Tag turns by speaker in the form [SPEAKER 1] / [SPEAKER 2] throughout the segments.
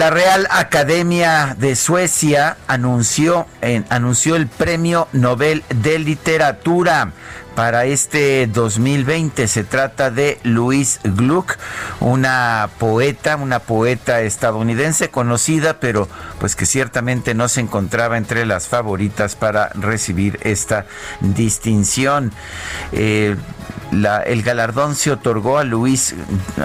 [SPEAKER 1] La Real Academia de Suecia anunció, anunció el Premio Nobel de Literatura para este 2020. Se trata de Louise Gluck, una poeta, una poeta estadounidense conocida, pero pues que ciertamente no se encontraba entre las favoritas para recibir esta distinción. Eh, el galardón se otorgó a Luis,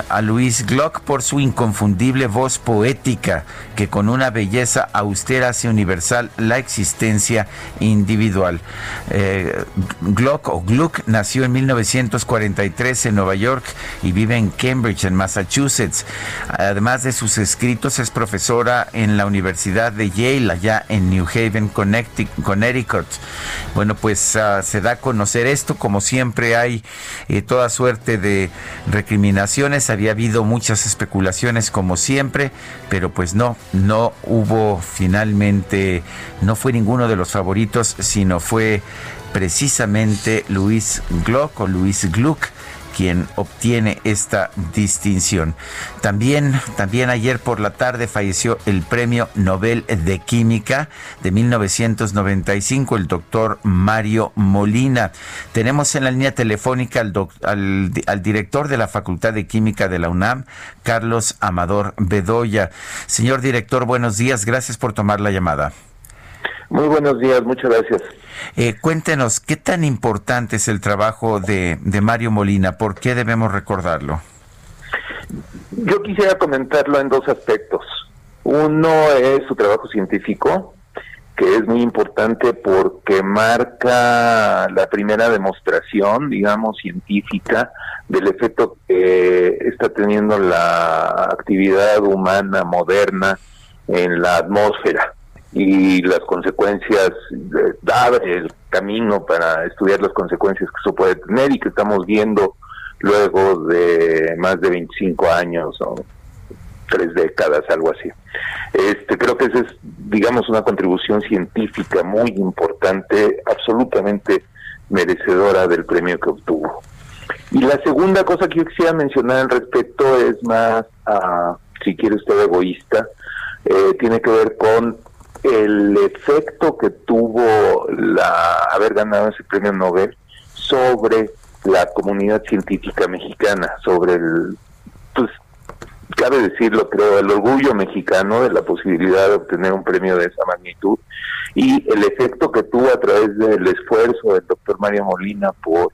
[SPEAKER 1] a Luis Gluck por su inconfundible voz poética, que con una belleza austera hace universal la existencia individual. Eh, Gluck o Gluck nació en 1943 en Nueva York y vive en Cambridge, en Massachusetts. Además de sus escritos, es profesora en la Universidad de Yale, allá en New Haven, Connecticut. Bueno, pues uh, se da a conocer esto, como siempre hay eh, toda suerte de recriminaciones. Había habido muchas especulaciones como siempre, pero pues no, no hubo finalmente, no fue ninguno de los favoritos, sino fue precisamente Luis Gluck o Luis Gluck quien obtiene esta distinción. También, también ayer por la tarde falleció el Premio Nobel de Química de 1995, el doctor Mario Molina. Tenemos en la línea telefónica al, al director de la Facultad de Química de la UNAM, Carlos Amador Bedoya. Señor director, buenos días, gracias por tomar la llamada.
[SPEAKER 2] Muy buenos días, muchas gracias.
[SPEAKER 1] Eh, cuéntenos, ¿qué tan importante es el trabajo de, de Mario Molina? ¿Por qué debemos recordarlo?
[SPEAKER 2] Yo quisiera comentarlo en dos aspectos. Uno es su trabajo científico, que es muy importante porque marca la primera demostración, digamos, científica del efecto que está teniendo la actividad humana moderna en la atmósfera y las consecuencias, abre el camino para estudiar las consecuencias que eso puede tener y que estamos viendo luego de más de 25 años o tres décadas, algo así. Este, creo que esa es, digamos, una contribución científica muy importante, absolutamente merecedora del premio que obtuvo. Y la segunda cosa que yo quisiera mencionar al respecto es más, uh, si quiere usted, egoísta, eh, tiene que ver con el efecto que tuvo la haber ganado ese premio Nobel sobre la comunidad científica mexicana, sobre el, pues, cabe decirlo, creo, el orgullo mexicano de la posibilidad de obtener un premio de esa magnitud y el efecto que tuvo a través del esfuerzo del doctor Mario Molina por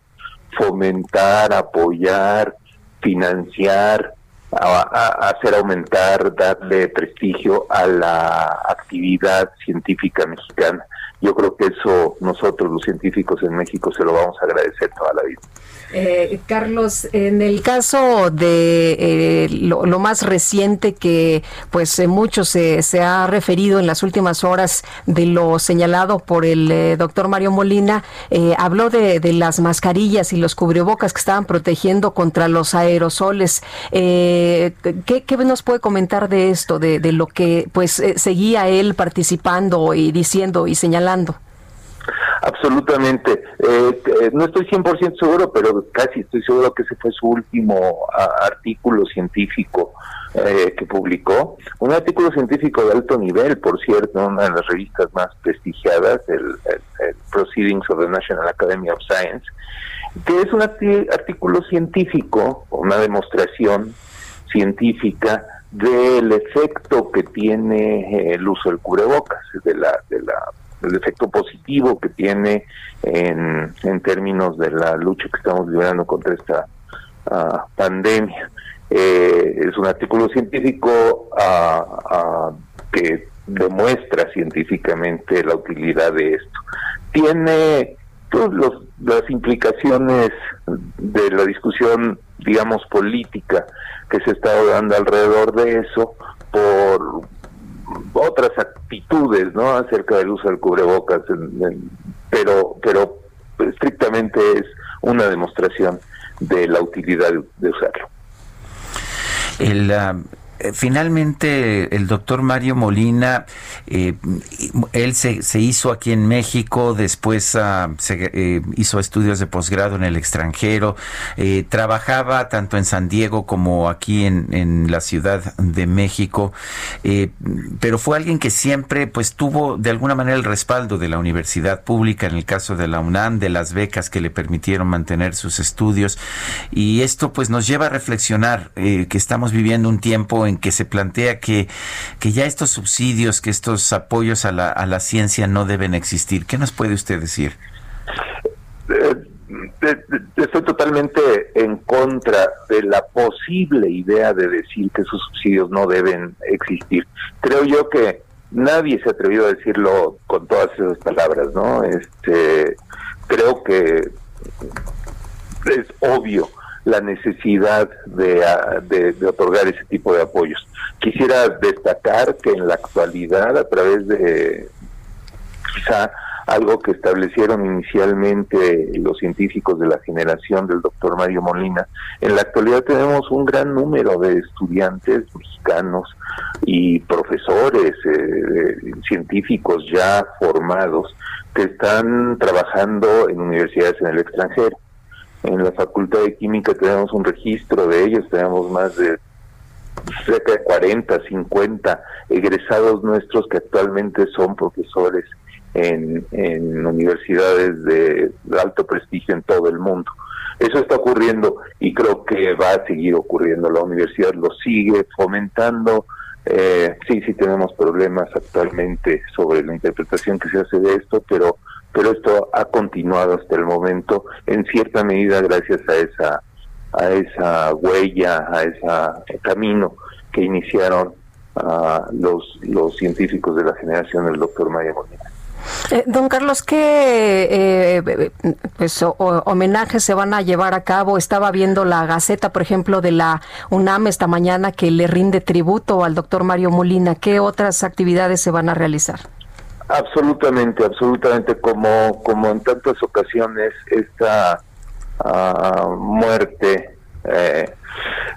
[SPEAKER 2] fomentar, apoyar, financiar a, hacer aumentar, darle prestigio a la actividad científica mexicana. Yo creo que eso nosotros los científicos en México se lo vamos a agradecer toda la vida.
[SPEAKER 3] Eh, Carlos, en el caso de eh, lo, más reciente que pues eh, mucho se, se, ha referido en las últimas horas de lo señalado por el doctor Mario Molina, habló de, las mascarillas y los cubrebocas que estaban protegiendo contra los aerosoles. ¿qué, ¿qué, nos puede comentar de esto, de, de lo que pues seguía él participando y diciendo y señalando?
[SPEAKER 2] Absolutamente. Eh, eh, no estoy 100% seguro, pero casi estoy seguro que ese fue su último artículo científico eh, que publicó. Un artículo científico de alto nivel, por cierto, una de las revistas más prestigiadas, el, Proceedings of the National Academy of Science, que es un artículo científico, una demostración científica del efecto que tiene el uso del cubrebocas, de la, de la el efecto positivo que tiene en, en términos de la lucha que estamos librando contra esta ah, pandemia. Eh, es un artículo científico ah, ah, que demuestra científicamente la utilidad de esto. Tiene todas las implicaciones de la discusión, digamos, política que se está dando alrededor de eso por otras actitudes no acerca del uso del cubrebocas pero pero estrictamente es una demostración de la utilidad de, usarlo.
[SPEAKER 1] El eh, finalmente el doctor Mario Molina, eh, él se, se, hizo aquí en México, después ah, eh, hizo estudios de posgrado en el extranjero, trabajaba tanto en San Diego como aquí en, en la Ciudad de México, pero fue alguien que siempre pues tuvo de alguna manera el respaldo de la universidad pública, en el caso de la UNAM, de las becas que le permitieron mantener sus estudios, y esto pues nos lleva a reflexionar que estamos viviendo un tiempo en en que se plantea que, que ya estos subsidios, que estos apoyos a la, a la ciencia no deben existir. ¿Qué nos puede usted decir?
[SPEAKER 2] Eh, estoy totalmente en contra de la posible idea de decir que esos subsidios no deben existir. Creo yo que nadie se ha atrevido a decirlo con todas esas palabras, ¿no? Este, creo que es obvio la necesidad ah, de, otorgar ese tipo de apoyos. Quisiera destacar que en la actualidad, a través de quizá algo que establecieron inicialmente los científicos de la generación del doctor Mario Molina, en la actualidad tenemos un gran número de estudiantes mexicanos y profesores, eh, científicos ya formados, que están trabajando en universidades en el extranjero. En la Facultad de Química tenemos un registro de ellos, tenemos más de cerca de 40, 50 egresados nuestros que actualmente son profesores en, universidades de, alto prestigio en todo el mundo. Eso está ocurriendo y creo que va a seguir ocurriendo. La universidad lo sigue fomentando. Eh, sí, sí tenemos problemas actualmente sobre la interpretación que se hace de esto, pero pero esto ha continuado hasta el momento en cierta medida gracias a esa a esa huella, a ese camino que iniciaron uh, los los científicos de la generación del doctor Maya Molina.
[SPEAKER 3] Eh, don Carlos, ¿qué eh, pues, homenajes se van a llevar a cabo? Estaba viendo la Gaceta, por ejemplo, de la UNAM esta mañana que le rinde tributo al doctor Mario Molina. ¿Qué otras actividades se van a realizar?
[SPEAKER 2] Absolutamente, absolutamente. Como, como en tantas ocasiones, esta uh, muerte eh,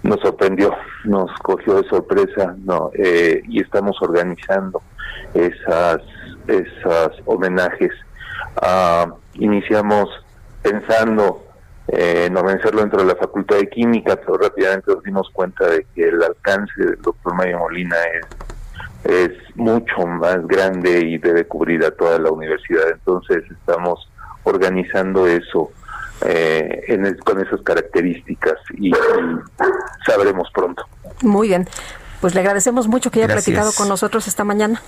[SPEAKER 2] nos sorprendió, nos cogió de sorpresa, no, eh, y estamos organizando esas, esas homenajes. Uh, iniciamos pensando en organizarlo dentro de la Facultad de Química, pero rápidamente nos dimos cuenta de que el alcance del doctor Mayo Molina es es mucho más grande y debe cubrir a toda la universidad. Entonces estamos organizando eso eh, en con esas características y, sabremos pronto.
[SPEAKER 3] Muy bien. Pues le agradecemos mucho que haya platicado con nosotros esta mañana.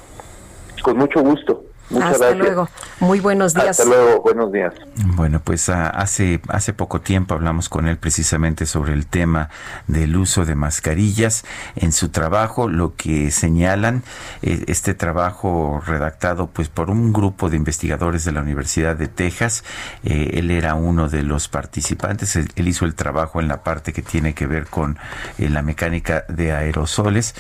[SPEAKER 2] Con mucho gusto.
[SPEAKER 3] Hasta luego. Muy buenos días.
[SPEAKER 2] Hasta luego, buenos días.
[SPEAKER 1] Bueno, pues ah, hace, hace poco tiempo hablamos con él precisamente sobre el tema del uso de mascarillas en su trabajo, lo que señalan eh, este trabajo redactado pues por un grupo de investigadores de la Universidad de Texas. Eh, él era uno de los participantes, él, hizo el trabajo en la parte que tiene que ver con eh, la mecánica de aerosoles,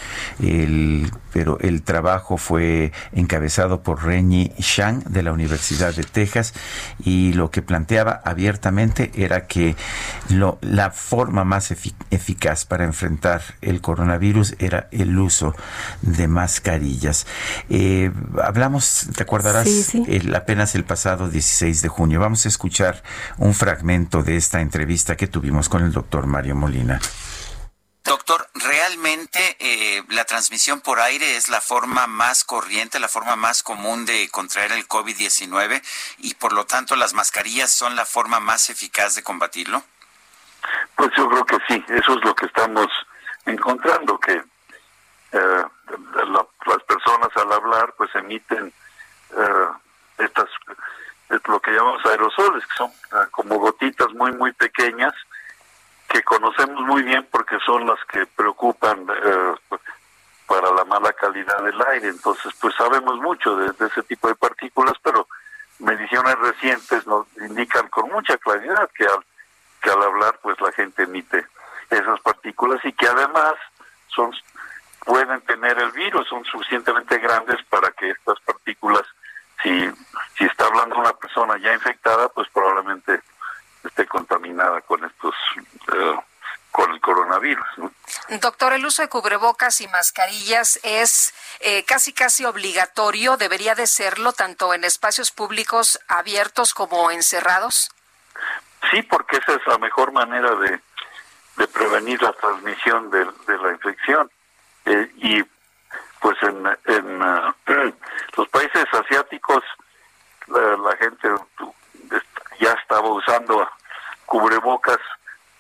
[SPEAKER 1] pero el trabajo fue encabezado por Reñi Shang de la Universidad de Texas y lo que planteaba abiertamente era que lo, la forma más eficaz para enfrentar el coronavirus era el uso de mascarillas. Eh, hablamos, te acordarás, apenas el pasado 16 de junio. Vamos a escuchar un fragmento de esta entrevista que tuvimos con el doctor Mario Molina. Doctor, ¿realmente eh, la transmisión por aire es la forma más corriente, la forma más común de contraer el COVID-19 y por lo tanto las mascarillas son la forma más eficaz de combatirlo?
[SPEAKER 4] Pues yo creo que sí, eso es lo que estamos encontrando, que eh, las personas al hablar pues emiten eh, estas, lo que llamamos aerosoles, que son como gotitas muy, muy pequeñas que conocemos muy bien porque son las que preocupan eh, para la mala calidad del aire. Entonces, pues sabemos mucho de, ese tipo de partículas, pero mediciones recientes nos indican con mucha claridad que al, que al hablar, pues la gente emite esas partículas y que además son pueden tener el virus, son suficientemente grandes para que estas partículas, si, si está hablando una persona ya infectada, pues probablemente esté contaminada con estos eh, con el coronavirus.
[SPEAKER 3] Doctor, el uso de cubrebocas y mascarillas es eh, casi casi obligatorio, debería de serlo tanto en espacios públicos abiertos como encerrados.
[SPEAKER 4] Sí, porque esa es la mejor manera de, de prevenir la transmisión de, la infección. Eh, y pues en, en los países asiáticos la, la gente ya estaba usando cubrebocas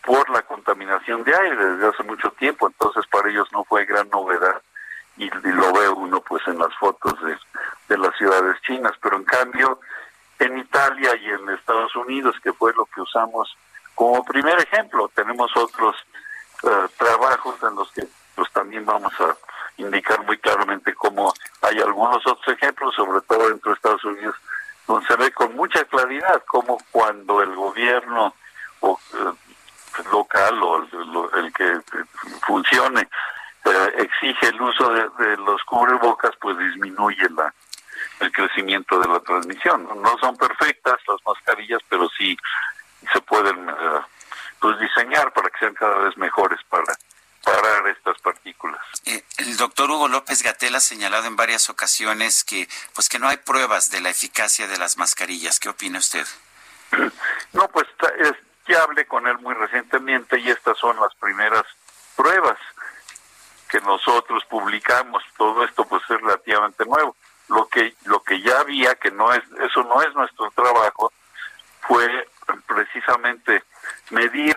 [SPEAKER 4] por la contaminación de aire desde hace mucho tiempo, entonces para ellos no fue gran novedad y, lo ve uno pues en las fotos de, de las ciudades chinas, pero en cambio en Italia y en Estados Unidos, que fue lo que usamos como primer ejemplo, tenemos otros eh, trabajos en los que pues también vamos a indicar muy claramente cómo hay algunos otros ejemplos, sobre todo dentro de Estados Unidos, se ve con mucha claridad cómo cuando el gobierno o, eh, local o el, que funcione eh, exige el uso de, los cubrebocas, pues disminuye la, el crecimiento de la transmisión. No son perfectas las mascarillas, pero sí se pueden eh, pues diseñar para que sean cada vez mejores para parar estas partículas.
[SPEAKER 1] el doctor Hugo López Gatel ha señalado en varias ocasiones que pues que no hay pruebas de la eficacia de las mascarillas. ¿Qué opina usted?
[SPEAKER 4] No, pues es, ya hablé con él muy recientemente y estas son las primeras pruebas que nosotros publicamos. Todo esto pues es relativamente nuevo. Lo que lo que ya había que no es eso no es nuestro trabajo fue precisamente medir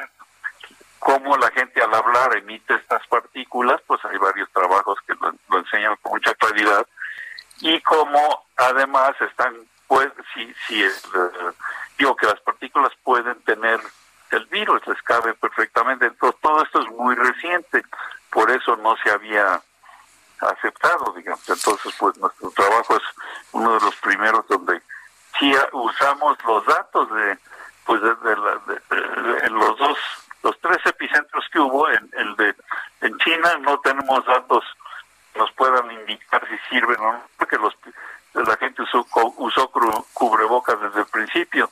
[SPEAKER 4] cómo la gente al hablar emite estas partículas, pues hay varios trabajos que lo, enseñan con mucha claridad y cómo además están pues si si eh, digo que las partículas pueden tener el virus, les cabe perfectamente. Entonces, todo esto es muy reciente, por eso no se había aceptado, digamos. Entonces, pues nuestro trabajo es uno de los primeros donde sí usamos los datos de, pues de, de, los dos, los tres epicentros que hubo, en el de en China no tenemos datos que nos puedan indicar si sirven o no, porque los la gente usó, usó cubrebocas desde el principio,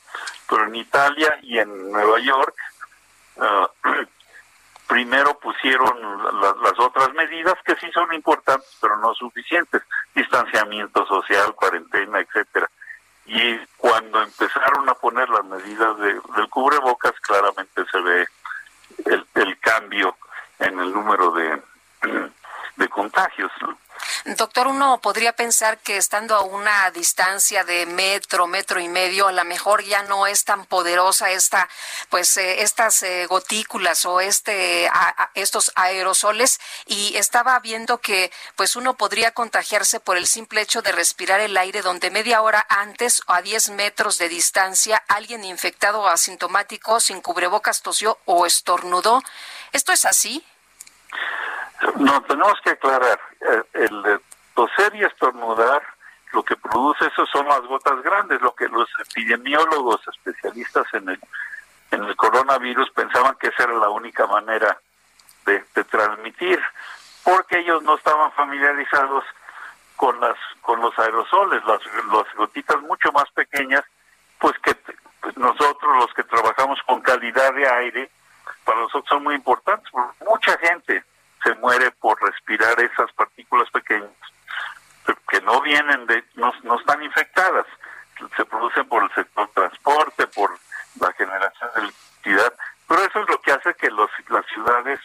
[SPEAKER 4] pero en Italia y en Nueva York ah, primero pusieron las otras medidas que sí son importantes, pero no suficientes, distanciamiento social, cuarentena, etcétera. Y cuando empezaron a poner las medidas de, del cubrebocas, claramente se ve el, el cambio en el número de, de contagios.
[SPEAKER 3] Doctor, uno podría pensar que estando a una distancia de metro, metro y medio, a lo mejor ya no es tan poderosa esta, pues eh, estas eh, gotículas o este, estos aerosoles y estaba viendo que pues uno podría contagiarse por el simple hecho de respirar el aire donde media hora antes o a 10 metros de distancia alguien infectado o asintomático sin cubrebocas tosió o estornudó. ¿Esto es así?
[SPEAKER 4] No, tenemos que aclarar. Eh, el, toser y estornudar, lo que produce eso son las gotas grandes, lo que los epidemiólogos especialistas en el, en el coronavirus pensaban que esa era la única manera de, transmitir, porque ellos no estaban familiarizados con las con los aerosoles, las, las gotitas mucho más pequeñas, pues que nosotros los que trabajamos con calidad de aire, para nosotros son muy importantes, mucha gente se muere por respirar esas partículas pequeñas que no vienen de, no, no están infectadas, se producen por el sector transporte, por la generación de electricidad, pero eso es lo que hace que los, las ciudades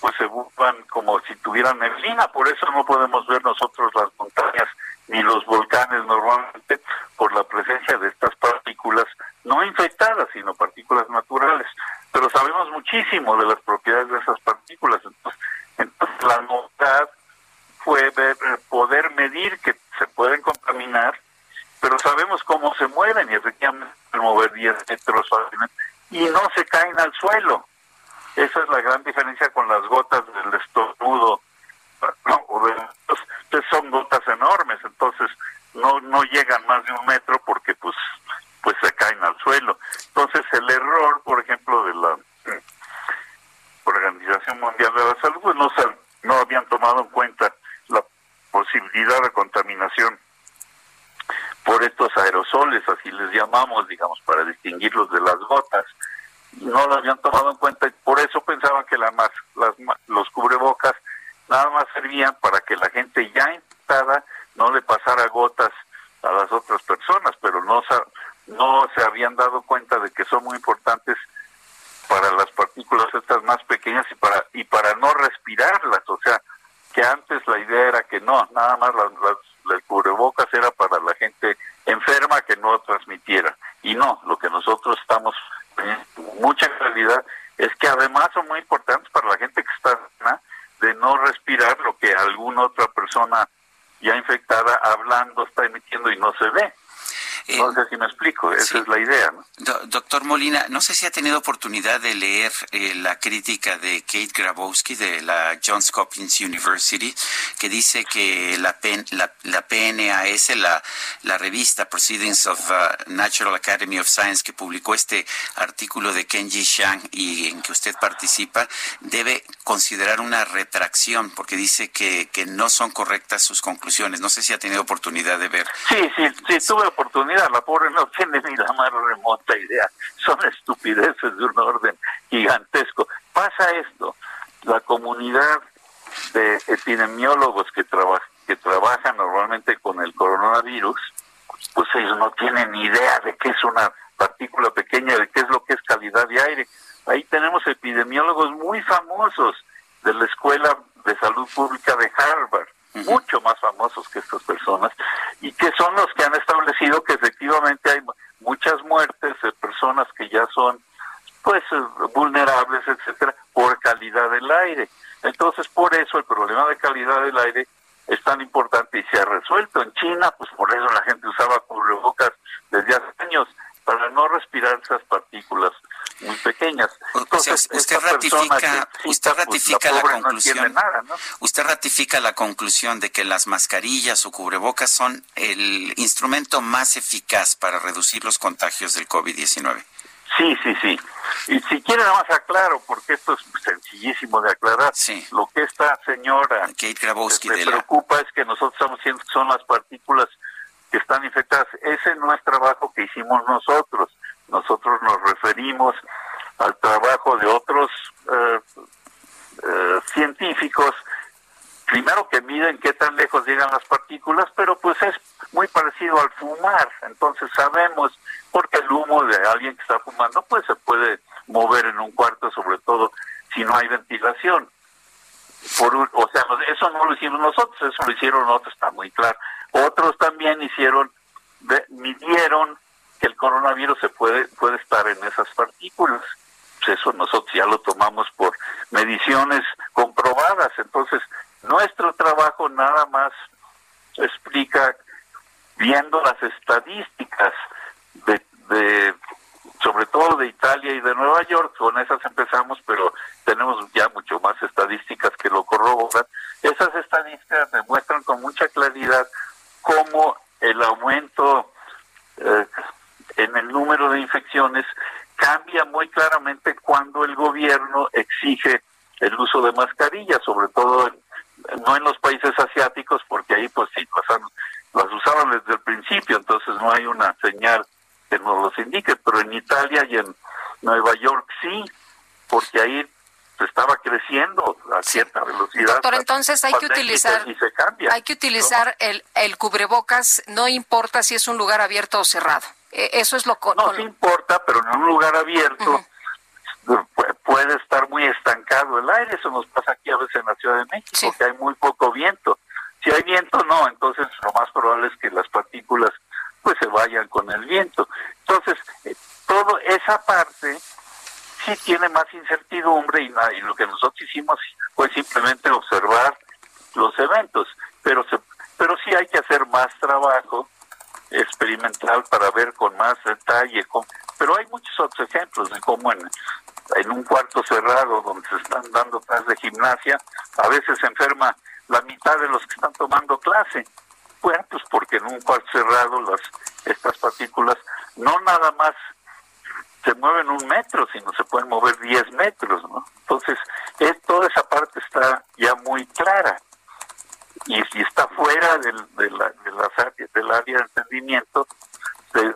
[SPEAKER 4] pues se vuelvan como si tuvieran neblina, por eso no podemos ver nosotros las montañas ni los volcanes normalmente por la presencia de estas partículas no infectadas, sino partículas naturales. Pero sabemos muchísimo de las propiedades de esas partículas. Entonces, entonces la novedad fue ver, poder medir que se pueden contaminar, pero sabemos cómo se mueven y efectivamente mover 10 metros y no se caen al suelo. Esa es la gran diferencia con las gotas del estornudo. Son gotas enormes, entonces no no llegan más de un metro porque pues pues se caen al suelo. Entonces el error, por ejemplo, de la Organización Mundial de la Salud, pues no, no habían tomado en cuenta la posibilidad de contaminación por estos aerosoles, así les llamamos, digamos, para distinguirlos de las gotas. No lo habían tomado en cuenta y por eso pensaban que la los cubrebocas nada más servían para que la gente ya infectada no le pasara gotas a las otras personas, pero no, no se habían dado cuenta de que son muy importantes para las partículas estas más pequeñas y para y para no respirarlas, o sea, que antes la idea era que no, nada más las, las, cubrebocas era para la gente enferma que no transmitiera. Y no, lo que nosotros estamos mucha claridad es que además son muy importantes para la gente que está de no respirar lo que alguna otra persona ya infectada hablando está emitiendo y no se ve. No sé si me explico, esa es la idea.
[SPEAKER 1] doctor Molina, no sé si ha tenido oportunidad de leer eh, la crítica de Kate Grabowski de la Johns Hopkins University, que dice que la, la, PNAS, la, la revista Proceedings of uh, Natural Academy of Science, que publicó este artículo de Kenji Shang y en que usted participa, debe considerar una retracción porque dice que, que no son correctas sus conclusiones. No sé si ha tenido oportunidad de ver.
[SPEAKER 4] Sí, sí, sí, tuve oportunidad la pobre no tiene ni la más remota idea, son estupideces de un orden gigantesco. Pasa esto, la comunidad de epidemiólogos que, que trabajan normalmente con el coronavirus, pues ellos no tienen ni idea de qué es una partícula pequeña, de qué es lo que es calidad de aire. Ahí tenemos epidemiólogos muy famosos de la Escuela de Salud Pública de Harvard, mucho más famosos que estas personas, y que son los que han establecido que efectivamente hay muchas muertes de personas que ya son pues vulnerables, etcétera, por calidad del aire. Entonces, por eso el problema de calidad del aire es tan importante y se ha resuelto. En China, pues por eso la gente usaba cubrebocas desde hace años para no respirar esas partículas muy pequeñas.
[SPEAKER 1] Entonces, usted ratifica, usted pues, ratifica la, conclusión, usted ratifica la conclusión de que las mascarillas o cubrebocas son el instrumento más eficaz para reducir los contagios del COVID-19.
[SPEAKER 4] Sí, sí, sí. Y si quiere nada más aclaro, porque esto es sencillísimo de aclarar.
[SPEAKER 1] Sí.
[SPEAKER 4] Lo que esta señora
[SPEAKER 1] Kate Grabowski
[SPEAKER 4] me preocupa es que nosotros estamos diciendo que son las partículas que están infectadas. Ese no es trabajo que hicimos nosotros. Nosotros nos referimos al trabajo de otros eh, eh, científicos, primero que miden qué tan lejos llegan las partículas, pero pues es muy parecido al fumar. Entonces sabemos, porque el humo de alguien que está fumando pues se puede mover en un cuarto, sobre todo si no hay ventilación. Por o sea, eso no lo hicimos nosotros, eso lo hicieron otros, está muy claro. Otros también hicieron, midieron que el coronavirus se puede, puede estar en esas partículas. Pues eso nosotros ya lo tomamos por mediciones comprobadas. Entonces, nuestro trabajo nada más explica, viendo las estadísticas de, de sobre todo de Italia y de Nueva York, con esas empezamos, pero tenemos ya mucho más estadísticas que lo corroboran. Esas estadísticas demuestran con mucha claridad cómo el aumento eh, en el número de infecciones cambia muy claramente cuando el gobierno exige el uso de mascarillas, sobre todo no en los países asiáticos, porque ahí pues sí, las, las usaban desde el principio, entonces no hay una señal que nos los indique, pero en Italia y en Nueva York sí, porque ahí estaba creciendo a cierta velocidad.
[SPEAKER 3] Doctor, entonces hay que utilizar hay que utilizar el, el cubrebocas, no importa si es un lugar abierto o cerrado. E, eso es lo
[SPEAKER 4] No, sí importa, pero en un lugar abierto puede estar muy estancado el aire, eso nos pasa aquí a veces en la Ciudad de México, porque hay muy poco viento. Si hay viento, no, entonces lo más probable es que las partículas pues se vayan con el viento. Entonces, eh, toda esa parte sí tiene más incertidumbre y, y, lo que nosotros hicimos fue simplemente observar los eventos, pero se, pero sí hay que hacer más trabajo experimental para ver con más detalle. pero hay muchos otros ejemplos de cómo en, en un cuarto cerrado donde se están dando clases de gimnasia, a veces se enferma la mitad de los que están tomando clase. Bueno, pues porque en un cuarto cerrado las estas partículas no nada más se mueven un metro, sino se pueden mover 10 metros, ¿no? Entonces, es, toda esa parte está ya muy clara. Y si está fuera del, de la, de del área de entendimiento de,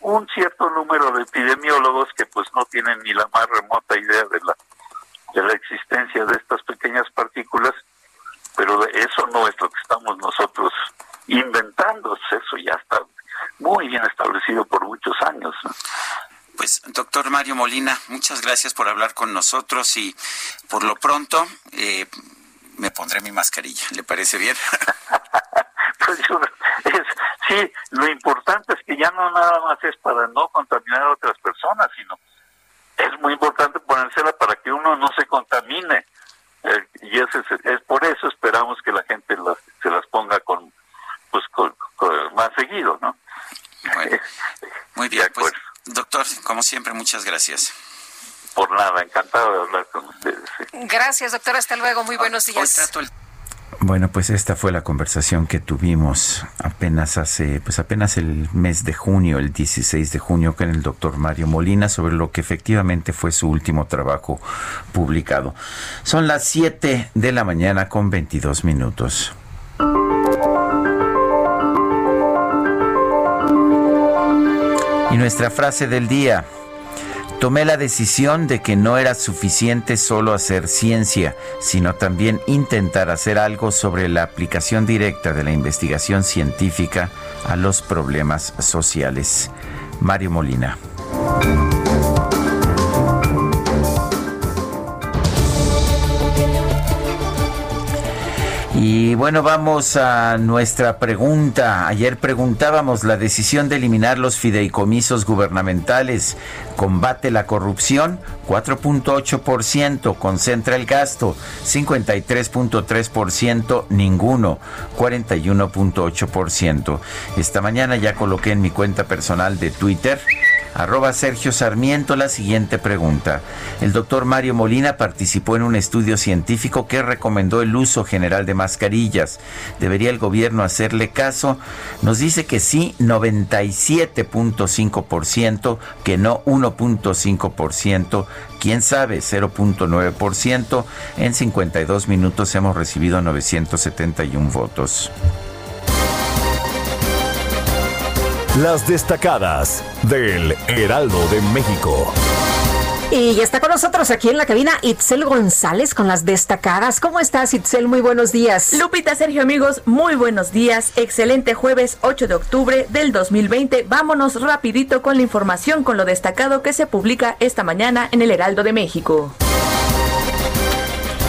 [SPEAKER 4] un cierto número de epidemiólogos que pues no tienen ni la más remota idea de la, de la existencia de estas pequeñas partículas, pero eso no es lo que estamos nosotros inventando, eso ya está muy bien establecido por muchos años.
[SPEAKER 1] Pues, doctor Mario Molina, muchas gracias por hablar con nosotros y por lo pronto eh, me pondré mi mascarilla. ¿Le parece bien?
[SPEAKER 4] pues es, sí, lo importante es que ya no nada más es para no contaminar a otras personas, sino es muy importante ponérsela para que uno no se contamine. Eh, y ese es, es, por eso esperamos que la gente se las ponga con pues con, más seguido, ¿no?
[SPEAKER 1] Muy bien, pues doctor, como siempre, muchas gracias.
[SPEAKER 4] Por nada, encantado de hablar con ustedes.
[SPEAKER 3] Gracias, doctor, hasta luego, muy buenos días.
[SPEAKER 1] Bueno, pues esta fue la conversación que tuvimos apenas hace, pues apenas el mes de junio, el 16 de junio, con el doctor Mario Molina sobre lo que efectivamente fue su último trabajo publicado. Son las 7 de la mañana con 22 minutos. Y nuestra frase del día. Tomé la decisión de que no era suficiente solo hacer ciencia, sino también intentar hacer algo sobre la aplicación directa de la investigación científica a los problemas sociales. Mario Molina. Y bueno, vamos a nuestra pregunta. Ayer preguntábamos la decisión de eliminar los fideicomisos gubernamentales. ¿Combate la corrupción? 4.8%. ¿Concentra el gasto? 53.3%. Ninguno. 41.8%. Esta mañana ya coloqué en mi cuenta personal de Twitter arroba Sergio Sarmiento la siguiente pregunta. El doctor Mario Molina participó en un estudio científico que recomendó el uso general de mascarillas. ¿Debería el gobierno hacerle caso? Nos dice que sí, 97.5%, que no 1.5%, quién sabe, 0.9%. En 52 minutos hemos recibido 971 votos.
[SPEAKER 5] Las destacadas del Heraldo de México.
[SPEAKER 3] Y está con nosotros aquí en la cabina Itzel González con las destacadas. ¿Cómo estás, Itzel? Muy buenos días.
[SPEAKER 6] Lupita, Sergio, amigos, muy buenos días. Excelente jueves 8 de octubre del 2020. Vámonos rapidito con la información con lo destacado que se publica esta mañana en el Heraldo de México.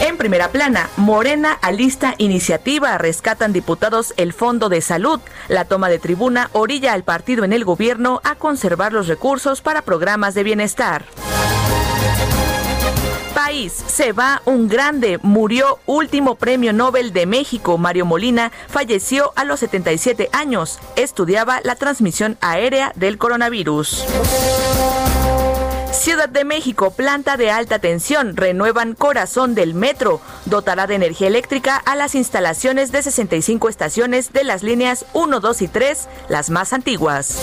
[SPEAKER 6] En primera plana, Morena alista iniciativa, rescatan diputados el Fondo de Salud. La toma de tribuna orilla al partido en el gobierno a conservar los recursos para programas de bienestar. País, se va un grande, murió último premio Nobel de México. Mario Molina falleció a los 77 años. Estudiaba la transmisión aérea del coronavirus. Ciudad de México, planta de alta tensión, renuevan corazón del metro, dotará de energía eléctrica a las instalaciones de 65 estaciones de las líneas 1, 2 y 3, las más antiguas.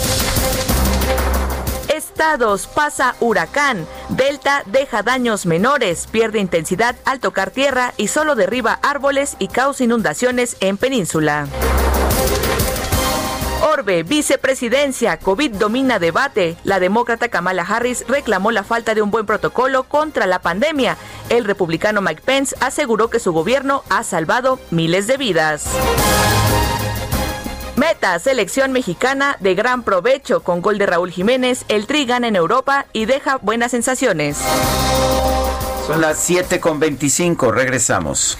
[SPEAKER 6] Pasa huracán, Delta deja daños menores, pierde intensidad al tocar tierra y solo derriba árboles y causa inundaciones en península. Orbe, vicepresidencia, COVID domina debate. La demócrata Kamala Harris reclamó la falta de un buen protocolo contra la pandemia. El republicano Mike Pence aseguró que su gobierno ha salvado miles de vidas. Meta, selección mexicana de gran provecho con gol de Raúl Jiménez. El Tri gana en Europa y deja buenas sensaciones.
[SPEAKER 1] Son las 7 con 25, regresamos.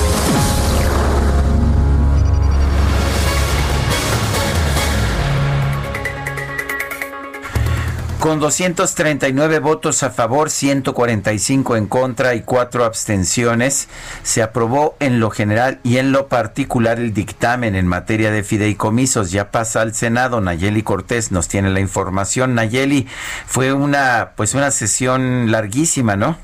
[SPEAKER 1] Con 239 votos a favor, 145 en contra y 4 abstenciones, se aprobó en lo general y en lo particular el dictamen en materia de fideicomisos. Ya pasa al Senado. Nayeli Cortés nos tiene la información. Nayeli, fue una, pues una sesión larguísima, ¿no?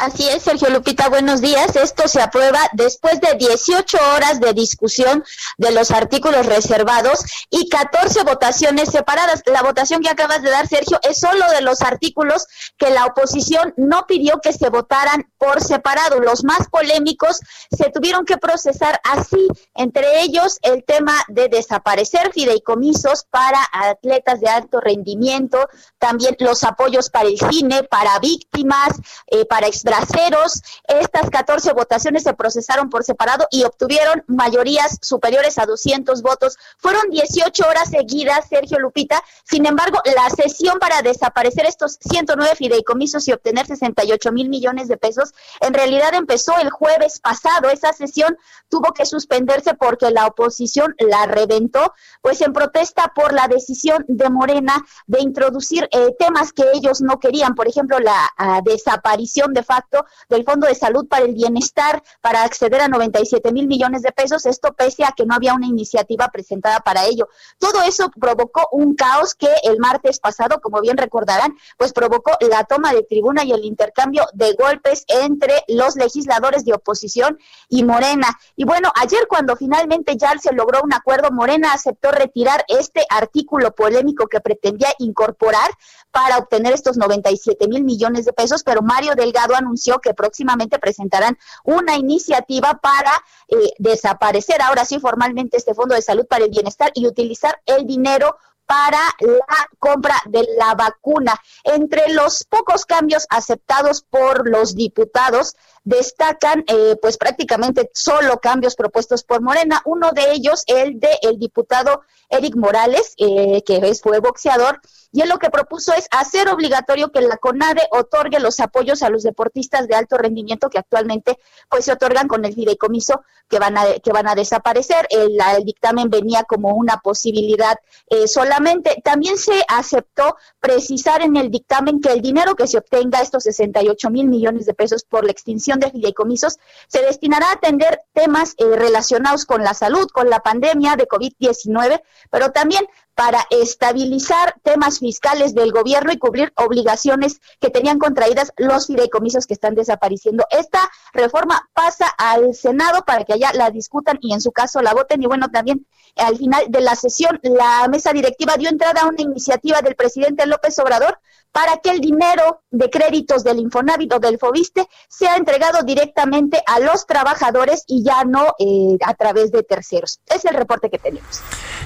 [SPEAKER 7] Así es, Sergio Lupita, buenos días. Esto se aprueba después de 18 horas de discusión de los artículos reservados y 14 votaciones separadas. La votación que acabas de dar, Sergio, es solo de los artículos que la oposición no pidió que se votaran por separado. Los más polémicos se tuvieron que procesar así, entre ellos el tema de desaparecer fideicomisos para atletas de alto rendimiento, también los apoyos para el cine, para víctimas, eh, para exbraceros. Estas 14 votaciones se procesaron por separado y obtuvieron mayorías superiores a 200 votos. Fueron 18 horas seguidas, Sergio Lupita. Sin embargo, la sesión para desaparecer estos 109 fideicomisos y obtener 68 mil millones de pesos, en realidad empezó el jueves pasado. Esa sesión tuvo que suspenderse porque la oposición la reventó, pues en protesta por la decisión de Morena de introducir eh, temas que ellos no querían, por ejemplo, la ah, desaparición de facto del Fondo de Salud para el Bienestar para acceder a 97 mil millones de pesos, esto pese a que no había una iniciativa presentada para ello. Todo eso provocó un caos que el martes pasado, como bien recordarán, pues provocó la toma de tribuna y el intercambio de golpes entre los legisladores de oposición y Morena. Y bueno, ayer cuando finalmente ya se logró un acuerdo, Morena aceptó retirar este artículo polémico que pretendía incorporar para obtener estos 97 mil millones de pesos, pero Mario Delgado anunció que próximamente presentarán una iniciativa para eh, desaparecer ahora sí formalmente este Fondo de Salud para el Bienestar y utilizar el dinero para la compra de la vacuna. Entre los pocos cambios aceptados por los diputados, destacan eh, pues prácticamente solo cambios propuestos por Morena. Uno de ellos, el de el diputado Eric Morales, eh, que es, fue boxeador, y él lo que propuso es hacer obligatorio que la CONADE otorgue los apoyos a los deportistas de alto rendimiento que actualmente pues se otorgan con el fideicomiso que van a que van a desaparecer. El, el dictamen venía como una posibilidad eh, solamente. También se aceptó precisar en el dictamen que el dinero que se obtenga, estos 68 mil millones de pesos por la extinción de fideicomisos, se destinará a atender temas eh, relacionados con la salud, con la pandemia de COVID-19, pero también para estabilizar temas fiscales del gobierno y cubrir obligaciones que tenían contraídas los fideicomisos que están desapareciendo. Esta reforma pasa al Senado para que allá la discutan y en su caso la voten. Y bueno, también al final de la sesión, la mesa directiva dio entrada a una iniciativa del presidente López Obrador para que el dinero de créditos del Infonavit o del Fobiste sea entregado directamente a los trabajadores y ya no eh, a través de terceros. Es el reporte que tenemos.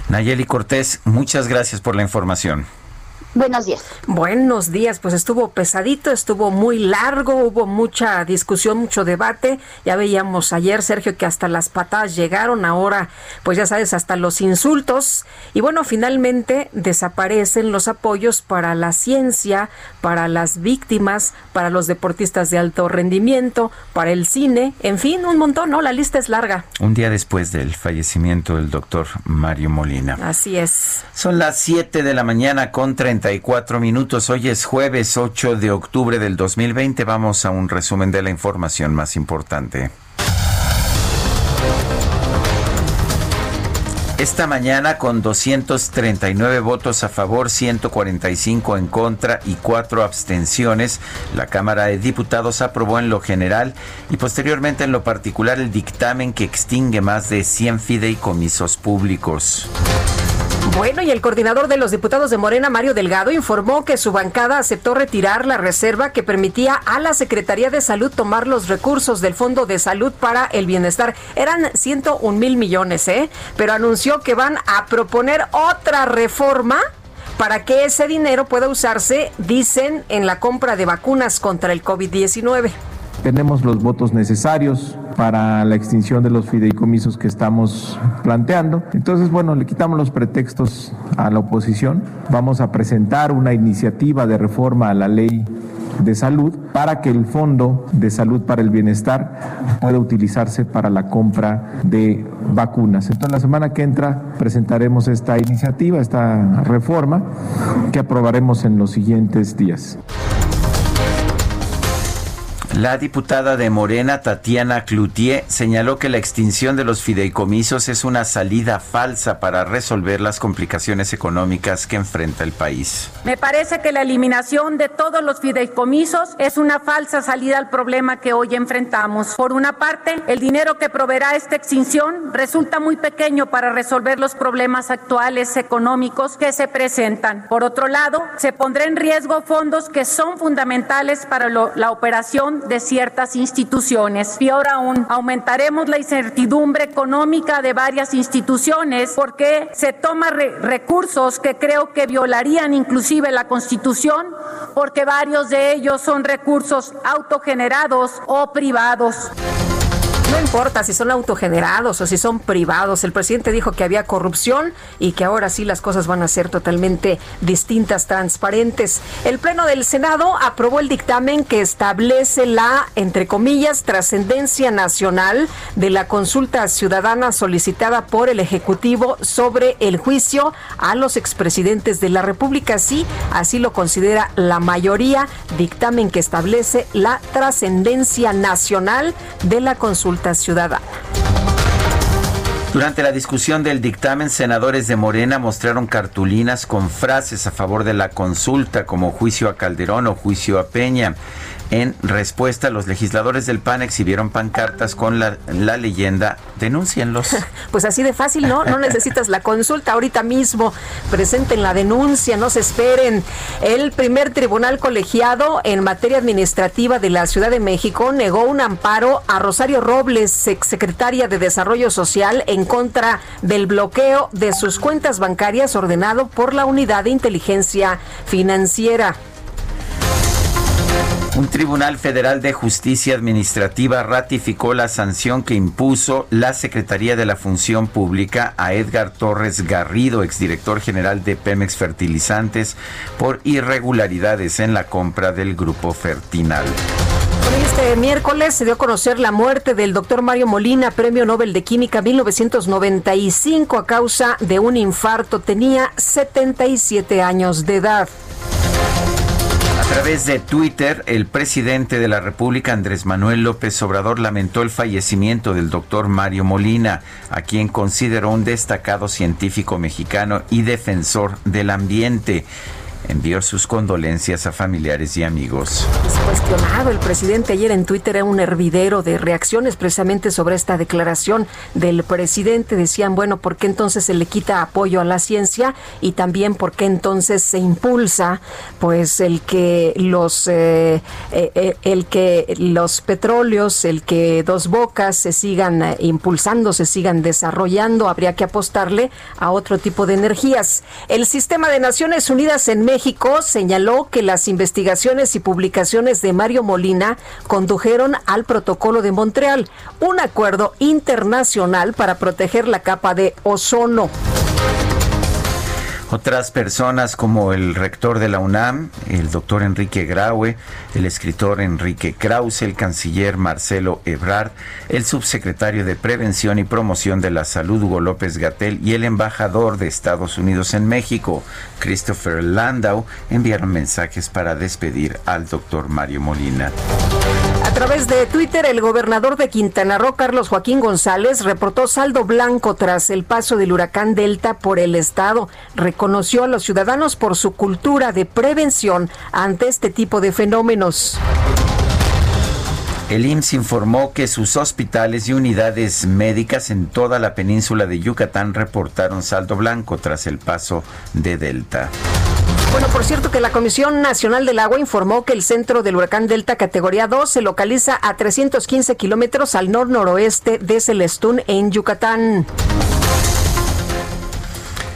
[SPEAKER 1] Nayeli Cortés, muchas gracias por la información.
[SPEAKER 7] Buenos días.
[SPEAKER 3] Buenos días, pues estuvo pesadito, estuvo muy largo, hubo mucha discusión, mucho debate. Ya veíamos ayer, Sergio, que hasta las patadas llegaron, ahora, pues ya sabes, hasta los insultos. Y bueno, finalmente desaparecen los apoyos para la ciencia, para las víctimas, para los deportistas de alto rendimiento, para el cine, en fin, un montón, ¿no? La lista es larga.
[SPEAKER 1] Un día después del fallecimiento del doctor Mario Molina.
[SPEAKER 3] Así es.
[SPEAKER 1] Son las 7 de la mañana con 30 minutos. Hoy es jueves 8 de octubre del 2020. Vamos a un resumen de la información más importante. Esta mañana, con 239 votos a favor, 145 en contra y 4 abstenciones, la Cámara de Diputados aprobó en lo general y posteriormente en lo particular el dictamen que extingue más de 100 fideicomisos públicos.
[SPEAKER 3] Bueno, y el coordinador de los diputados de Morena, Mario Delgado, informó que su bancada aceptó retirar la reserva que permitía a la Secretaría de Salud tomar los recursos del Fondo de Salud para el Bienestar. Eran 101 mil millones, ¿eh? Pero anunció que van a proponer otra reforma para que ese dinero pueda usarse, dicen, en la compra de vacunas contra el COVID-19
[SPEAKER 8] tenemos los votos necesarios para la extinción de los fideicomisos que estamos planteando. Entonces, bueno, le quitamos los pretextos a la oposición. Vamos a presentar una iniciativa de reforma a la ley de salud para que el Fondo de Salud para el Bienestar pueda utilizarse para la compra de vacunas. Entonces, la semana que entra presentaremos esta iniciativa, esta reforma que aprobaremos en los siguientes días.
[SPEAKER 1] La diputada de Morena, Tatiana Cloutier, señaló que la extinción de los fideicomisos es una salida falsa para resolver las complicaciones económicas que enfrenta el país.
[SPEAKER 9] Me parece que la eliminación de todos los fideicomisos es una falsa salida al problema que hoy enfrentamos. Por una parte, el dinero que proveerá esta extinción resulta muy pequeño para resolver los problemas actuales económicos que se presentan. Por otro lado, se pondrá en riesgo fondos que son fundamentales para la operación de ciertas instituciones. Ahora aún aumentaremos la incertidumbre económica de varias instituciones porque se toman recursos que creo que violarían inclusive la Constitución porque varios de ellos son recursos autogenerados o privados.
[SPEAKER 3] No importa si son autogenerados o si son privados. El presidente dijo que había corrupción y que ahora sí las cosas van a ser totalmente distintas, transparentes. El Pleno del Senado aprobó el dictamen que establece la, entre comillas, trascendencia nacional de la consulta ciudadana solicitada por el Ejecutivo sobre el juicio a los expresidentes de la República. Sí, así lo considera la mayoría. Dictamen que establece la trascendencia nacional de la consulta ciudadana.
[SPEAKER 1] Durante la discusión del dictamen, senadores de Morena mostraron cartulinas con frases a favor de la consulta como juicio a Calderón o juicio a Peña. En respuesta, los legisladores del PAN exhibieron pancartas con la, leyenda Denúncienlos.
[SPEAKER 3] Pues así de fácil, ¿no? No necesitas la consulta ahorita mismo. Presenten la denuncia, no se esperen. El primer tribunal colegiado en materia administrativa de la Ciudad de México negó un amparo a Rosario Robles, exsecretaria de Desarrollo Social, en contra del bloqueo de sus cuentas bancarias ordenado por la Unidad de Inteligencia Financiera.
[SPEAKER 1] Un tribunal federal de justicia administrativa ratificó la sanción que impuso la Secretaría de la Función Pública a Edgar Torres Garrido, exdirector general de Pemex Fertilizantes, por irregularidades en la compra del grupo Fertinal.
[SPEAKER 3] Este miércoles se dio a conocer la muerte del doctor Mario Molina, Premio Nobel de Química 1995 a causa de un infarto. Tenía 77 años de edad.
[SPEAKER 1] A través de Twitter, el presidente de la República, Andrés Manuel López Obrador, lamentó el fallecimiento del doctor Mario Molina, a quien consideró un destacado científico mexicano y defensor del ambiente envió sus condolencias a familiares y amigos.
[SPEAKER 3] Es cuestionado el presidente ayer en Twitter era un hervidero de reacciones precisamente sobre esta declaración del presidente. Decían, bueno, ¿por qué entonces se le quita apoyo a la ciencia? Y también, ¿por qué entonces se impulsa pues el que los eh, eh, eh, el que los petróleos, el que dos bocas se sigan impulsando, se sigan desarrollando? Habría que apostarle a otro tipo de energías. El sistema de Naciones Unidas en México señaló que las investigaciones y publicaciones de Mario Molina condujeron al Protocolo de Montreal, un acuerdo internacional para proteger la capa de ozono.
[SPEAKER 1] Otras personas como el rector de la UNAM, el doctor Enrique Graue, el escritor Enrique Krause, el canciller Marcelo Ebrard, el subsecretario de Prevención y Promoción de la Salud Hugo López Gatel y el embajador de Estados Unidos en México, Christopher Landau, enviaron mensajes para despedir al doctor Mario Molina.
[SPEAKER 3] A través de Twitter, el gobernador de Quintana Roo, Carlos Joaquín González, reportó saldo blanco tras el paso del huracán Delta por el estado. Reconoció a los ciudadanos por su cultura de prevención ante este tipo de fenómenos.
[SPEAKER 1] El IMSS informó que sus hospitales y unidades médicas en toda la península de Yucatán reportaron saldo blanco tras el paso de Delta.
[SPEAKER 3] Bueno, por cierto que la Comisión Nacional del Agua informó que el centro del huracán Delta categoría 2 se localiza a 315 kilómetros al nor-noroeste de Celestún, en Yucatán.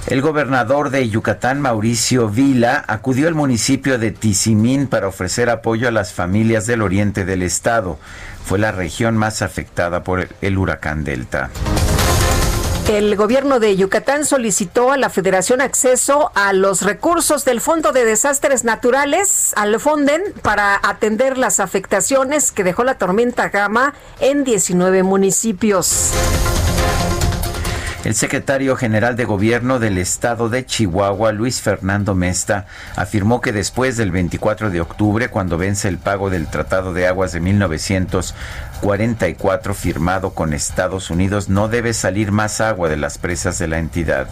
[SPEAKER 1] El gobernador de Yucatán, Mauricio Vila, acudió al municipio de Tizimín para ofrecer apoyo a las familias del oriente del estado. Fue la región más afectada por el huracán Delta.
[SPEAKER 3] El gobierno de Yucatán solicitó a la Federación acceso a los recursos del Fondo de Desastres Naturales, al Fonden, para atender las afectaciones que dejó la tormenta Gama en 19 municipios.
[SPEAKER 1] El secretario general de Gobierno del Estado de Chihuahua, Luis Fernando Mesta, afirmó que después del 24 de octubre, cuando vence el pago del Tratado de Aguas de 1944 firmado con Estados Unidos, no debe salir más agua de las presas de la entidad.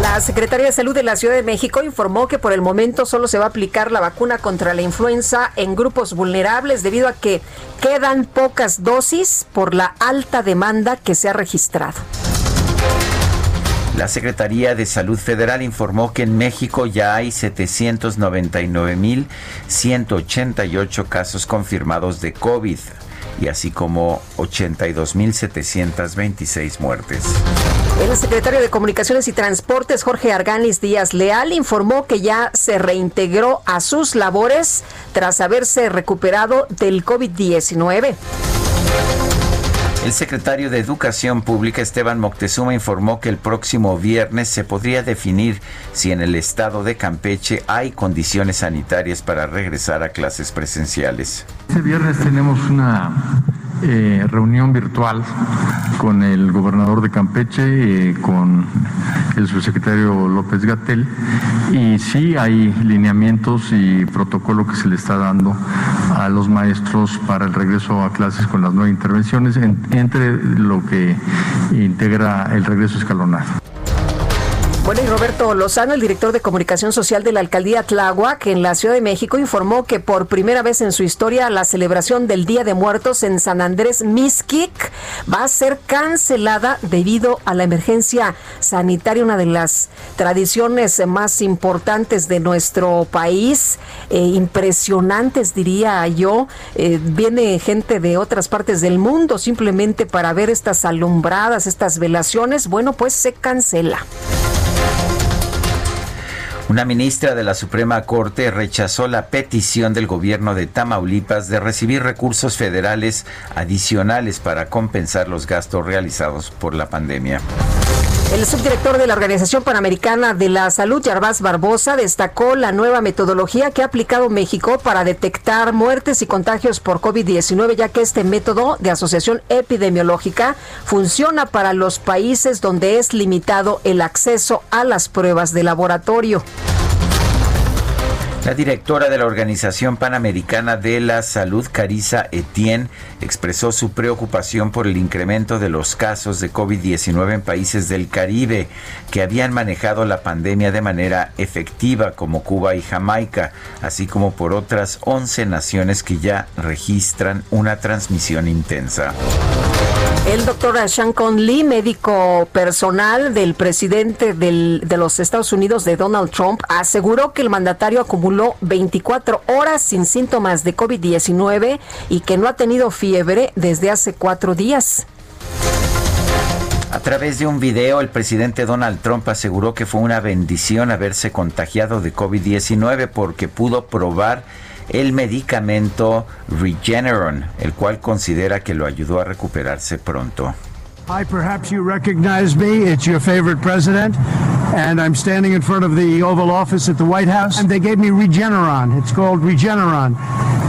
[SPEAKER 3] La Secretaría de Salud de la Ciudad de México informó que por el momento solo se va a aplicar la vacuna contra la influenza en grupos vulnerables debido a que quedan pocas dosis por la alta demanda que se ha registrado.
[SPEAKER 1] La Secretaría de Salud Federal informó que en México ya hay 799.188 casos confirmados de COVID y así como 82.726 muertes.
[SPEAKER 3] El secretario de Comunicaciones y Transportes, Jorge Arganis Díaz Leal, informó que ya se reintegró a sus labores tras haberse recuperado del COVID-19.
[SPEAKER 1] El secretario de Educación Pública Esteban Moctezuma informó que el próximo viernes se podría definir si en el estado de Campeche hay condiciones sanitarias para regresar a clases presenciales.
[SPEAKER 10] Este viernes tenemos una eh, reunión virtual con el gobernador de Campeche, eh, con el subsecretario López Gatel, y sí hay lineamientos y protocolo que se le está dando a los maestros para el regreso a clases con las nuevas intervenciones, entre lo que integra el regreso escalonado.
[SPEAKER 3] Bueno, y Roberto Lozano, el director de comunicación social de la alcaldía Tláhuac en la Ciudad de México, informó que por primera vez en su historia la celebración del Día de Muertos en San Andrés Mixquic va a ser cancelada debido a la emergencia sanitaria, una de las tradiciones más importantes de nuestro país, eh, impresionantes diría yo. Eh, viene gente de otras partes del mundo simplemente para ver estas alumbradas, estas velaciones. Bueno, pues se cancela.
[SPEAKER 1] Una ministra de la Suprema Corte rechazó la petición del gobierno de Tamaulipas de recibir recursos federales adicionales para compensar los gastos realizados por la pandemia.
[SPEAKER 3] El subdirector de la Organización Panamericana de la Salud, Yarvás Barbosa, destacó la nueva metodología que ha aplicado México para detectar muertes y contagios por COVID-19, ya que este método de asociación epidemiológica funciona para los países donde es limitado el acceso a las pruebas de laboratorio.
[SPEAKER 1] La directora de la Organización Panamericana de la Salud, Carisa Etienne, expresó su preocupación por el incremento de los casos de COVID-19 en países del Caribe que habían manejado la pandemia de manera efectiva, como Cuba y Jamaica, así como por otras 11 naciones que ya registran una transmisión intensa.
[SPEAKER 3] El doctor Sean Conley, médico personal del presidente de los Estados Unidos de Donald Trump, aseguró que el mandatario acumuló 24 horas sin síntomas de COVID-19 y que no ha tenido fiebre desde hace cuatro días.
[SPEAKER 1] A través de un video, el presidente Donald Trump aseguró que fue una bendición haberse contagiado de COVID-19 porque pudo probar el medicamento Regeneron, el cual considera que lo ayudó a recuperarse pronto.
[SPEAKER 11] Hi, perhaps you recognize me. It's your favorite president. And I'm standing in front of the Oval Office at the White House. And they gave me Regeneron. It's called Regeneron.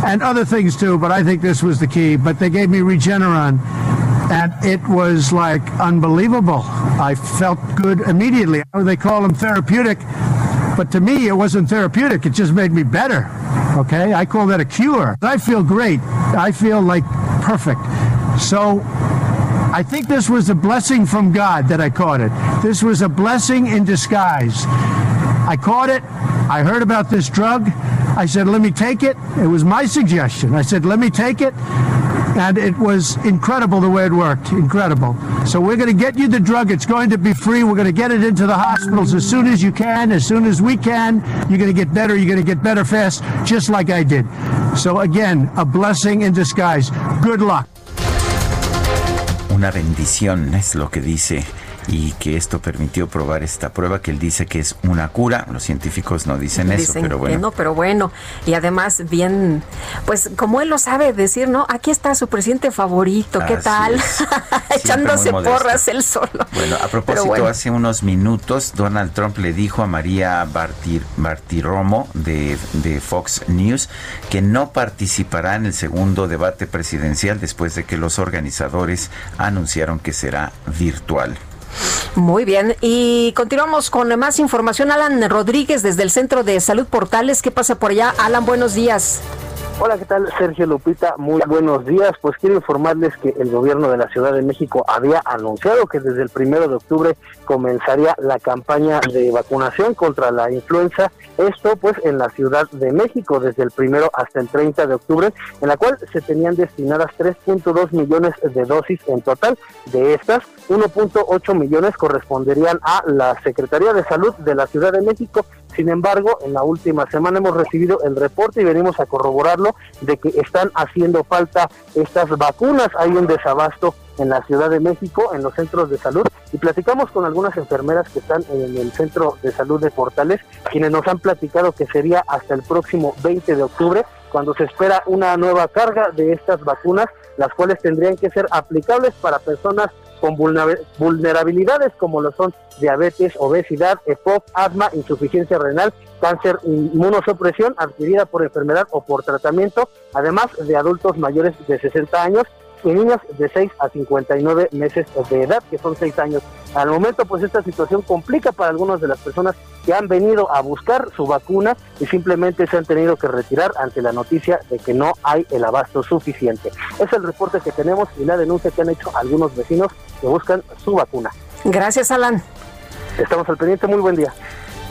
[SPEAKER 11] And other things too, but I think this was the key. But they gave me Regeneron. And it was like unbelievable. I felt good immediately. They call them therapeutic. But to me, it wasn't therapeutic. It just made me better. Okay? I call that a cure. I feel great. I feel like perfect. So I think this was a blessing from God that I caught it. This was a blessing in disguise. I caught it. I heard about this drug. I said, let me take it. It was my suggestion. I said, let me take it. And it was incredible the way it worked. Incredible. So we're going to get you the drug. It's going to be free. We're going to get it into the hospitals as soon as you can, as soon as we can. You're going to get better. You're going to get better fast, just like I did. So again, a blessing in disguise. Good luck.
[SPEAKER 1] Una bendición es lo que dice y que esto permitió probar esta prueba que él dice que es una cura. Los científicos no dicen, eso, pero bueno.
[SPEAKER 3] no, pero bueno. Y además, bien, pues como él lo sabe decir, ¿no? Aquí está su presidente favorito, ¿qué tal? Echándose porras él solo.
[SPEAKER 1] Bueno, a propósito, hace unos minutos Donald Trump le dijo a María Bartir, Bartiromo de, de Fox News que no participará en el segundo debate presidencial después de que los organizadores anunciaron que será virtual.
[SPEAKER 3] Muy bien, y continuamos con más información. Alan Rodríguez desde el Centro de Salud Portales. ¿Qué pasa por allá? Alan, buenos días.
[SPEAKER 12] Hola, ¿qué tal? Sergio Lupita, muy buenos días. Pues quiero informarles que el gobierno de la Ciudad de México había anunciado que desde el primero de octubre comenzaría la campaña de vacunación contra la influenza. Esto, pues, en la Ciudad de México, desde el primero hasta el 30 de octubre, en la cual se tenían destinadas 3.2 millones de dosis en total. De estas, 1.8 millones corresponderían a la Secretaría de Salud de la Ciudad de México. Sin embargo, en la última semana hemos recibido el reporte y venimos a corroborarlo de que están haciendo falta estas vacunas. Hay un desabasto en la Ciudad de México, en los centros de salud, y platicamos con algunas enfermeras que están en el Centro de Salud de Portales, quienes nos han platicado que sería hasta el próximo 20 de octubre, cuando se espera una nueva carga de estas vacunas, las cuales tendrían que ser aplicables para personas con vulnerabilidades como lo son diabetes, obesidad, EPOC, asma, insuficiencia renal, cáncer, inmunosupresión adquirida por enfermedad o por tratamiento, además de adultos mayores de 60 años y niños de 6 a 59 meses de edad, que son 6 años. Al momento, pues esta situación complica para algunas de las personas que han venido a buscar su vacuna y simplemente se han tenido que retirar ante la noticia de que no hay el abasto suficiente. Es el reporte que tenemos y la denuncia que han hecho algunos vecinos que buscan su vacuna.
[SPEAKER 3] Gracias, Alan.
[SPEAKER 12] Estamos al pendiente, muy buen día.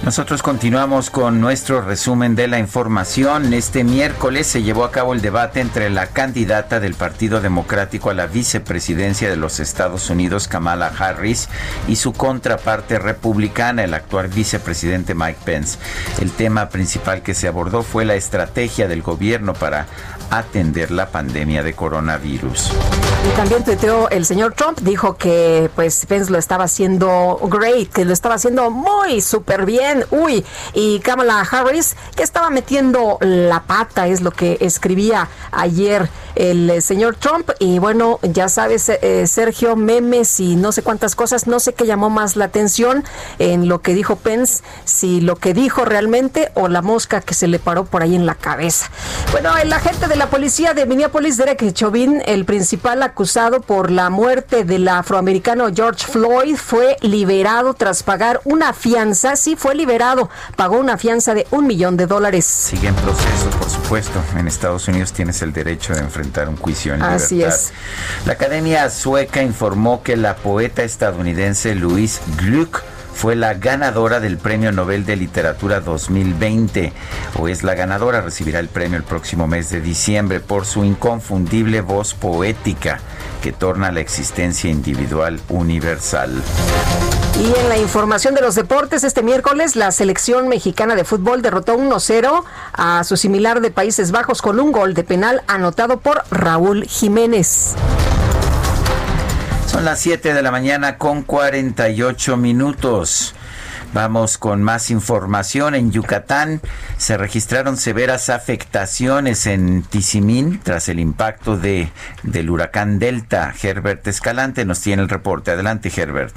[SPEAKER 1] Nosotros continuamos con nuestro resumen de la información. Este miércoles se llevó a cabo el debate entre la candidata del Partido Democrático a la vicepresidencia de los Estados Unidos, Kamala Harris, y su contraparte republicana, el actual vicepresidente Mike Pence. El tema principal que se abordó fue la estrategia del gobierno para atender la pandemia de coronavirus.
[SPEAKER 3] Y también tuiteó el señor Trump, dijo que pues Pence lo estaba haciendo great, que lo estaba haciendo muy súper bien, uy, y Kamala Harris que estaba metiendo la pata, es lo que escribía ayer el señor Trump, y bueno, ya sabes, eh, Sergio, memes y no sé cuántas cosas, no sé qué llamó más la atención en lo que dijo Pence, si lo que dijo realmente o la mosca que se le paró por ahí en la cabeza. Bueno, el agente de la policía de Minneapolis, Derek Chauvin, el principal acusado por la muerte del afroamericano George Floyd fue liberado tras pagar una fianza. Sí, fue liberado. Pagó una fianza de un millón de dólares.
[SPEAKER 1] Sigue en proceso, por supuesto. En Estados Unidos tienes el derecho de enfrentar un juicio en
[SPEAKER 3] Así
[SPEAKER 1] libertad.
[SPEAKER 3] es.
[SPEAKER 1] La Academia Sueca informó que la poeta estadounidense Louise Gluck fue la ganadora del Premio Nobel de Literatura 2020 o es la ganadora, recibirá el premio el próximo mes de diciembre por su inconfundible voz poética que torna la existencia individual universal.
[SPEAKER 3] Y en la información de los deportes, este miércoles la selección mexicana de fútbol derrotó 1-0 a su similar de Países Bajos con un gol de penal anotado por Raúl Jiménez.
[SPEAKER 1] Son las 7 de la mañana con 48 minutos. Vamos con más información. En Yucatán se registraron severas afectaciones en Tizimín tras el impacto de, del huracán Delta. Herbert Escalante nos tiene el reporte. Adelante, Herbert.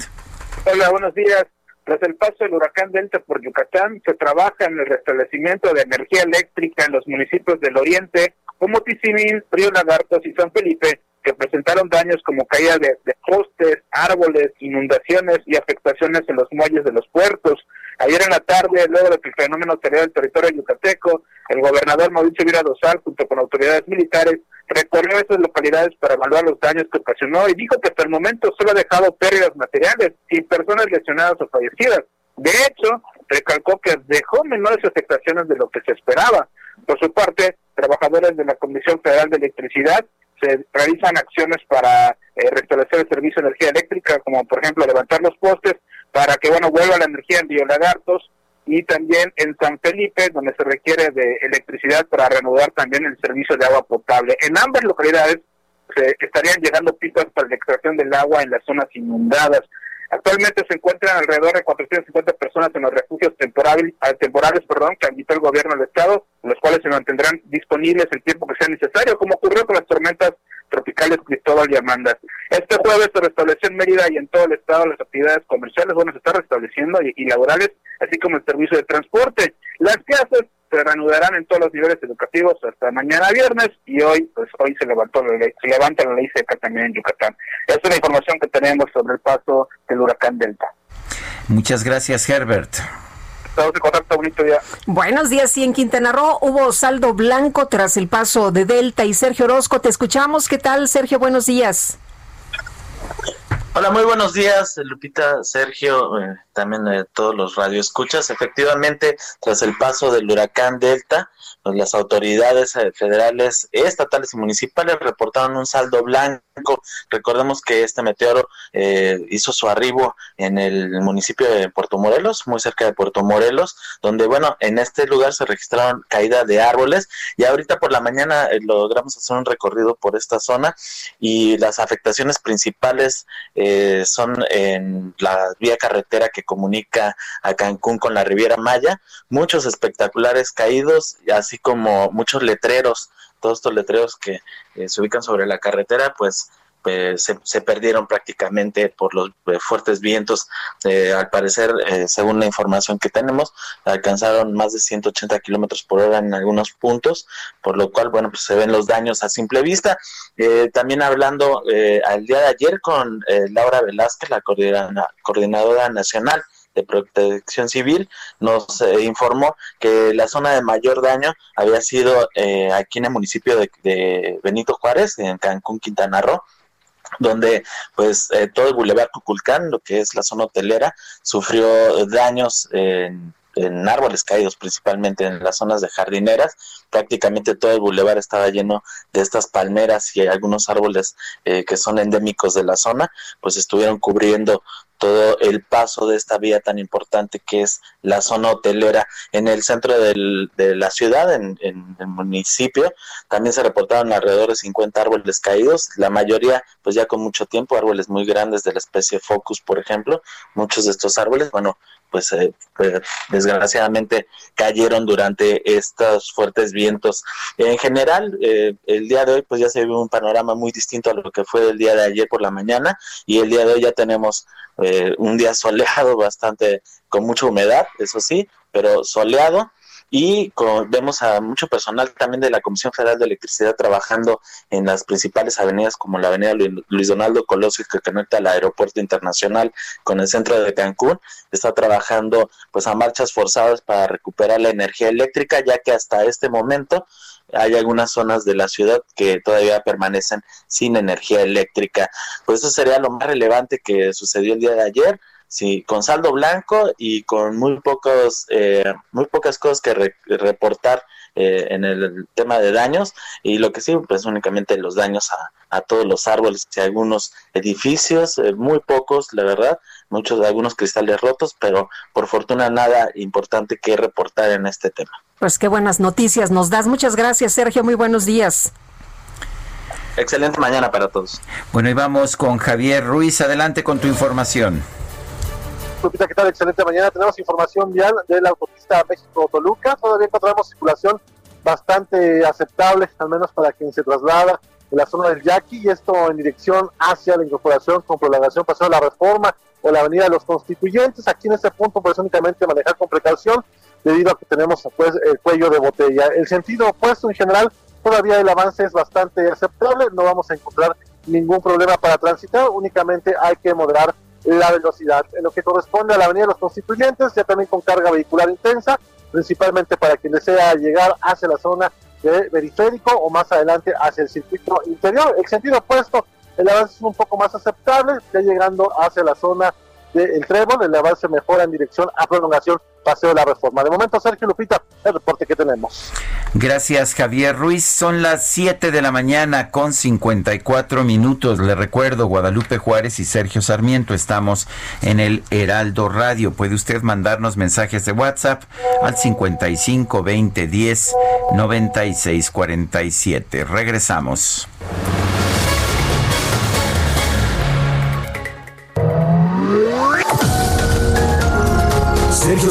[SPEAKER 13] Hola, buenos días. Tras el paso del huracán Delta por Yucatán, se trabaja en el restablecimiento de energía eléctrica en los municipios del oriente, como Tizimín, Río Lagartos y San Felipe, que presentaron daños como caída de, de postes, árboles, inundaciones y afectaciones en los muelles de los puertos. Ayer en la tarde, luego de que el fenómeno salió del territorio yucateco, el gobernador Mauricio Vira Dosal, junto con autoridades militares, recorrió esas localidades para evaluar los daños que ocasionó y dijo que hasta el momento solo ha dejado pérdidas materiales y personas lesionadas o fallecidas. De hecho, recalcó que dejó menores afectaciones de lo que se esperaba. Por su parte, trabajadores de la Comisión Federal de Electricidad se realizan acciones para eh, restablecer el servicio de energía eléctrica, como por ejemplo levantar los postes para que bueno vuelva la energía en Río Lagartos y también en San Felipe, donde se requiere de electricidad para reanudar también el servicio de agua potable. En ambas localidades se estarían llegando pipas para la extracción del agua en las zonas inundadas. Actualmente se encuentran alrededor de 450 personas en los refugios temporales, temporales perdón, que habilitó el gobierno del estado, los cuales se mantendrán disponibles el tiempo que sea necesario, como ocurrió con las tormentas tropicales Cristóbal y Amanda. Este jueves se restableció en Mérida y en todo el estado las actividades comerciales, bueno, se está restableciendo y, y laborales, así como el servicio de transporte. Las clases se reanudarán en todos los niveles educativos hasta mañana viernes y hoy pues hoy se levantó la ley, se levanta la ley seca también en Yucatán. Esa es la información que tenemos sobre el paso del huracán Delta.
[SPEAKER 1] Muchas gracias, Herbert.
[SPEAKER 13] Estamos en contacto, bonito día.
[SPEAKER 3] Buenos días, y en Quintana Roo hubo saldo blanco tras el paso de Delta y Sergio Orozco, te escuchamos. ¿Qué tal, Sergio? Buenos días.
[SPEAKER 2] Hola, muy buenos días, Lupita, Sergio, eh, también eh, todos los radioescuchas. Efectivamente, tras el paso del huracán Delta, pues las autoridades eh, federales, estatales y municipales reportaron un saldo blanco. Recordemos que este meteoro eh, hizo su arribo en el municipio de Puerto Morelos, muy cerca de Puerto Morelos, donde, bueno, en este lugar se registraron caídas de árboles y ahorita por la mañana eh, logramos hacer un recorrido por esta zona y las afectaciones principales eh, son en la vía carretera que comunica a Cancún con la Riviera Maya, muchos espectaculares caídos, así como muchos letreros, todos estos letreros que eh, se ubican sobre la carretera, pues eh, se, perdieron prácticamente por los eh, fuertes vientos. Eh, al parecer, según la información que tenemos, alcanzaron más de 180 kilómetros por hora en algunos puntos, por lo cual, bueno, pues se ven los daños a simple vista. también hablando al día de ayer con Laura Velázquez, la coordinadora nacional de Protección Civil nos eh, informó que la zona de mayor daño había sido eh, aquí en el municipio de, de, Benito Juárez, en Cancún, Quintana Roo donde pues eh, todo el Boulevard Cuculcán, lo que es la zona hotelera, sufrió daños en en árboles caídos, principalmente en las zonas de jardineras. Prácticamente todo el bulevar estaba lleno de estas palmeras y algunos árboles eh, que son endémicos de la zona, pues estuvieron cubriendo todo el paso de esta vía tan importante que es la zona hotelera en el centro de la ciudad, en, en, el municipio. También se reportaron alrededor de 50 árboles caídos, la mayoría pues ya con mucho tiempo, árboles muy grandes de la especie Focus, por ejemplo. Muchos de estos árboles, bueno, pues, eh, pues, desgraciadamente cayeron durante estos fuertes vientos. En general, eh, el día de hoy pues ya se ve un panorama muy distinto a lo que fue el día de ayer por la mañana y el día de hoy ya tenemos eh, un día soleado bastante con mucha humedad, eso sí, pero soleado y vemos a mucho personal también de la Comisión Federal de Electricidad trabajando en las principales avenidas como la avenida Luis Donaldo Colosio que conecta al aeropuerto internacional con el centro de Cancún, está trabajando pues a marchas forzadas para recuperar la energía eléctrica ya que hasta este momento hay algunas zonas de la ciudad que todavía permanecen sin energía eléctrica. Pues eso sería lo más relevante que sucedió el día de ayer. Sí, con saldo blanco y con muy pocos, eh, muy pocas cosas que reportar eh, en el tema de daños y lo que sí, pues únicamente los daños a, todos los árboles y algunos edificios, eh, muy pocos, la verdad, muchos algunos cristales rotos, pero por fortuna nada importante que reportar en este tema.
[SPEAKER 3] Pues qué buenas noticias nos das. Muchas gracias, Sergio. Muy buenos días.
[SPEAKER 2] Excelente mañana para todos.
[SPEAKER 1] Bueno, y vamos con Javier Ruiz. Adelante con tu información.
[SPEAKER 14] ¿Qué tal? Excelente mañana. Tenemos información vial de la autopista México-Toluca. Todavía encontramos circulación bastante aceptable, al menos para quien se traslada en la zona del Yaqui, y esto en dirección hacia la incorporación con prolongación paseo de la Reforma o la Avenida de los Constituyentes. Aquí en este punto, pues únicamente manejar con precaución debido a que tenemos pues el cuello de botella. El sentido opuesto en general, todavía el avance es bastante aceptable, no vamos a encontrar ningún problema para transitar, únicamente hay que moderar la velocidad. En lo que corresponde a la Avenida de los Constituyentes, ya también con carga vehicular intensa, principalmente para quien desea llegar hacia la zona de periférico o más adelante hacia el circuito interior. El sentido opuesto, el avance es un poco más aceptable, ya llegando hacia la zona del Trébol, el avance mejora en dirección a prolongación Paseo de la Reforma. De momento, Sergio Lupita, el reporte que tenemos.
[SPEAKER 1] Gracias, Javier Ruiz. Son las 7 de la mañana con 54 minutos. Le recuerdo, Guadalupe Juárez y Sergio Sarmiento estamos en el Heraldo Radio. Puede usted mandarnos mensajes de WhatsApp al 55 20 10 96 47. Regresamos.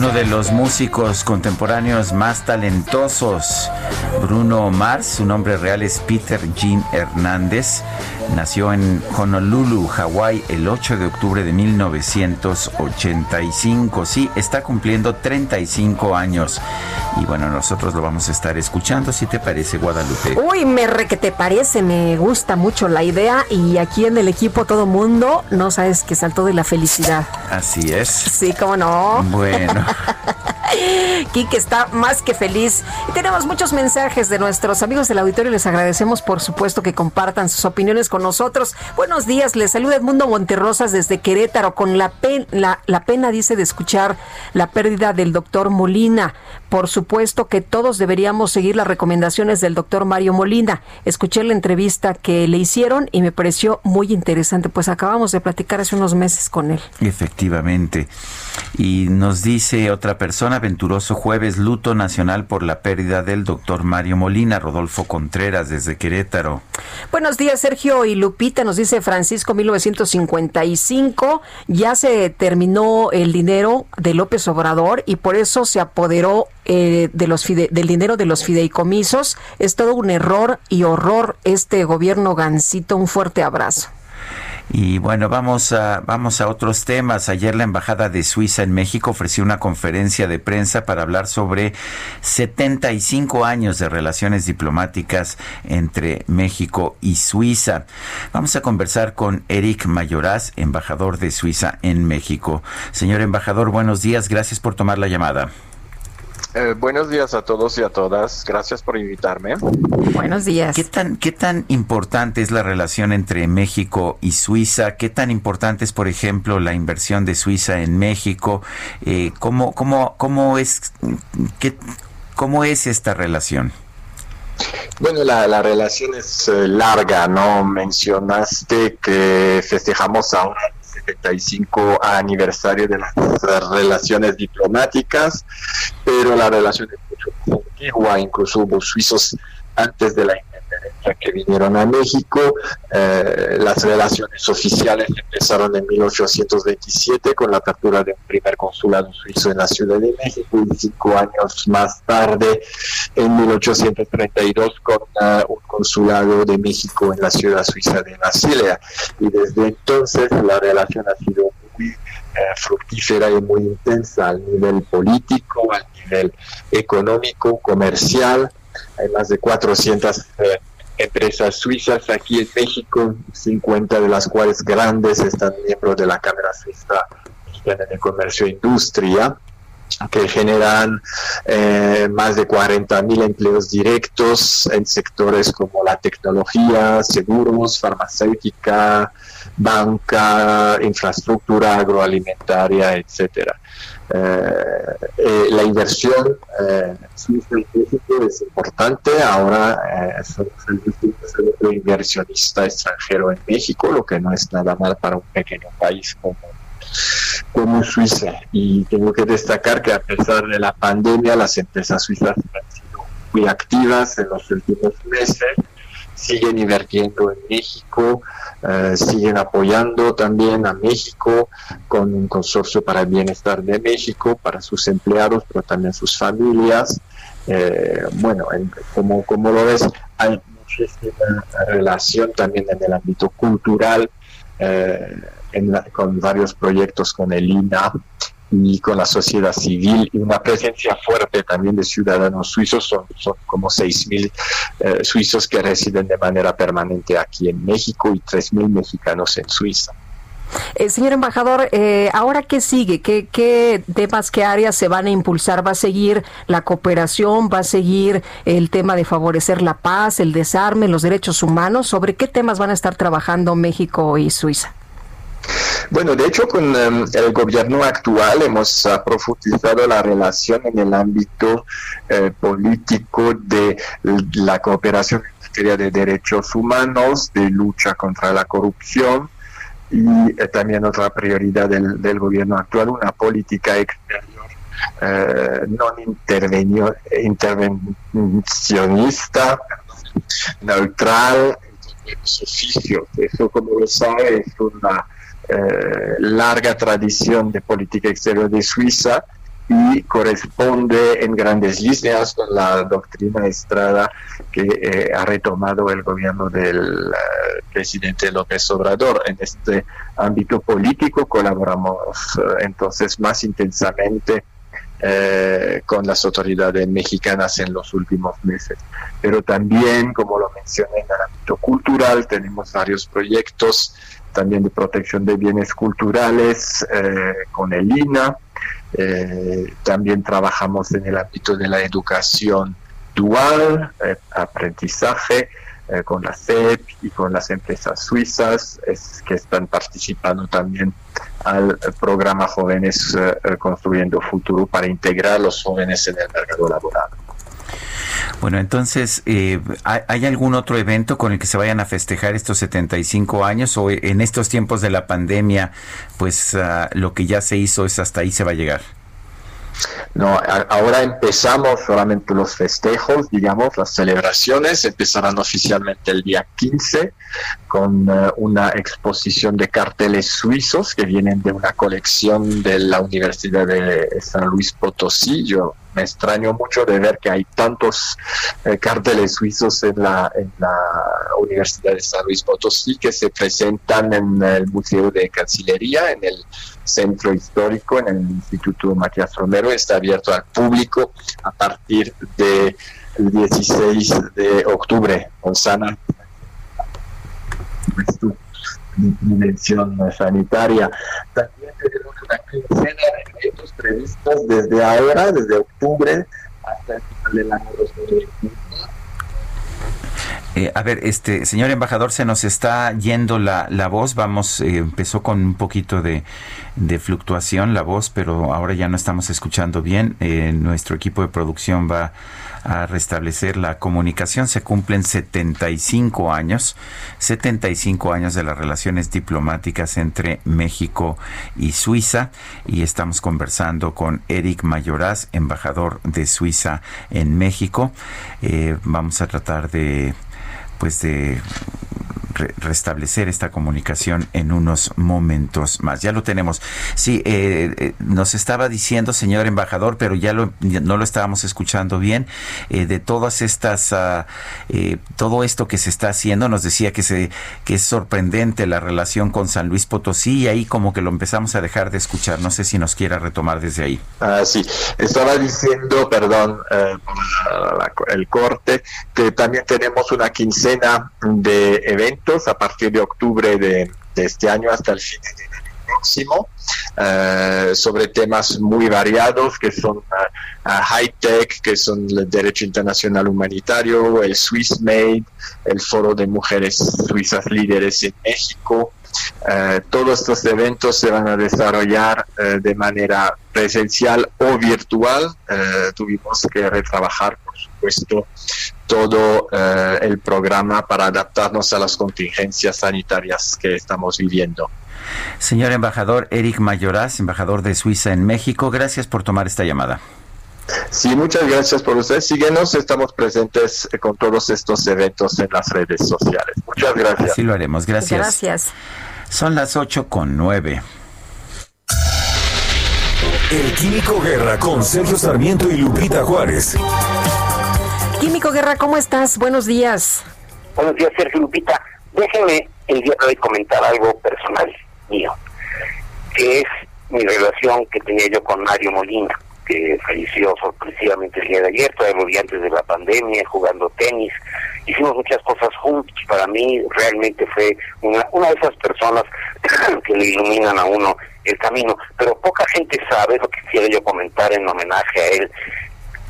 [SPEAKER 1] Los músicos contemporáneos más talentosos. Bruno Mars, su nombre real es Peter Jean Hernández, nació en Honolulu, Hawái, el 8 de octubre de 1985. Sí, está cumpliendo 35 años. Y bueno, nosotros lo vamos a estar escuchando, si te parece, Guadalupe.
[SPEAKER 3] Uy, me re que te parece, me gusta mucho la idea y aquí en el equipo todo mundo, no sabes que saltó de la felicidad.
[SPEAKER 1] Así es.
[SPEAKER 3] Sí, cómo no.
[SPEAKER 1] Bueno ha ha
[SPEAKER 3] Kike está más que feliz. Y tenemos muchos mensajes de nuestros amigos del auditorio. Les agradecemos, por supuesto, que compartan sus opiniones con nosotros. Buenos días, les saluda Edmundo Monterrosas desde Querétaro. Con la, la pena, dice, de escuchar la pérdida del doctor Molina. Por supuesto que todos deberíamos seguir las recomendaciones del doctor Mario Molina. Escuché la entrevista que le hicieron y me pareció muy interesante. Pues acabamos de platicar hace unos meses con él.
[SPEAKER 1] Efectivamente. Y nos dice otra persona, venturoso jueves, luto nacional por la pérdida del doctor Mario Molina, Rodolfo Contreras desde Querétaro.
[SPEAKER 3] Buenos días, Sergio y Lupita, nos dice Francisco 1955, ya se terminó el dinero de López Obrador y por eso se apoderó eh, de los del dinero de los fideicomisos. Es todo un error y horror este gobierno gancito. Un fuerte abrazo.
[SPEAKER 1] Y bueno, vamos a, vamos a otros temas. Ayer la Embajada de Suiza en México ofreció una conferencia de prensa para hablar sobre 75 años de relaciones diplomáticas entre México y Suiza. Vamos a conversar con Eric Mayoraz, embajador de Suiza en México. Señor embajador, buenos días. Gracias por tomar la llamada.
[SPEAKER 15] Eh, buenos días a todos y a todas. Gracias por invitarme.
[SPEAKER 3] Buenos días.
[SPEAKER 1] ¿Qué tan, ¿Qué tan importante es la relación entre México y Suiza? ¿Qué tan importante es, por ejemplo, la inversión de Suiza en México? Eh, ¿cómo, cómo, cómo, es, qué, ¿Cómo es esta relación?
[SPEAKER 15] Bueno, la, la relación es eh, larga, ¿no? Mencionaste que festejamos ahora 75 aniversario de las relaciones diplomáticas, pero la relación es mucho más antigua, incluso hubo suizos antes de la que vinieron a México. Eh, las relaciones oficiales empezaron en 1827 con la apertura de un primer consulado suizo en la Ciudad de México y cinco años más tarde, en 1832, con uh, un consulado de México en la ciudad suiza de Basilea. Y desde entonces la relación ha sido muy eh, fructífera y muy intensa al nivel político, al nivel económico, comercial. Hay más de 400 empresas suizas aquí en México, 50 de las cuales grandes están miembros de la Cámara Suiza de Comercio e Industria que generan eh, más de 40 mil empleos directos en sectores como la tecnología, seguros, farmacéutica, banca, infraestructura agroalimentaria, etcétera. Eh, eh, la inversión eh, es importante. Ahora eh, somos inversionista extranjero en México, lo que no es nada mal para un pequeño país como, como Suiza. Y tengo que destacar que a pesar de la pandemia, las empresas suizas han sido muy activas en los últimos meses siguen invirtiendo en México, eh, siguen apoyando también a México con un consorcio para el bienestar de México, para sus empleados, pero también sus familias. Eh, bueno, como, como lo ves, hay muchísima relación también en el ámbito cultural, eh, con varios proyectos con el INA y con la sociedad civil y una presencia fuerte también de ciudadanos suizos, son, son como 6.000 eh, suizos que residen de manera permanente aquí en México y 3.000 mexicanos en Suiza.
[SPEAKER 3] Eh, señor embajador, eh, ¿ahora qué sigue? ¿Qué, ¿Qué temas, qué áreas se van a impulsar? ¿Va a seguir la cooperación? ¿Va a seguir el tema de favorecer la paz, el desarme, los derechos humanos? ¿Sobre qué temas van a estar trabajando México y Suiza?
[SPEAKER 15] Bueno, de hecho, con em, el gobierno actual hemos uh, profundizado la relación en el ámbito eh, político de la cooperación en materia de derechos humanos, de lucha contra la corrupción y eh, también otra prioridad del, del, gobierno actual, una política exterior eh, no intervencionista, neutral. Eso, como lo sabe, es una eh, larga tradición de política exterior de Suiza y corresponde en grandes líneas con la doctrina Estrada que eh, ha retomado el gobierno del eh, presidente López Obrador. En este ámbito político colaboramos entonces más intensamente con las autoridades mexicanas en los últimos meses. Pero también, como lo mencioné, en el ámbito cultural tenemos varios proyectos también de protección de bienes culturales eh, con el INA. Eh, también trabajamos en el ámbito de la educación dual, eh, aprendizaje, con la CEP y con las empresas suizas es, que están participando también al programa Jóvenes Construyendo Futuro para integrar a los jóvenes en el mercado laboral.
[SPEAKER 1] Bueno, entonces, eh, ¿hay algún otro evento con el que se vayan a festejar estos 75 años o en estos tiempos de la pandemia, pues uh, lo que ya se hizo es hasta ahí se va a llegar?
[SPEAKER 15] No, ahora empezamos solamente los festejos, digamos, las celebraciones empezarán oficialmente el día 15 con uh, una exposición de carteles suizos que vienen de una colección de la Universidad de San Luis Potosí. Yo me extraño mucho de ver que hay tantos eh, carteles suizos en la, en la Universidad de San Luis Potosí que se presentan en el Museo de Cancillería, en el Centro Histórico, en el Instituto Matías Romero. Está abierto al público a partir del 16 de octubre con sana dimensión sanitaria. También tenemos una quincena de eventos previstos desde ahora, desde octubre hasta el final del año 2021.
[SPEAKER 1] Eh, a ver, este señor embajador, se nos está yendo la, la voz. Vamos, eh, empezó con un poquito de, de, fluctuación la voz, pero ahora ya no estamos escuchando bien. Eh, nuestro equipo de producción va a restablecer la comunicación. Se cumplen 75 años, 75 años de las relaciones diplomáticas entre México y Suiza y estamos conversando con Eric Mayoraz, embajador de Suiza en México. Vamos a tratar de pues de restablecer esta comunicación en unos momentos más. Ya lo tenemos. Sí, eh, eh, nos estaba diciendo, señor embajador, pero ya, lo, no lo estábamos escuchando bien, eh, de todas estas, uh, todo esto que se está haciendo, nos decía que, se, que es sorprendente la relación con San Luis Potosí y ahí como que lo empezamos a dejar de escuchar. No sé si nos quiera retomar desde ahí.
[SPEAKER 15] Ah, sí, estaba diciendo, perdón, el corte, que también tenemos una quincena de eventos a partir de octubre de, este año hasta el fin de próximo eh, sobre temas muy variados que son uh, high tech, que son el derecho internacional humanitario, el Swiss Made, el foro de mujeres suizas líderes en México. Uh, todos estos eventos se van a desarrollar uh, de manera presencial o virtual. tuvimos que retrabajar, por supuesto, todo eh, el programa para adaptarnos a las contingencias sanitarias que estamos viviendo.
[SPEAKER 1] Señor embajador Eric Mayoraz, embajador de Suiza en México, gracias por tomar esta llamada.
[SPEAKER 15] Sí, muchas gracias por usted. Síguenos, estamos presentes con todos estos eventos en las redes sociales. Muchas gracias.
[SPEAKER 1] Así lo haremos, gracias.
[SPEAKER 3] Gracias.
[SPEAKER 1] Son las ocho con nueve.
[SPEAKER 5] El Químico Guerra con Sergio Sarmiento y Lupita Juárez.
[SPEAKER 3] Químico Guerra, ¿cómo estás? Buenos días.
[SPEAKER 16] Buenos días, Sergio Lupita. Déjeme el día de hoy comentar algo personal mío, que es mi relación que tenía yo con Mario Molina, que falleció sorpresivamente el día de ayer, todavía antes de la pandemia, jugando tenis. Hicimos muchas cosas juntos. Para mí realmente fue una, una de esas personas que le iluminan a uno el camino. Pero poca gente sabe, lo que quisiera yo comentar en homenaje a él,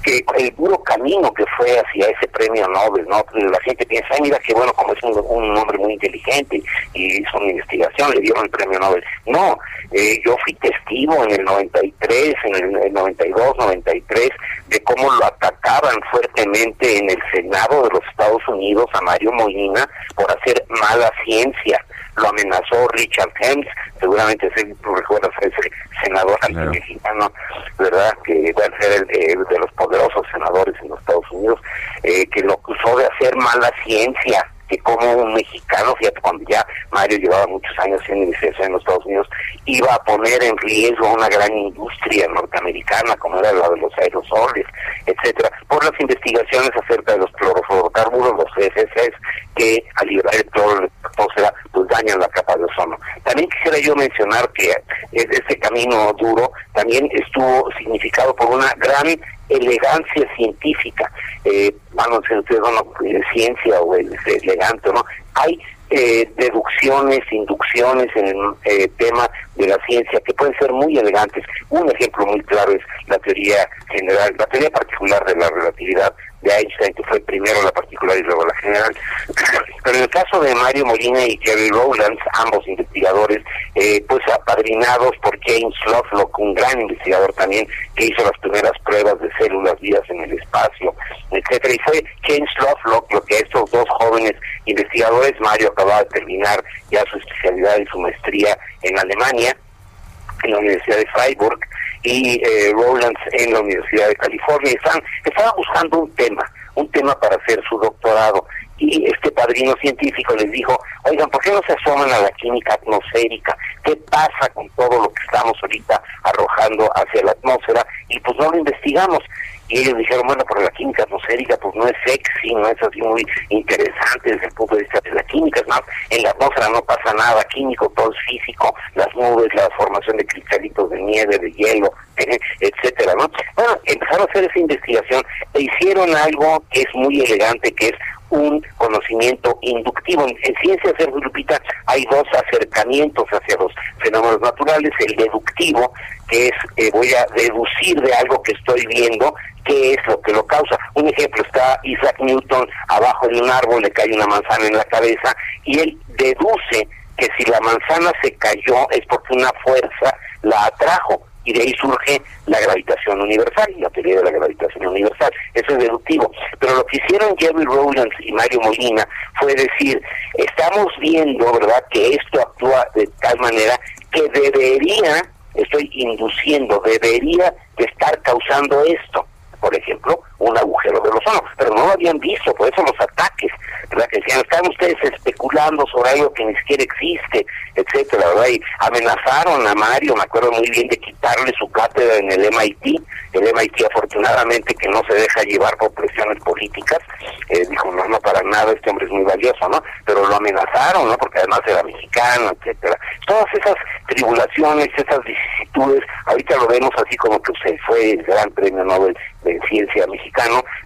[SPEAKER 16] que el puro camino que fue hacia ese premio Nobel, ¿no? La gente piensa, mira que bueno, como es un, hombre muy inteligente y hizo una investigación, le dieron el premio Nobel. No, eh, yo fui testigo en el 93, en el, 92, 93, de cómo lo atacaban fuertemente en el Senado de los Estados Unidos a Mario Molina por hacer mala ciencia lo amenazó Richard Helms, seguramente se recuerdas a ese senador mexicano, ¿verdad? Que va a ser el, de los poderosos senadores en los Estados Unidos, eh, que lo acusó de hacer mala ciencia que como un mexicano, fíjate, cuando ya Mario llevaba muchos años en investigación en los Estados Unidos, iba a poner en riesgo una gran industria norteamericana, como era la de los aerosoles, etcétera, por las investigaciones acerca de los clorofluorocarburos, los CFCs, que al liberar el cloro pues dañan la capa de ozono. También quisiera yo mencionar que ese camino duro también estuvo significado por una gran elegancia científica, eh, vamos a decir, eh, ciencia o el, elegante, ¿no? Hay eh, deducciones, inducciones en el eh, tema de la ciencia que pueden ser muy elegantes. Un ejemplo muy claro es la teoría general, la teoría particular de la relatividad de Einstein, que fue primero la particular y luego la general. Pero en el caso de Mario Molina y Jerry Rowlands, ambos investigadores, eh, pues apadrinados por James Lovelock, un gran investigador también, que hizo las primeras pruebas de células vivas en el espacio, etcétera. Y fue James Lovelock lo que estos dos jóvenes investigadores, Mario acababa de terminar ya su especialidad y su maestría en Alemania, en la Universidad de Freiburg, y eh, Rowlands en la Universidad de California. Están, estaban buscando un tema, un tema para hacer su doctorado. Y este padrino científico les dijo, oigan, ¿por qué no se asoman a la química atmosférica? ¿Qué pasa con todo lo que estamos ahorita arrojando hacia la atmósfera? Y pues no lo investigamos. Y ellos dijeron, bueno, pero la química atmosférica pues no es sexy, no es así muy interesante desde el punto de vista de la química, más, en la atmósfera no pasa nada químico, todo es físico, las nubes, la formación de cristalitos de nieve, de hielo, etcétera, ¿no? Bueno, empezaron a hacer esa investigación e hicieron algo que es muy elegante, que es un conocimiento inductivo. En, ciencias, Lupita, hay dos acercamientos hacia los fenómenos naturales, el deductivo, que es eh, voy a deducir de algo que estoy viendo qué es lo que lo causa. Un ejemplo, está Isaac Newton abajo de un árbol, le cae una manzana en la cabeza y él deduce que si la manzana se cayó es porque una fuerza la atrajo y de ahí surge la gravitación universal, la teoría de la gravitación universal. Eso es deductivo. Pero lo que hicieron Jerry Rowlands y Mario Molina fue decir, estamos viendo, ¿verdad?, que esto actúa de tal manera que debería, estoy induciendo, debería de estar causando esto. Por ejemplo, un agujero de ozono, pero no lo habían visto, por eso los ataques, ¿verdad? Que decían, están ustedes especulando sobre algo que ni siquiera existe, etcétera, ¿verdad? Y amenazaron a Mario, me acuerdo muy bien, de quitarle su cátedra en el MIT, el MIT afortunadamente que no se deja llevar por presiones políticas, eh, dijo, no, no, para nada, este hombre es muy valioso, ¿no? Pero lo amenazaron, ¿no? Porque además era mexicano, etcétera. Todas esas tribulaciones, esas vicisitudes, ahorita lo vemos así como que se fue el gran premio Nobel de ciencia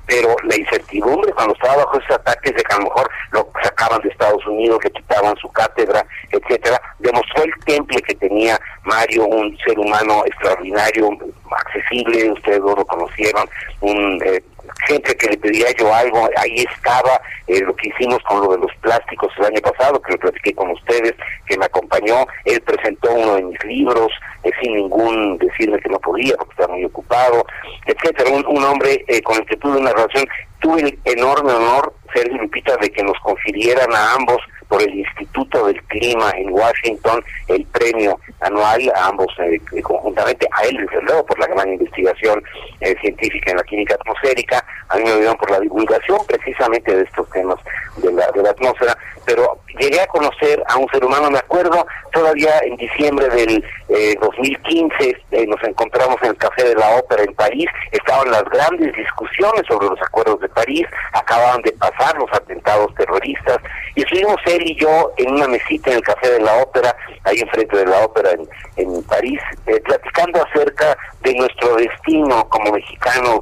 [SPEAKER 16] pero la incertidumbre cuando estaba bajo esos ataques de que a lo mejor lo sacaban de Estados Unidos, que quitaban su cátedra, etcétera, demostró el temple que tenía Mario, un ser humano extraordinario, accesible, ustedes lo conocieron, un eh, gente que le pedía yo algo, ahí estaba eh, lo que hicimos con lo de los plásticos el año pasado, que lo platiqué con ustedes, que me acompañó, él presentó uno de mis libros, eh, sin ningún decirme que no podía porque estaba muy ocupado, etcétera, un, hombre eh, con el que tuve una relación, tuve el enorme honor, Sergio Lupita, de que nos confirieran a ambos por el Instituto del Clima en Washington el premio anual a ambos eh, conjuntamente, a él desde luego por la gran investigación eh, científica en la química atmosférica, a mí me dieron por la divulgación precisamente de estos temas de la, de la atmósfera, pero llegué a conocer a un ser humano, me acuerdo, todavía en diciembre del 2015 eh, eh, nos encontramos en el Café de la Ópera en París, estaban las grandes discusiones sobre los acuerdos de París, acababan de pasar los atentados terroristas, y estuvimos él y yo en una mesita en el Café de la Ópera, ahí enfrente de la Ópera en, en París, eh, platicando acerca de nuestro destino como mexicanos,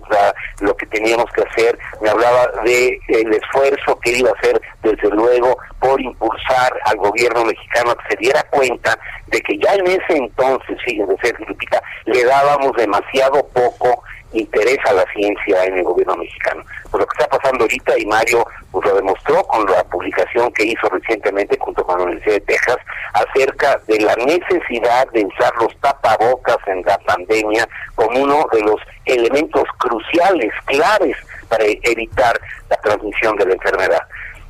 [SPEAKER 16] lo que teníamos que hacer, me hablaba de el esfuerzo que iba a hacer desde luego por impulsar al gobierno mexicano que se diera cuenta de que ya en ese entonces, fíjense, Lupita, le dábamos demasiado poco interés a la ciencia en el gobierno mexicano. Pues lo que está pasando ahorita, y Mario pues, lo demostró con la publicación que hizo recientemente junto con la Universidad de Texas acerca de la necesidad de usar los tapabocas en la pandemia como uno de los elementos cruciales, claves para evitar la transmisión de la enfermedad.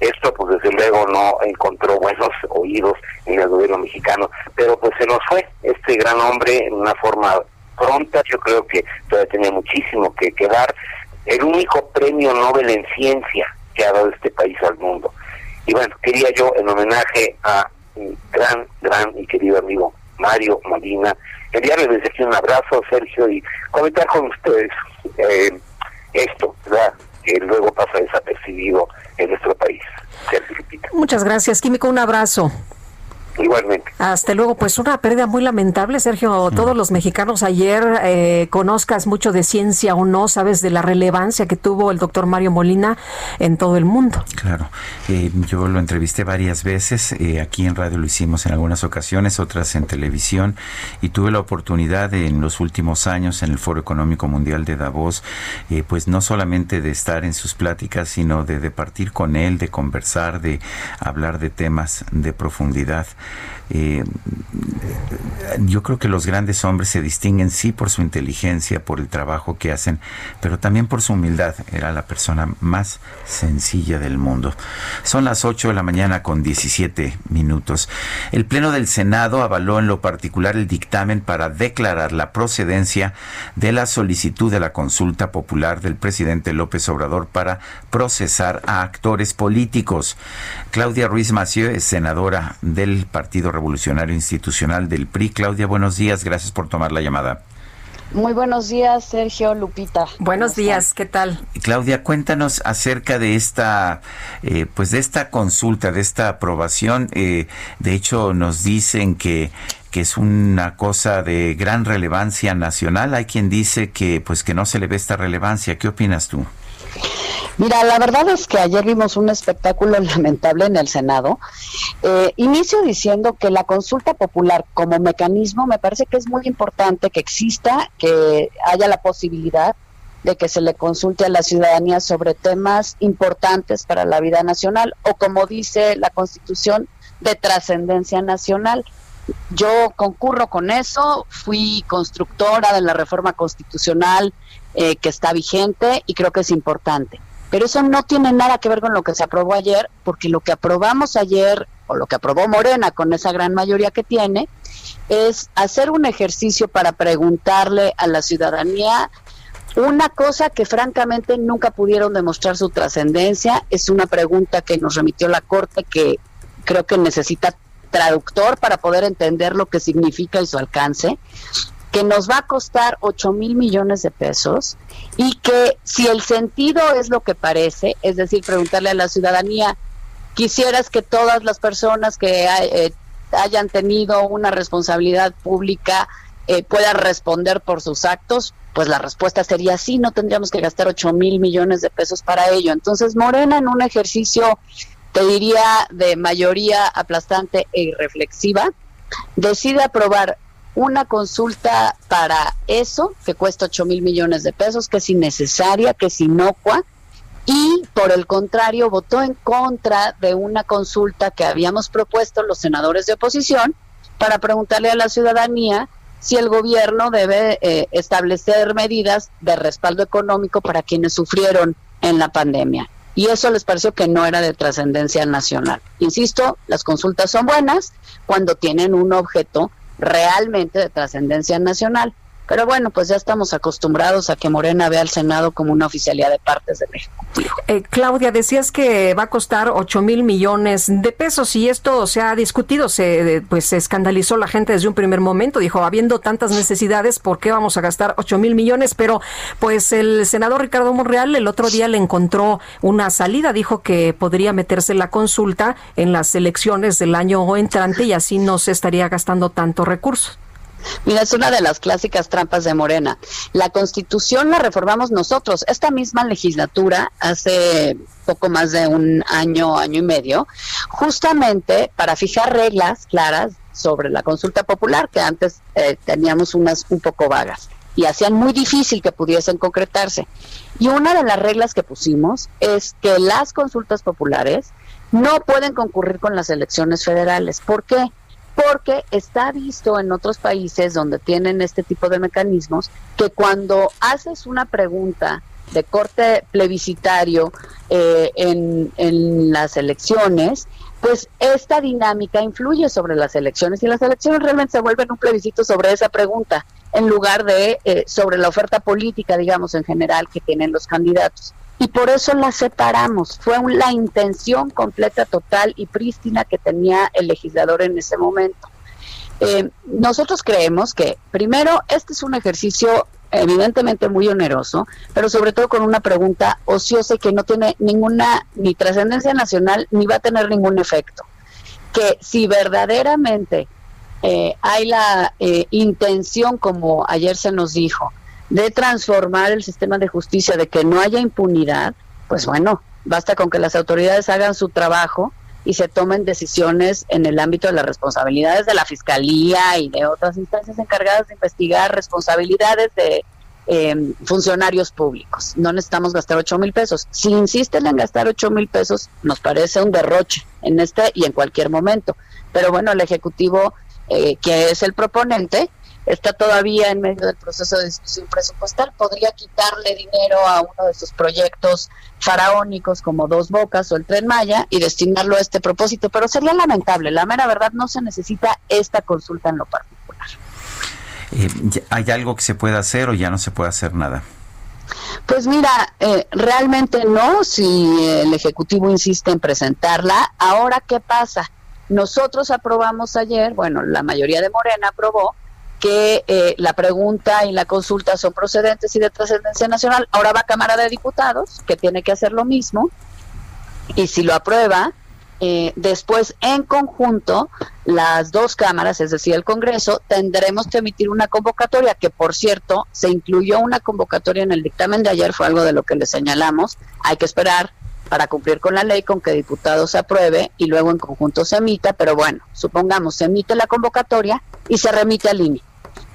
[SPEAKER 16] Esto, pues desde luego, no encontró buenos oídos en el gobierno mexicano, pero pues se nos fue este gran hombre en una forma pronta. Yo creo que todavía tenía muchísimo que quedar. El único premio Nobel en ciencia que ha dado este país al mundo. Y bueno, quería yo, en homenaje a mi gran, gran y querido amigo Mario Molina, enviarle desde aquí un abrazo, Sergio, y comentar con ustedes eh, esto, ¿verdad? Que luego pasa desapercibido en nuestro país.
[SPEAKER 3] Muchas gracias, Químico. Un abrazo.
[SPEAKER 16] Igualmente.
[SPEAKER 3] Hasta luego. Pues una pérdida muy lamentable, Sergio. Mm. Todos los mexicanos ayer, eh, conozcas mucho de ciencia o no, sabes de la relevancia que tuvo el doctor Mario Molina en todo el mundo.
[SPEAKER 1] Claro. Eh, yo lo entrevisté varias veces. Eh, aquí en radio lo hicimos en algunas ocasiones, otras en televisión. Y tuve la oportunidad en los últimos años en el Foro Económico Mundial de Davos, pues no solamente de estar en sus pláticas, sino de, de partir con él, de conversar, de hablar de temas de profundidad. Eh, yo creo que los grandes hombres se distinguen sí por su inteligencia, por el trabajo que hacen, pero también por su humildad. Era la persona más sencilla del mundo. Son las 8 de la mañana con 17 minutos. El Pleno del Senado avaló en lo particular el dictamen para declarar la procedencia de la solicitud de la consulta popular del presidente López Obrador para procesar a actores políticos. Claudia Ruiz Mació es senadora del Partido Revolucionario Institucional del PRI. Claudia, buenos días, gracias por tomar la llamada.
[SPEAKER 17] Muy buenos días, Sergio Lupita.
[SPEAKER 3] Buenos días, ¿qué tal?
[SPEAKER 1] Claudia, cuéntanos acerca de esta, eh, pues de esta consulta, de esta aprobación. Eh, de hecho, nos dicen que que es una cosa de gran relevancia nacional. Hay quien dice que pues que no se le ve esta relevancia. ¿Qué opinas tú?
[SPEAKER 17] Mira, la verdad es que ayer vimos un espectáculo lamentable en el Senado. Eh, inicio diciendo que la consulta popular como mecanismo me parece que es muy importante que exista, que haya la posibilidad de que se le consulte a la ciudadanía sobre temas importantes para la vida nacional o como dice la Constitución, de trascendencia nacional. Yo concurro con eso, fui constructora de la reforma constitucional eh, que está vigente y creo que es importante. Pero eso no tiene nada que ver con lo que se aprobó ayer, porque lo que aprobamos ayer, o lo que aprobó Morena con esa gran mayoría que tiene, es hacer un ejercicio para preguntarle a la ciudadanía una cosa que francamente nunca pudieron demostrar su trascendencia. Es una pregunta que nos remitió la Corte que creo que necesita traductor para poder entender lo que significa y su alcance que nos va a costar 8 mil millones de pesos y que si el sentido es lo que parece, es decir, preguntarle a la ciudadanía, quisieras que todas las personas que eh, hayan tenido una responsabilidad pública eh, puedan responder por sus actos, pues la respuesta sería sí, no tendríamos que gastar 8 mil millones de pesos para ello. Entonces, Morena en un ejercicio, te diría, de mayoría aplastante e irreflexiva, decide aprobar una consulta para eso, que cuesta 8 mil millones de pesos, que es innecesaria, que es inocua, y por el contrario votó en contra de una consulta que habíamos propuesto los senadores de oposición para preguntarle a la ciudadanía si el gobierno debe eh, establecer medidas de respaldo económico para quienes sufrieron en la pandemia. Y eso les pareció que no era de trascendencia nacional. Insisto, las consultas son buenas cuando tienen un objeto realmente de trascendencia nacional. Pero bueno, pues ya estamos acostumbrados a que Morena vea al Senado como una oficialidad de partes del Ejecutivo.
[SPEAKER 3] Eh, Claudia, decías que va a costar 8 mil millones de pesos y esto se ha discutido, se, pues se escandalizó la gente desde un primer momento, dijo, habiendo tantas necesidades, ¿por qué vamos a gastar 8 mil millones? Pero pues el senador Ricardo Monreal el otro día le encontró una salida, dijo que podría meterse la consulta en las elecciones del año entrante y así no se estaría gastando tanto recursos.
[SPEAKER 17] Mira, es una de las clásicas trampas de Morena. La constitución la reformamos nosotros. Esta misma legislatura, hace poco más de un año, año y medio, justamente para fijar reglas claras sobre la consulta popular, que antes eh, teníamos unas un poco vagas y hacían muy difícil que pudiesen concretarse. Y una de las reglas que pusimos es que las consultas populares no pueden concurrir con las elecciones federales. ¿Por qué? Porque está visto en otros países donde tienen este tipo de mecanismos que cuando haces una pregunta de corte plebiscitario eh, en, en las elecciones, pues esta dinámica influye sobre las elecciones y las elecciones realmente se vuelven un plebiscito sobre esa pregunta en lugar de eh, sobre la oferta política, digamos, en general que tienen los candidatos por eso la separamos. Fue la intención completa, total y prístina que tenía el legislador en ese momento. Eh, nosotros creemos que, primero, este es un ejercicio evidentemente muy oneroso, pero sobre todo con una pregunta ociosa que no tiene ninguna ni trascendencia nacional ni va a tener ningún efecto. Que si verdaderamente eh, hay la eh, intención, como ayer se nos dijo, de transformar el sistema de justicia, de que no haya impunidad, pues bueno, basta con que las autoridades hagan su trabajo y se tomen decisiones en el ámbito de las responsabilidades de la Fiscalía y de otras instancias encargadas de investigar responsabilidades de em, funcionarios públicos. No necesitamos gastar 8 mil pesos. Si insisten en gastar 8 mil pesos, nos parece un derroche en este y en cualquier momento. Pero bueno, el Ejecutivo, eh, que es el proponente, está todavía en medio del proceso de discusión presupuestal, podría quitarle dinero a uno de sus proyectos faraónicos como Dos Bocas o el Tren Maya y destinarlo a este propósito, pero sería lamentable, la mera verdad no se necesita esta consulta en lo particular.
[SPEAKER 1] Eh, ¿Hay algo que se pueda hacer o ya no se puede hacer nada?
[SPEAKER 17] Pues mira, eh, realmente no, si el Ejecutivo insiste en presentarla, ahora ¿qué pasa? Nosotros aprobamos ayer, bueno, la mayoría de Morena aprobó que eh, la pregunta y la consulta son procedentes y de trascendencia nacional. Ahora va a Cámara de Diputados, que tiene que hacer lo mismo, y si lo aprueba, eh, después en conjunto las dos cámaras, es decir, el Congreso, tendremos que emitir una convocatoria, que por cierto, se incluyó una convocatoria en el dictamen de ayer, fue algo de lo que le señalamos, hay que esperar para cumplir con la ley, con que diputados apruebe y luego en conjunto se emita, pero bueno, supongamos se emite la convocatoria y se remite al INE.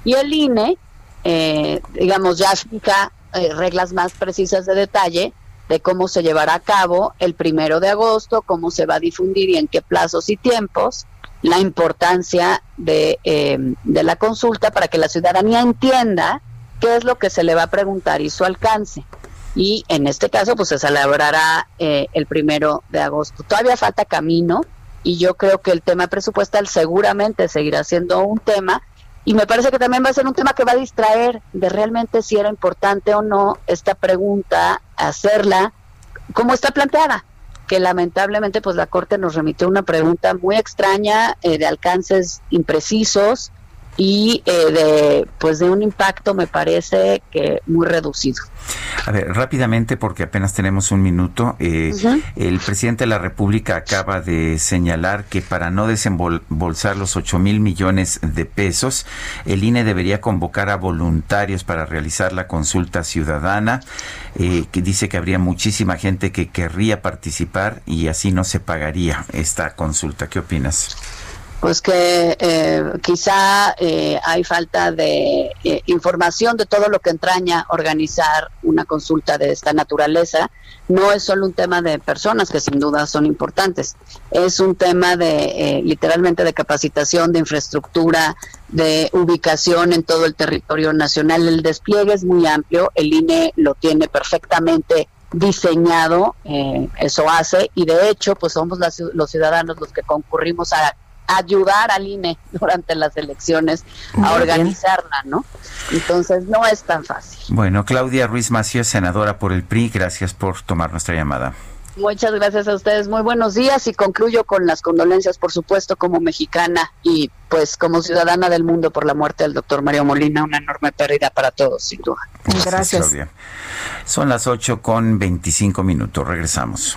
[SPEAKER 17] Y el INE, eh, digamos, ya fija eh, reglas más precisas de detalle de cómo se llevará a cabo el primero de agosto, cómo se va a difundir y en qué plazos y tiempos, la importancia de, eh, de la consulta para que la ciudadanía entienda qué es lo que se le va a preguntar y su alcance. Y en este caso, pues se celebrará eh, el primero de agosto. Todavía falta camino y yo creo que el tema presupuestal seguramente seguirá siendo un tema y me parece que también va a ser un tema que va a distraer de realmente si era importante o no esta pregunta, hacerla como está planteada, que lamentablemente pues la Corte nos remitió una pregunta muy extraña, eh, de alcances imprecisos y eh, de pues de un impacto me parece que muy reducido.
[SPEAKER 1] A ver, rápidamente, porque apenas tenemos un minuto, eh, el presidente de la República acaba de señalar que para no desembolsar los 8 mil millones de pesos, el INE debería convocar a voluntarios para realizar la consulta ciudadana, eh, que dice que habría muchísima gente que querría participar y así no se pagaría esta consulta. ¿Qué opinas?
[SPEAKER 17] Pues que eh, quizá eh, hay falta de eh, información de todo lo que entraña organizar una consulta de esta naturaleza. No es solo un tema de personas que sin duda son importantes, es un tema de literalmente de capacitación, de infraestructura, de ubicación en todo el territorio nacional. El despliegue es muy amplio, el INE lo tiene perfectamente diseñado, eso hace, y de hecho, pues somos los ciudadanos los que concurrimos a ayudar al INE durante las elecciones a organizarla, ¿no? Entonces no es tan fácil.
[SPEAKER 1] Bueno, Claudia Ruiz Mació, senadora por el PRI, gracias por tomar nuestra llamada.
[SPEAKER 17] Muchas gracias a ustedes, muy buenos días y concluyo con las condolencias, por supuesto, como mexicana y pues como ciudadana del mundo por la muerte del doctor Mario Molina, una enorme pérdida para todos, sin duda.
[SPEAKER 1] Gracias. Claudia. Son las 8 con 25 minutos, regresamos.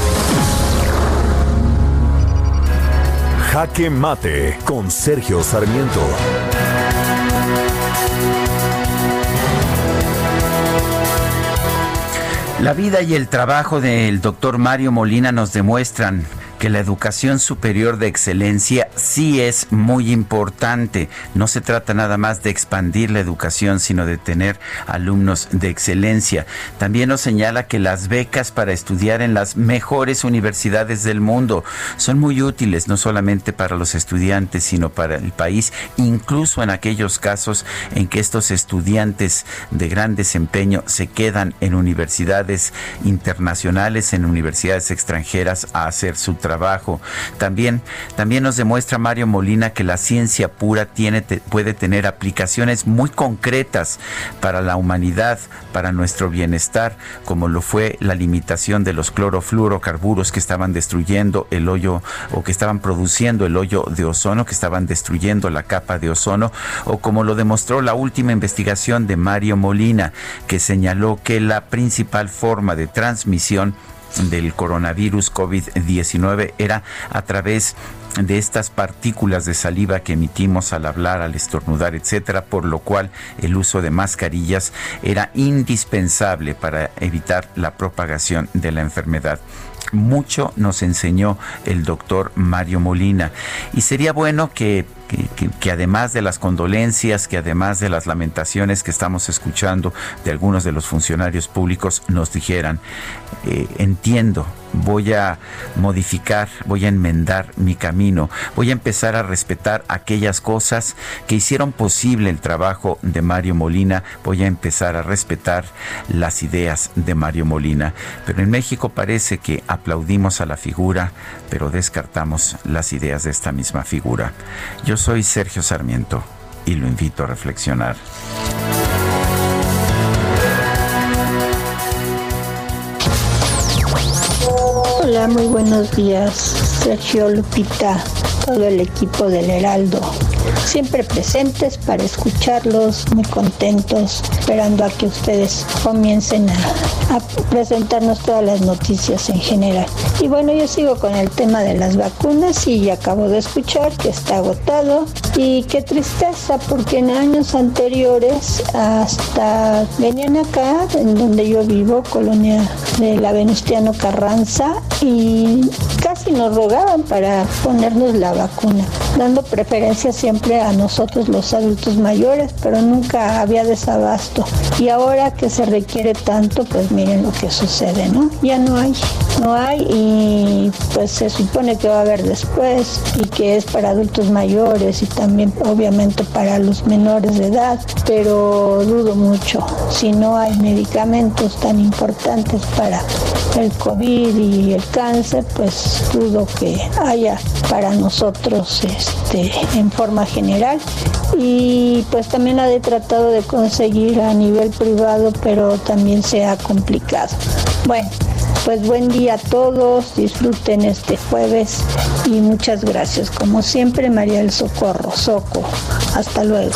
[SPEAKER 5] Jaque Mate con Sergio Sarmiento.
[SPEAKER 1] La vida y el trabajo del doctor Mario Molina nos demuestran que la educación superior de excelencia sí es muy importante. No se trata nada más de expandir la educación, sino de tener alumnos de excelencia. También nos señala que las becas para estudiar en las mejores universidades del mundo son muy útiles, no solamente para los estudiantes, sino para el país, incluso en aquellos casos en que estos estudiantes de gran desempeño se quedan en universidades internacionales, en universidades extranjeras a hacer su trabajo También, también nos demuestra Mario Molina que la ciencia pura tiene, puede tener aplicaciones muy concretas para la humanidad, para nuestro bienestar, como lo fue la limitación de los clorofluorocarburos que estaban destruyendo el hoyo o que estaban produciendo el hoyo de ozono, que estaban destruyendo la capa de ozono, o como lo demostró la última investigación de Mario Molina, que señaló que la principal forma de transmisión del coronavirus COVID-19 era a través de estas partículas de saliva que emitimos al hablar, al estornudar, etcétera, por lo cual el uso de mascarillas era indispensable para evitar la propagación de la enfermedad mucho nos enseñó el doctor Mario Molina. Y sería bueno que, que, además de las condolencias, que además de las lamentaciones que estamos escuchando de algunos de los funcionarios públicos, nos dijeran, eh, entiendo voy a modificar, voy a enmendar mi camino, voy a empezar a respetar aquellas cosas que hicieron posible el trabajo de Mario Molina, voy a empezar a respetar las ideas de Mario Molina. Pero en México parece que aplaudimos a la figura, pero descartamos las ideas de esta misma figura. Yo soy Sergio Sarmiento y lo invito a reflexionar.
[SPEAKER 18] Hola, muy buenos días. Sergio Lupita, todo el equipo del Heraldo. Siempre presentes para escucharlos, muy contentos, esperando a que ustedes comiencen a, presentarnos todas las noticias en general. Y bueno, yo sigo con el tema de las vacunas y acabo de escuchar que está agotado. Y qué tristeza, porque en años anteriores hasta venían acá, en donde yo vivo, colonia de la Venustiano Carranza, y casi nos rogaban para ponernos la vacuna, dando preferencia siempre a nosotros los adultos mayores, pero nunca había desabasto. Y ahora que se requiere tanto, pues miren lo que sucede, ¿no? Ya no hay, no hay y pues se supone que va a haber después y que es para adultos mayores y también obviamente para los menores de edad, pero dudo mucho. Si no hay medicamentos tan importantes para el COVID y el cáncer, pues dudo que haya para nosotros este, en forma general. Y pues también la he tratado de conseguir a nivel privado, pero también se ha complicado. Bueno, pues buen día a todos, disfruten este jueves y muchas gracias. Como siempre, María del Socorro, Soco. Hasta luego.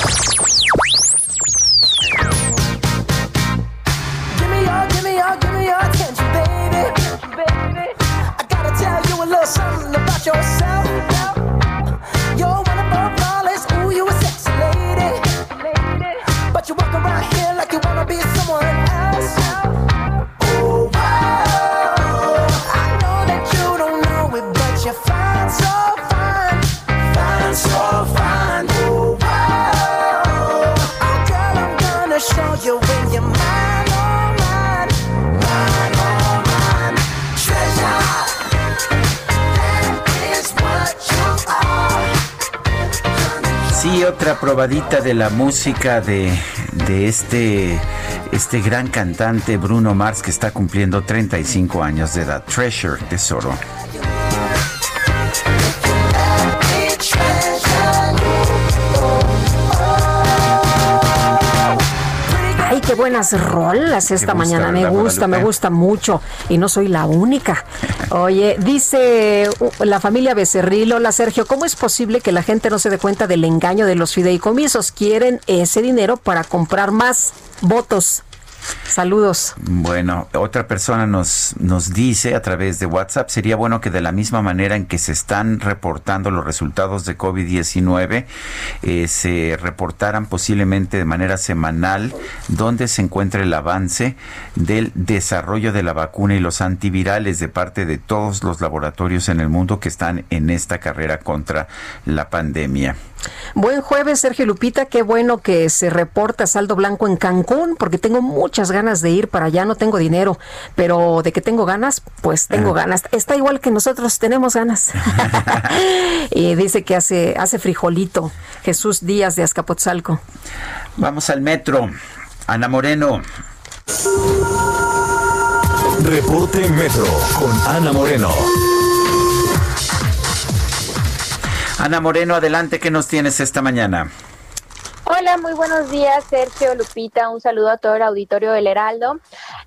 [SPEAKER 1] Otra probadita de la música de, de este, este gran cantante Bruno Mars que está cumpliendo 35 años de edad. Treasure, tesoro.
[SPEAKER 3] Qué buenas rolas esta mañana. Me
[SPEAKER 1] ¿verdad,
[SPEAKER 3] gusta, me gusta mucho. Y no soy la única. Oye, dice uh, la familia Becerril, hola Sergio, ¿cómo es posible que la gente no se dé cuenta del engaño de los fideicomisos? Quieren ese dinero para comprar más votos. Saludos.
[SPEAKER 1] Bueno, otra persona nos, nos dice a través de WhatsApp, sería bueno que de la misma manera en que se están reportando los resultados de COVID-19, eh, se reportaran posiblemente de manera semanal donde se encuentra el avance del desarrollo de la vacuna y los antivirales de parte de todos los laboratorios en el mundo que están en esta carrera contra la pandemia.
[SPEAKER 3] Buen jueves, Sergio Lupita. Qué bueno que se reporta saldo blanco en Cancún, porque tengo muchas ganas de ir para allá. No tengo dinero, pero de que tengo ganas, pues tengo ganas. Está igual que nosotros tenemos ganas. y dice que hace, hace frijolito. Jesús Díaz de Azcapotzalco.
[SPEAKER 1] Vamos al metro. Ana Moreno.
[SPEAKER 5] Reporte Metro con Ana Moreno.
[SPEAKER 1] Ana Moreno, adelante, ¿qué nos tienes esta mañana?
[SPEAKER 19] Hola, muy buenos días, Sergio Lupita. Un saludo a todo el auditorio del Heraldo.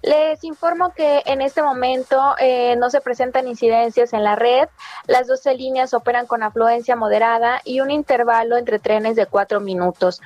[SPEAKER 19] Les informo que en este momento eh, no se presentan incidencias en la red. Las 12 líneas operan con afluencia moderada y un intervalo entre trenes de cuatro minutos.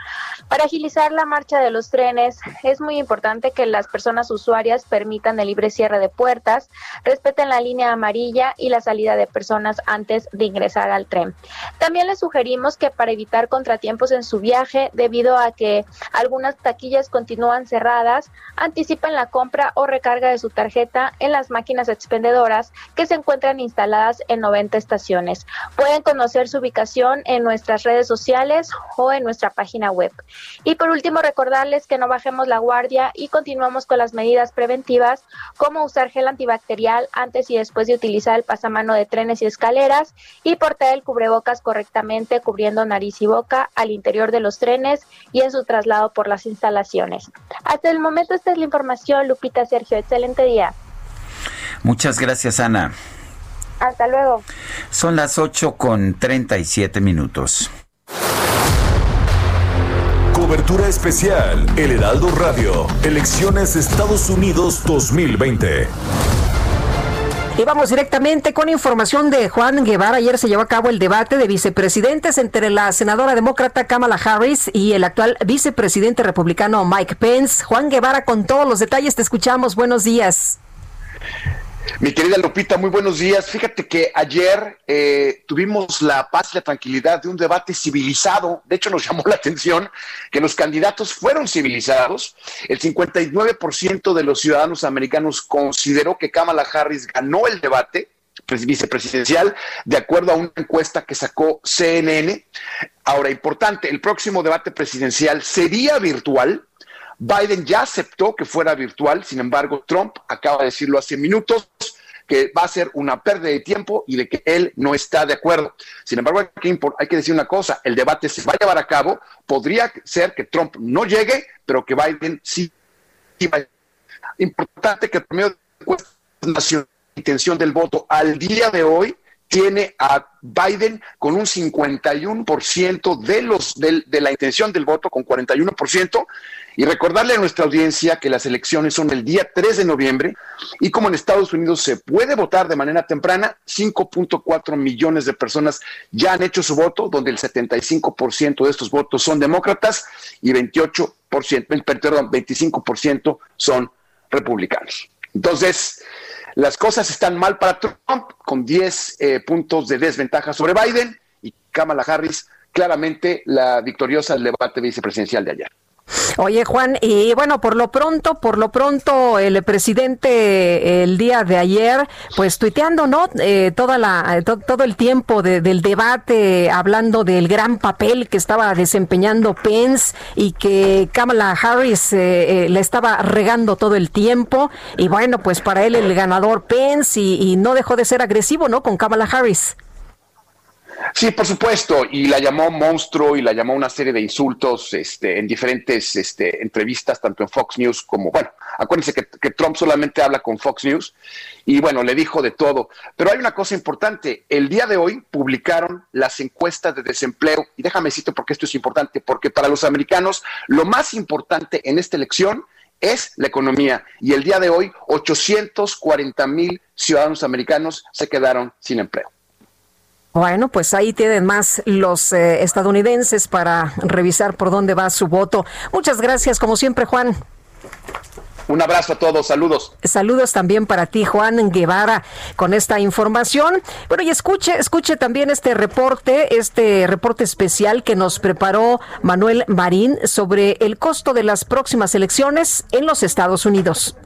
[SPEAKER 19] Para agilizar la marcha de los trenes, es muy importante que las personas usuarias permitan el libre cierre de puertas, respeten la línea amarilla y la salida de personas antes de ingresar al tren. También les sugerimos que para evitar contratiempos en su viaje, debido a que algunas taquillas continúan cerradas, anticipan la compra o recarga de su tarjeta en las máquinas expendedoras que se encuentran instaladas en 90 estaciones. Pueden conocer su ubicación en nuestras redes sociales o en nuestra página web. Y por último, recordarles que no bajemos la guardia y continuamos con las medidas preventivas como usar gel antibacterial antes y después de utilizar el pasamano de trenes y escaleras y portar el cubrebocas correctamente cubriendo nariz y boca al interior de los trenes y en su traslado por las instalaciones. Hasta el momento esta es la información, Lupita Sergio. Excelente día.
[SPEAKER 1] Muchas gracias, Ana.
[SPEAKER 19] Hasta luego.
[SPEAKER 1] Son las 8 con 37 minutos.
[SPEAKER 5] Cobertura especial, El Heraldo Radio, Elecciones Estados Unidos 2020.
[SPEAKER 3] Y vamos directamente con información de Juan Guevara. Ayer se llevó a cabo el debate de vicepresidentes entre la senadora demócrata Kamala Harris y el actual vicepresidente republicano Mike Pence. Juan Guevara, con todos los detalles, te escuchamos. Buenos días.
[SPEAKER 20] Mi querida Lupita, muy buenos días. Fíjate que ayer eh, tuvimos la paz y la tranquilidad de un debate civilizado. De hecho, nos llamó la atención que los candidatos fueron civilizados. El 59% de los ciudadanos americanos consideró que Kamala Harris ganó el debate vicepresidencial, de acuerdo a una encuesta que sacó CNN. Ahora, importante, el próximo debate presidencial sería virtual Biden ya aceptó que fuera virtual, sin embargo, Trump acaba de decirlo hace minutos que va a ser una pérdida de tiempo y de que él no está de acuerdo. Sin embargo, hay que, decir una cosa, el debate se va a llevar a cabo, podría ser que Trump no llegue, pero que Biden sí, Importante que el promedio de nacional intención del voto al día de hoy tiene a Biden con un 51% de, los, de, de, la intención del voto, con 41%, y recordarle a nuestra audiencia que las elecciones son el día 3 de noviembre, y como en Estados Unidos se puede votar de manera temprana, 5.4 millones de personas ya han hecho su voto, donde el 75% de estos votos son demócratas y 28%, perdón, 25% son republicanos. Entonces, las cosas están mal para Trump, con 10 eh, puntos de desventaja sobre Biden y Kamala Harris, claramente la victoriosa del debate vicepresidencial de ayer.
[SPEAKER 3] Oye, Juan, y bueno, por lo pronto, por lo pronto, el presidente el día de ayer, pues tuiteando, ¿no? Eh, toda la, eh, todo el tiempo del debate, hablando del gran papel que estaba desempeñando Pence y que Kamala Harris eh, le estaba regando todo el tiempo. Y bueno, pues para él el ganador Pence y, y no dejó de ser agresivo, ¿no? Con Kamala Harris.
[SPEAKER 20] Sí, por supuesto, y la llamó monstruo y la llamó una serie de insultos este, en diferentes este, entrevistas, tanto en Fox News como, bueno, acuérdense que, Trump solamente habla con Fox News y bueno, le dijo de todo. Pero hay una cosa importante, el día de hoy publicaron las encuestas de desempleo y déjame decirte porque esto es importante, porque para los americanos lo más importante en esta elección es la economía y el día de hoy 840 mil ciudadanos americanos se quedaron sin empleo.
[SPEAKER 3] Bueno, pues ahí tienen más los eh, estadounidenses para revisar por dónde va su voto. Muchas gracias, como siempre, Juan.
[SPEAKER 20] Un abrazo a todos, saludos.
[SPEAKER 3] Saludos también para ti, Juan Guevara, con esta información. Bueno, y escuche, escuche también este reporte, este reporte especial que nos preparó Manuel Marín sobre el costo de las próximas elecciones en los Estados Unidos.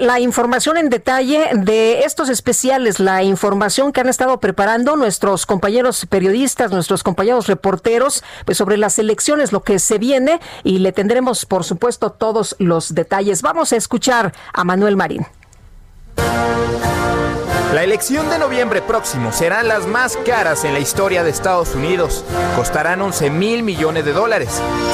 [SPEAKER 3] La información en detalle de estos especiales, la información que han estado preparando nuestros compañeros periodistas, nuestros compañeros reporteros, pues sobre las elecciones, lo que se viene y le tendremos, por supuesto, todos los detalles. Vamos a escuchar a Manuel Marín.
[SPEAKER 21] La elección de noviembre próximo serán las más caras en la historia de Estados Unidos. Costarán 11 mil millones de dólares,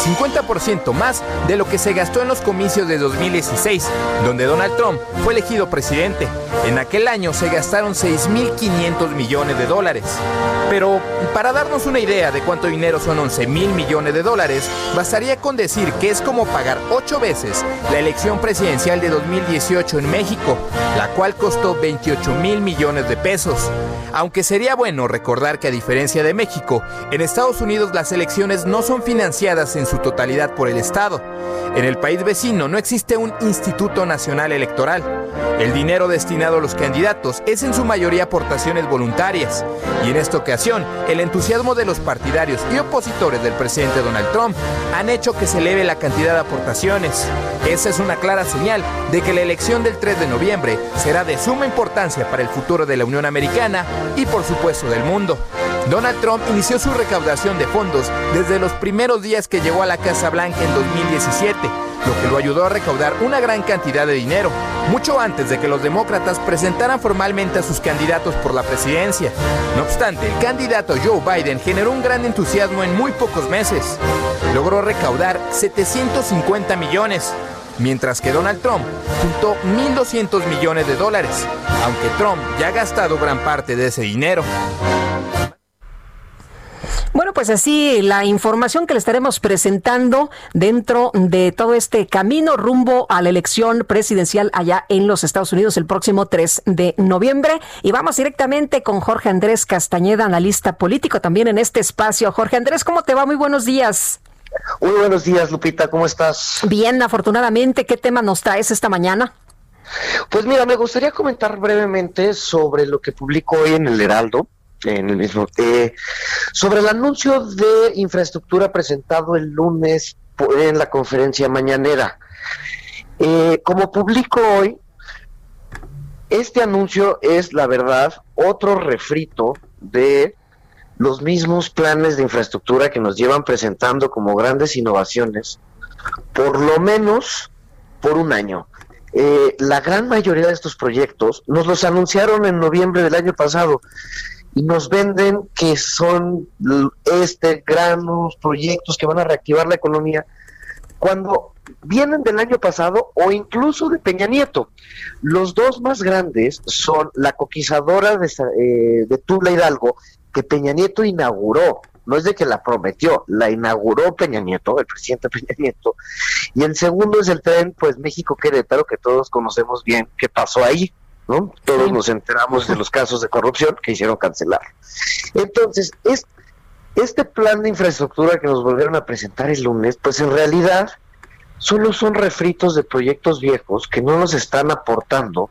[SPEAKER 21] 50% más de lo que se gastó en los comicios de 2016, donde Donald Trump fue elegido presidente. En aquel año se gastaron 6.500 millones de dólares. Pero para darnos una idea de cuánto dinero son 11 mil millones de dólares, bastaría con decir que es como pagar ocho veces la elección presidencial de 2018 en México, la cual costó 28 mil millones de pesos. Aunque sería bueno recordar que a diferencia de México, en Estados Unidos las elecciones no son financiadas en su totalidad por el Estado. En el país vecino no existe un Instituto Nacional Electoral. El dinero destinado a los candidatos es en su mayoría aportaciones voluntarias. Y en esta ocasión, el entusiasmo de los partidarios y opositores del presidente Donald Trump han hecho que se eleve la cantidad de aportaciones. Esa es una clara señal de que la elección del 3 de noviembre será de suma importancia para el futuro de la Unión Americana y por supuesto del mundo. Donald Trump inició su recaudación de fondos desde los primeros días que llegó a la Casa Blanca en 2017, lo que lo ayudó a recaudar una gran cantidad de dinero, mucho antes de que los demócratas presentaran formalmente a sus candidatos por la presidencia. No obstante, el candidato Joe Biden generó un gran entusiasmo en muy pocos meses. Logró recaudar 750 millones, mientras que Donald Trump juntó 1.200 millones de dólares, aunque Trump ya ha gastado gran parte de ese dinero.
[SPEAKER 3] Bueno, pues así la información que le estaremos presentando dentro de todo este camino rumbo a la elección presidencial allá en los Estados Unidos el próximo 3 de noviembre. Y vamos directamente con Jorge Andrés Castañeda, analista político también en este espacio. Jorge Andrés, ¿cómo te va? Muy buenos días.
[SPEAKER 22] Muy buenos días, Lupita, ¿cómo estás?
[SPEAKER 3] Bien, afortunadamente. ¿Qué tema nos traes esta mañana?
[SPEAKER 22] Pues mira, me gustaría comentar brevemente sobre lo que publico hoy en el Heraldo en el mismo. Eh, sobre el anuncio de infraestructura presentado el lunes en la conferencia mañanera. Eh, como publico hoy, este anuncio es, la verdad, otro refrito de los mismos planes de infraestructura que nos llevan presentando como grandes innovaciones, por lo menos por un año. Eh, la gran mayoría de estos proyectos nos los anunciaron en noviembre del año pasado y nos venden que son este granos proyectos que van a reactivar la economía cuando vienen del año pasado o incluso de Peña Nieto. Los dos más grandes son la coquizadora de, eh, de Tula Hidalgo que Peña Nieto inauguró. No es de que la prometió, la inauguró Peña Nieto, el presidente Peña Nieto. Y el segundo es el tren, pues México-Querétaro, que todos conocemos bien qué pasó ahí. ¿no? Todos nos enteramos de los casos de corrupción que hicieron cancelar. Entonces, es, este plan de infraestructura que nos volvieron a presentar el lunes, pues en realidad solo son refritos de proyectos viejos que no nos están aportando,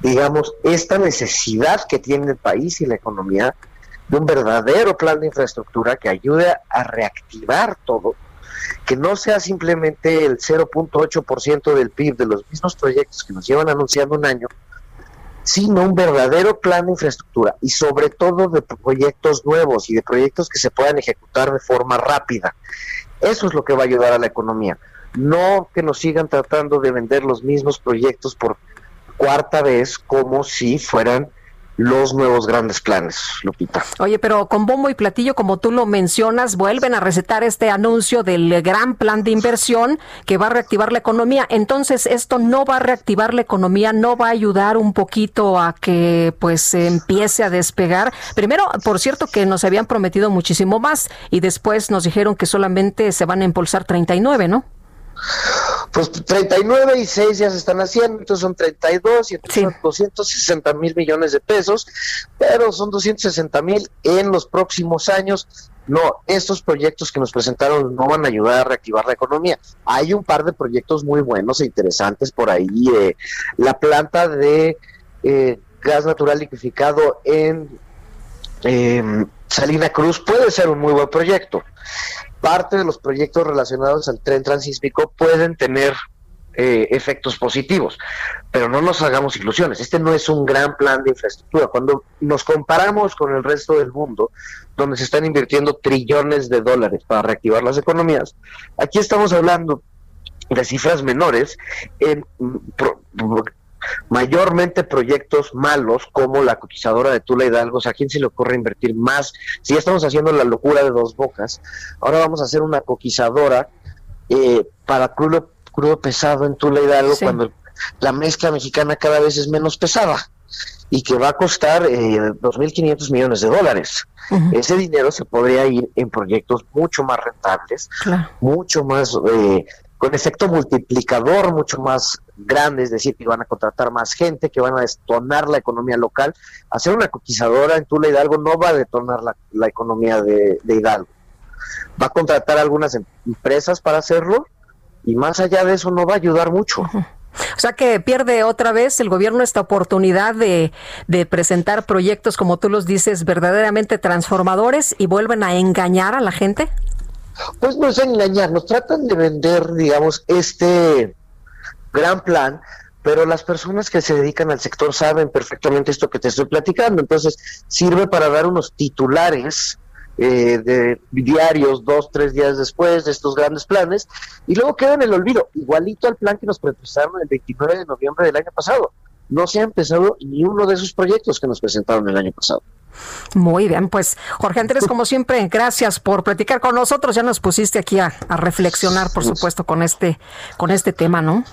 [SPEAKER 22] digamos, esta necesidad que tiene el país y la economía de un verdadero plan de infraestructura que ayude a reactivar todo, que no sea simplemente el 0.8% del PIB de los mismos proyectos que nos llevan anunciando un año, sino un verdadero plan de infraestructura y sobre todo de proyectos nuevos y de proyectos que se puedan ejecutar de forma rápida. Eso es lo que va a ayudar a la economía. No que nos sigan tratando de vender los mismos proyectos por cuarta vez como si fueran los nuevos grandes planes, Lupita.
[SPEAKER 3] Oye, pero con bombo y platillo, como tú lo mencionas, vuelven a recetar este anuncio del gran plan de inversión que va a reactivar la economía. Entonces, esto no va a reactivar la economía, no va a ayudar un poquito a que pues empiece a despegar. Primero, por cierto, que nos habían prometido muchísimo más y después nos dijeron que solamente se van a impulsar 39, ¿no?
[SPEAKER 22] Pues 39 y 6 ya se están haciendo, entonces son 32 y entonces son 260 mil millones de pesos, pero son 260 mil en los próximos años. No, estos proyectos que nos presentaron no van a ayudar a reactivar la economía. Hay un par de proyectos muy buenos e interesantes por ahí. Eh, la planta de eh, gas natural liquefificado en Salina Cruz puede ser un muy buen proyecto parte de los proyectos relacionados al tren transísmico pueden tener eh, efectos positivos, pero no nos hagamos ilusiones. Este no es un gran plan de infraestructura. Cuando nos comparamos con el resto del mundo, donde se están invirtiendo trillones de dólares para reactivar las economías, aquí estamos hablando de cifras menores en mayormente proyectos malos como la coquizadora de Tula Hidalgo. O sea, ¿a quién se le ocurre invertir más? Si ya estamos haciendo la locura de dos bocas, ahora vamos a hacer una coquizadora eh, para crudo, crudo pesado en Tula Hidalgo cuando la mezcla mexicana cada vez es menos pesada y que va a costar eh, 2.500 millones de dólares. Ese dinero se podría ir en proyectos mucho más rentables, mucho más eh, con efecto multiplicador, mucho más grande, es decir, que van a contratar más gente, que van a detonar la economía local. Hacer una coquizadora en Tula Hidalgo no va a detonar la, la economía de, de Hidalgo. Va a contratar algunas empresas para hacerlo y más allá de eso no va a ayudar mucho.
[SPEAKER 3] O sea que pierde otra vez el gobierno esta oportunidad de, de, presentar proyectos, como tú los dices, verdaderamente transformadores y vuelven a engañar a la gente.
[SPEAKER 22] Pues no es engañar, nos tratan de vender, digamos, este gran plan, pero las personas que se dedican al sector saben perfectamente esto que te estoy platicando. Entonces, sirve para dar unos titulares eh, de diarios dos, tres días después de estos grandes planes, y luego queda en el olvido, igualito al plan que nos presentaron el 29 de noviembre del año pasado. No se ha empezado ni uno de esos proyectos que nos presentaron el año pasado.
[SPEAKER 3] Muy bien, pues Jorge Andrés, como siempre, gracias por platicar con nosotros. Ya nos pusiste aquí a, a reflexionar, por supuesto, con este, con este tema, ¿no?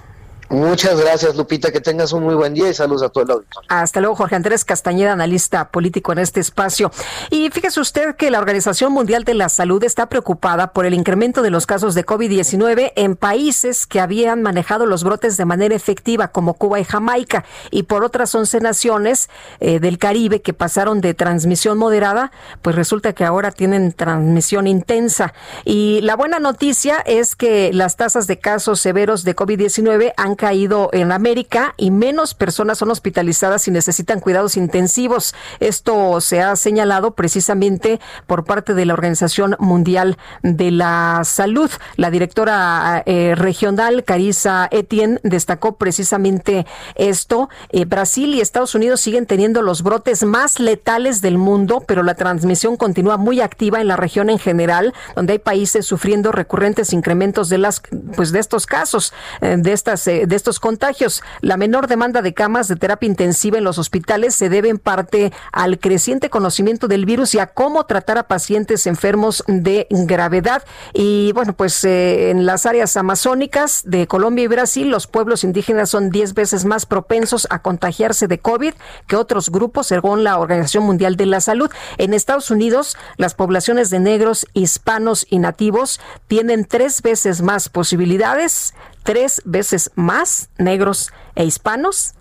[SPEAKER 22] Muchas gracias, Lupita. Que tengas un muy buen día y saludos a todo el auditorio.
[SPEAKER 3] Hasta luego, Jorge Andrés Castañeda, analista político en este espacio. Y fíjese usted que la Organización Mundial de la Salud está preocupada por el incremento de los casos de COVID-19 en países que habían manejado los brotes de manera efectiva, como Cuba y Jamaica, y por otras 11 naciones eh, del Caribe que pasaron de transmisión moderada, pues resulta que ahora tienen transmisión intensa. Y la buena noticia es que las tasas de casos severos de COVID-19 han caído en América y menos personas son hospitalizadas y necesitan cuidados intensivos. Esto se ha señalado precisamente por parte de la Organización Mundial de la Salud. La directora eh, regional, Carisa Etienne, destacó precisamente esto. Eh, Brasil y Estados Unidos siguen teniendo los brotes más letales del mundo, pero la transmisión continúa muy activa en la región en general, donde hay países sufriendo recurrentes incrementos de las, pues de estos casos, eh, de estas estos contagios. La menor demanda de camas de terapia intensiva en los hospitales se debe en parte al creciente conocimiento del virus y a cómo tratar a pacientes enfermos de gravedad. Y bueno, pues eh, en las áreas amazónicas de Colombia y Brasil, los pueblos indígenas son 10 veces más propensos a contagiarse de COVID que otros grupos, según la Organización Mundial de la Salud. En Estados Unidos, las poblaciones de negros, hispanos y nativos tienen tres veces más posibilidades tres veces más negros e hispanos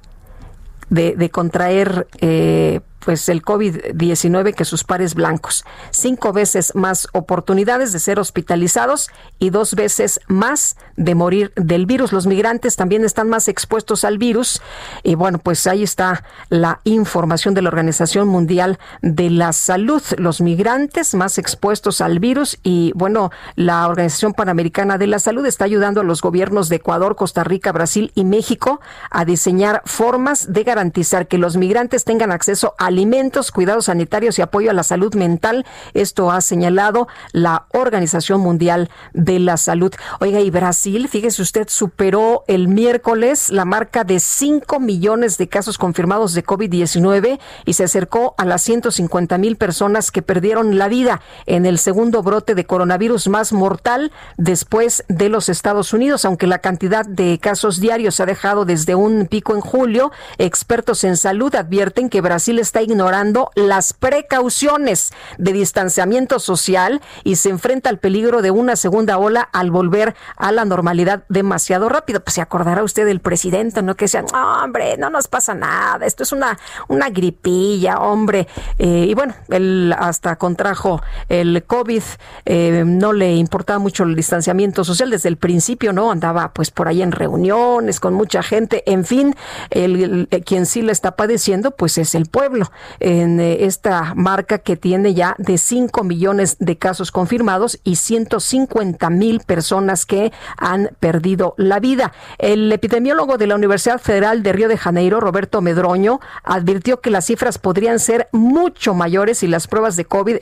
[SPEAKER 3] de, de contraer eh, pues el COVID-19 que sus pares blancos. Cinco veces más oportunidades de ser hospitalizados y dos veces más de morir del virus. Los migrantes también están más expuestos al virus. Y bueno, pues ahí está la información de la Organización Mundial de la Salud. Los migrantes más expuestos al virus y bueno, la Organización Panamericana de la Salud está ayudando a los gobiernos de Ecuador, Costa Rica, Brasil y México a diseñar formas de garantizar que los migrantes tengan acceso a alimentos, cuidados sanitarios y apoyo a la salud mental. Esto ha señalado la Organización Mundial de la Salud. Oiga, y Brasil, fíjese usted, superó el miércoles la marca de 5 millones de casos confirmados de COVID-19 y se acercó a las 150 mil personas que perdieron la vida en el segundo brote de coronavirus más mortal después de los Estados Unidos. Aunque la cantidad de casos diarios ha dejado desde un pico en julio, expertos en salud advierten que Brasil está ignorando las precauciones de distanciamiento social y se enfrenta al peligro de una segunda ola al volver a la normalidad demasiado rápido. Pues se acordará usted del presidente, ¿no? Que decía, hombre, no nos pasa nada, esto es una, una gripilla, hombre. Eh, y bueno, él hasta contrajo el COVID, eh, no le importaba mucho el distanciamiento social desde el principio, ¿no? Andaba pues por ahí en reuniones con mucha gente, en fin, el, el, quien sí le está padeciendo pues es el pueblo en eh, esta marca que tiene ya de 5 millones de casos confirmados y 150 mil personas que han perdido la vida. El epidemiólogo de la Universidad Federal de Río de Janeiro, Roberto Medroño, advirtió que las cifras podrían ser mucho mayores si las pruebas de COVID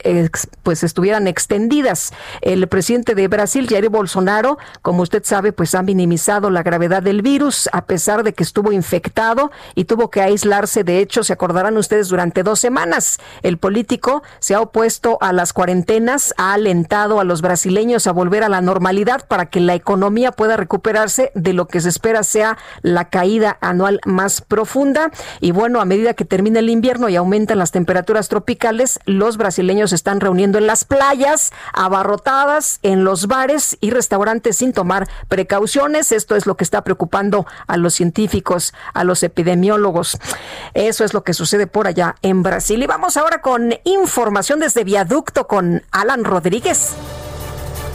[SPEAKER 3] pues estuvieran extendidas. El presidente de Brasil, Jair Bolsonaro, como usted sabe, pues ha minimizado la gravedad del virus a pesar de que estuvo infectado y tuvo que aislarse. De hecho, se acordarán ustedes durante dos semanas. El político se ha opuesto a las cuarentenas, ha alentado a los brasileños a volver a la normalidad para que la economía pueda recuperarse de lo que se espera sea la caída anual más profunda. Y bueno, a medida que termina el invierno y aumentan las temperaturas tropicales, los brasileños se están reuniendo en las playas, abarrotadas, en los bares y restaurantes sin tomar precauciones. Esto es lo que está preocupando a los científicos, a los epidemiólogos. Eso es lo que sucede por allá en Brasil. Y vamos ahora con información desde Viaducto con Alan Rodríguez.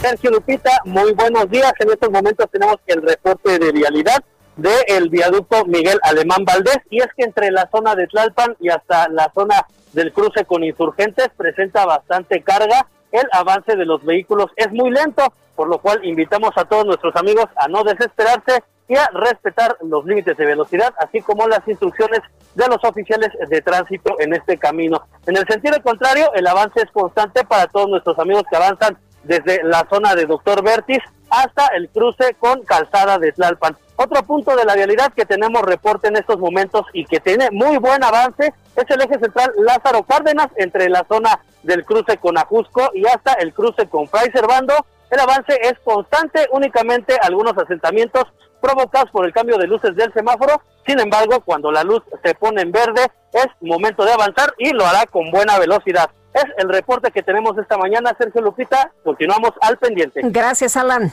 [SPEAKER 12] Sergio Lupita, muy buenos días. En estos momentos tenemos el reporte de vialidad del viaducto Miguel Alemán Valdés y es que entre la zona de Tlalpan y hasta la zona del cruce con insurgentes presenta bastante carga. El avance de los vehículos es muy lento, por lo cual invitamos a todos nuestros amigos a no desesperarse y a respetar los límites de velocidad, así como las instrucciones de los oficiales de tránsito en este camino. En el sentido contrario, el avance es constante para todos nuestros amigos que avanzan desde la zona de Doctor Vertis hasta el cruce con Calzada de Tlalpan. Otro punto de la vialidad que tenemos reporte en estos momentos y que tiene muy buen avance es el eje central Lázaro Cárdenas entre la zona del cruce con Ajusco y hasta el cruce con Fray Servando. El avance es constante, únicamente algunos asentamientos provocados por el cambio de luces del semáforo. Sin embargo, cuando la luz se pone en verde, es momento de avanzar y lo hará con buena velocidad. Es el reporte que tenemos esta mañana, Sergio Lupita. Continuamos al pendiente.
[SPEAKER 3] Gracias, Alan.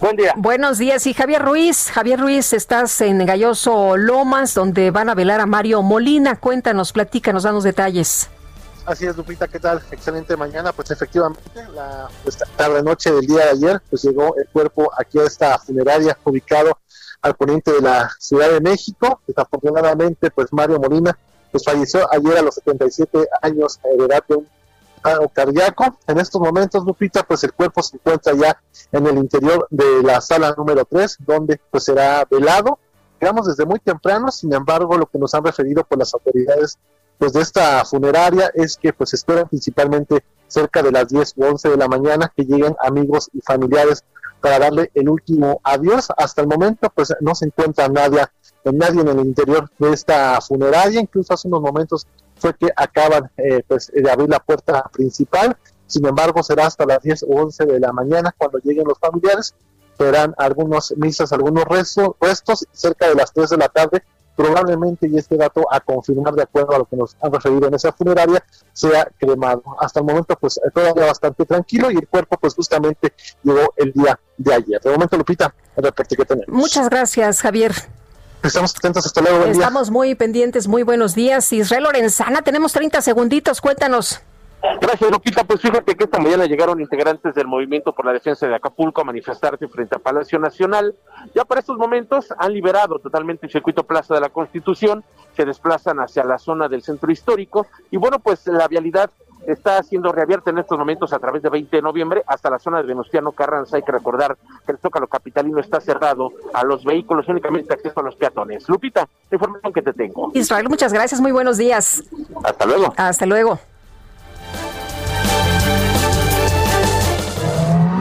[SPEAKER 12] Buen día.
[SPEAKER 3] Buenos días. Y Javier Ruiz, Javier Ruiz, estás en Galloso Lomas, donde van a velar a Mario Molina. Cuéntanos, platícanos, danos detalles.
[SPEAKER 14] Así es, Lupita, ¿qué tal? Excelente mañana. Pues efectivamente, la pues, tarde noche del día de ayer, pues llegó el cuerpo aquí a esta funeraria ubicado al poniente de la Ciudad de México. Desafortunadamente, pues Mario Molina pues falleció ayer a los 77 años de edad de un paro cardíaco. En estos momentos, Lupita, pues el cuerpo se encuentra ya en el interior de la sala número 3, donde pues será velado. Llegamos desde muy temprano, sin embargo, lo que nos han referido por las autoridades pues de esta funeraria es que pues esperan principalmente cerca de las 10 u 11 de la mañana que lleguen amigos y familiares para darle el último adiós. Hasta el momento pues no se encuentra nadie, nadie en el interior de esta funeraria, incluso hace unos momentos fue que acaban eh, pues, de abrir la puerta principal, sin embargo será hasta las 10 u 11 de la mañana cuando lleguen los familiares, verán algunos misas, algunos restos, restos cerca de las 3 de la tarde probablemente, y este dato a confirmar de acuerdo a lo que nos han referido en esa funeraria, sea cremado. Hasta el momento, pues todavía bastante tranquilo y el cuerpo, pues justamente llegó el día de ayer. De momento, Lupita, el reporte que tenemos.
[SPEAKER 3] Muchas gracias, Javier.
[SPEAKER 14] Estamos atentos, hasta luego. Buen
[SPEAKER 3] Estamos muy pendientes, muy buenos días. Israel Lorenzana, tenemos 30 segunditos, cuéntanos.
[SPEAKER 23] Gracias, Lupita. Pues fíjate que esta mañana llegaron integrantes del Movimiento por la Defensa de Acapulco a manifestarse frente a Palacio Nacional. Ya para estos momentos han liberado totalmente el circuito Plaza de la Constitución, se desplazan hacia la zona del centro histórico y bueno, pues la vialidad está siendo reabierta en estos momentos a través de 20 de noviembre hasta la zona de Venustiano Carranza. Hay que recordar que el Zócalo Capitalino está cerrado a los vehículos, únicamente acceso a los peatones. Lupita, la información que te tengo.
[SPEAKER 3] Israel, muchas gracias, muy buenos días.
[SPEAKER 23] Hasta luego.
[SPEAKER 3] Hasta luego.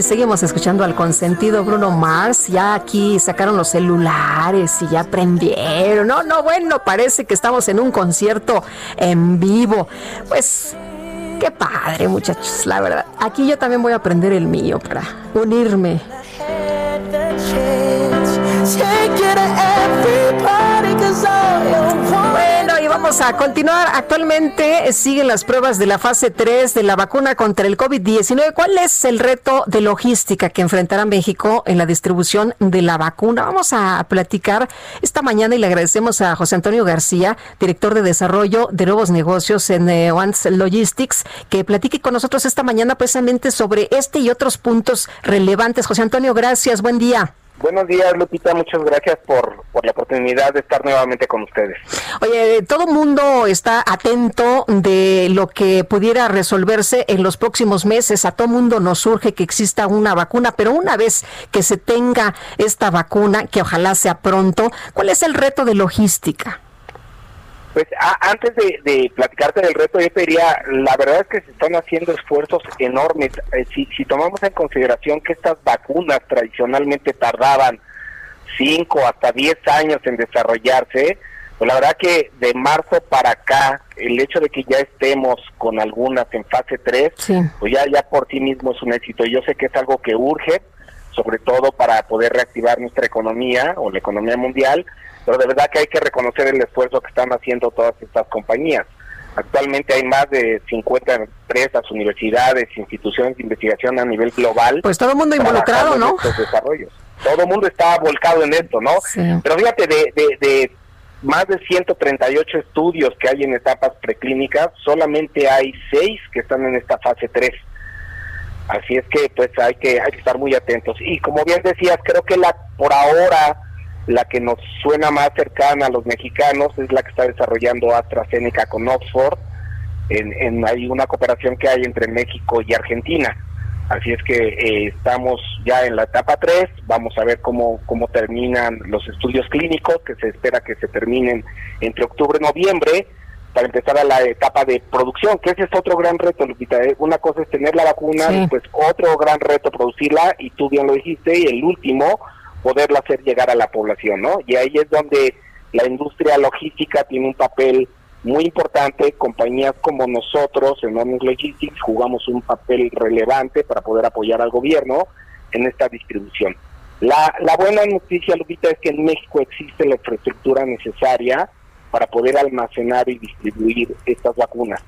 [SPEAKER 3] Seguimos escuchando al consentido Bruno Mars. Ya aquí sacaron los celulares y ya prendieron. No, no, bueno, parece que estamos en un concierto en vivo. Pues qué padre, muchachos, la verdad. Aquí yo también voy a prender el mío para unirme. Vamos a continuar. Actualmente eh, siguen las pruebas de la fase 3 de la vacuna contra el COVID-19. ¿Cuál es el reto de logística que enfrentará México en la distribución de la vacuna? Vamos a platicar esta mañana y le agradecemos a José Antonio García, director de desarrollo de nuevos negocios en eh, Logistics, que platique con nosotros esta mañana precisamente sobre este y otros puntos relevantes. José Antonio, gracias. Buen día.
[SPEAKER 13] Buenos días, Lupita. Muchas gracias por, por la oportunidad de estar nuevamente con ustedes.
[SPEAKER 3] Oye, todo mundo está atento de lo que pudiera resolverse en los próximos meses. A todo mundo nos surge que exista una vacuna, pero una vez que se tenga esta vacuna, que ojalá sea pronto, ¿cuál es el reto de logística?
[SPEAKER 13] Pues a- antes de, de platicarte del reto, yo te diría, la verdad es que se están haciendo esfuerzos enormes. Eh, si, si tomamos en consideración que estas vacunas tradicionalmente tardaban 5 hasta 10 años en desarrollarse, pues la verdad que de marzo para acá, el hecho de que ya estemos con algunas en fase 3, pues ya, ya por sí mismo es un éxito. Y yo sé que es algo que urge, sobre todo para poder reactivar nuestra economía o la economía mundial, pero de verdad que hay que reconocer el esfuerzo que están haciendo todas estas compañías. Actualmente hay más de 50 empresas, universidades, instituciones de investigación a nivel global.
[SPEAKER 3] Pues todo el mundo involucrado,
[SPEAKER 13] trabajando en
[SPEAKER 3] ¿no?
[SPEAKER 13] estos desarrollos. Todo el mundo está volcado en esto, ¿no?
[SPEAKER 3] Sí.
[SPEAKER 13] Pero fíjate, de, de, de más de 138 estudios que hay en etapas preclínicas, solamente hay 6 que están en esta fase 3. Así es que pues hay que hay que estar muy atentos. Y como bien decías, creo que la por ahora la que nos suena más cercana a los mexicanos es la que está desarrollando AstraZeneca con Oxford. En, en hay una cooperación que hay entre México y Argentina. Así es que eh, estamos ya en la etapa 3, vamos a ver cómo, cómo terminan los estudios clínicos, que se espera que se terminen entre octubre y noviembre, para empezar a la etapa de producción, que ese es otro gran reto, Lupita. ¿eh? Una cosa es tener la vacuna,
[SPEAKER 24] Sí.
[SPEAKER 13] pues otro gran reto producirla, y tú bien lo dijiste, y el último, poderla hacer llegar a la población, ¿no? Y ahí es donde la industria logística tiene un papel muy importante, compañías como nosotros en Omnis Logistics jugamos un papel relevante para poder apoyar al gobierno en esta distribución. La, la buena noticia, Lupita, es que en México existe la infraestructura necesaria para poder almacenar y distribuir estas vacunas.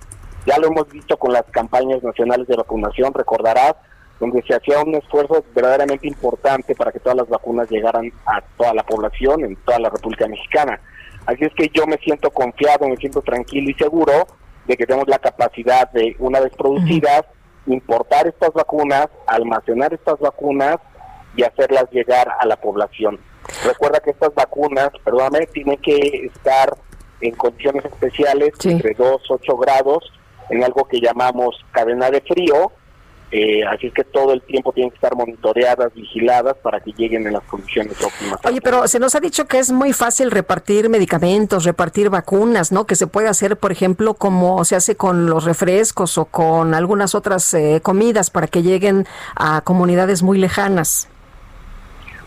[SPEAKER 13] Ya lo hemos visto con las campañas nacionales de vacunación, recordarás, donde se hacía un esfuerzo verdaderamente importante para que todas las vacunas llegaran a toda la población en toda la República Mexicana. Así es que yo me siento confiado, me siento tranquilo y seguro de que tenemos la capacidad de, una vez producidas, importar estas vacunas, almacenar estas vacunas y hacerlas llegar a la población. Recuerda que estas vacunas, perdóname, tienen que estar en condiciones especiales, entre 2 8 grados, en algo que llamamos cadena de frío, eh, así es que todo el tiempo tienen que estar monitoreadas, vigiladas para que lleguen en las condiciones óptimas.
[SPEAKER 3] Oye, pero se nos ha dicho que es muy fácil repartir medicamentos, repartir vacunas, ¿no? Que se puede hacer, por ejemplo, como se hace con los refrescos o con algunas otras eh, comidas para que lleguen a comunidades muy lejanas.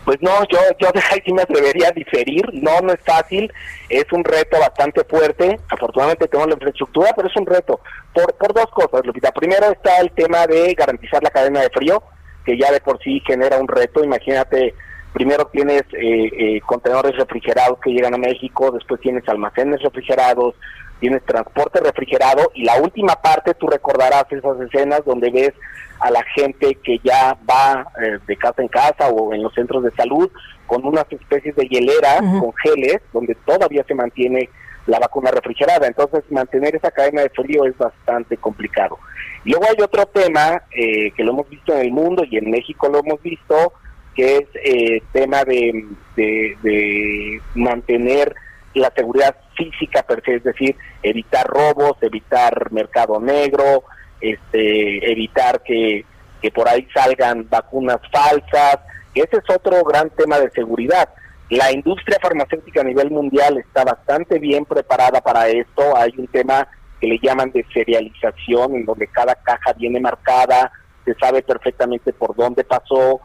[SPEAKER 13] Pues no, yo, yo de ahí sí me atrevería a diferir. No, no es fácil. Es un reto bastante fuerte. Afortunadamente tenemos la infraestructura, pero es un reto. Por, por dos cosas, Lupita. Primero está el tema de garantizar la cadena de frío, que ya de por sí genera un reto. Imagínate, primero tienes eh, eh, contenedores refrigerados que llegan a México, después tienes almacenes refrigerados, tienes transporte refrigerado y la última parte, tú recordarás esas escenas donde ves a la gente que ya va eh, de casa en casa o en los centros de salud con unas especies de hieleras con geles donde todavía se mantiene la vacuna refrigerada. Entonces, mantener esa cadena de frío es bastante complicado. Y luego hay otro tema eh, que lo hemos visto en el mundo y en México lo hemos visto, que es eh, tema de, de, de mantener la seguridad física per se, es decir, evitar robos, evitar mercado negro, este, evitar que, que por ahí salgan vacunas falsas. Ese es otro gran tema de seguridad. La industria farmacéutica a nivel mundial está bastante bien preparada para esto. Hay un tema que le llaman de serialización, en donde cada caja viene marcada, se sabe perfectamente por dónde pasó,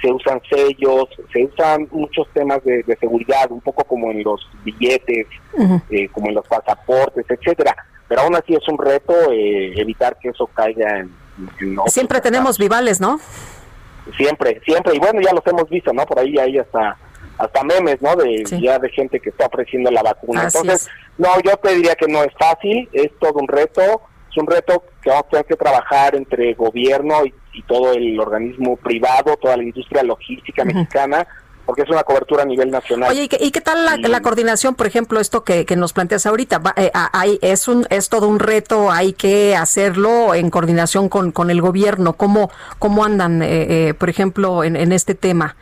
[SPEAKER 13] se usan sellos, se usan muchos temas de, de seguridad, un poco como en los billetes, eh, como en los pasaportes, etcétera. Pero aún así es un reto eh, evitar que eso caiga en, en
[SPEAKER 3] Siempre tenemos vivales, ¿no?
[SPEAKER 13] siempre, siempre, y bueno, ya los hemos visto, ¿no? Por ahí hay hasta hasta memes, ¿no? De ya de gente que está ofreciendo la vacuna.
[SPEAKER 3] Así
[SPEAKER 13] Entonces, no, yo te diría que no es fácil, es todo un reto, es un reto que vamos a tener que trabajar entre gobierno y, y todo el organismo privado, toda la industria logística mexicana, porque es una cobertura a nivel nacional.
[SPEAKER 3] Oye, ¿y qué, y qué tal la, la coordinación, por ejemplo, esto que, que nos planteas ahorita? Va, eh, hay, es, un, es todo un reto, hay que hacerlo en coordinación con, con el gobierno. ¿Cómo, cómo andan, eh, eh, por ejemplo, en, en este tema?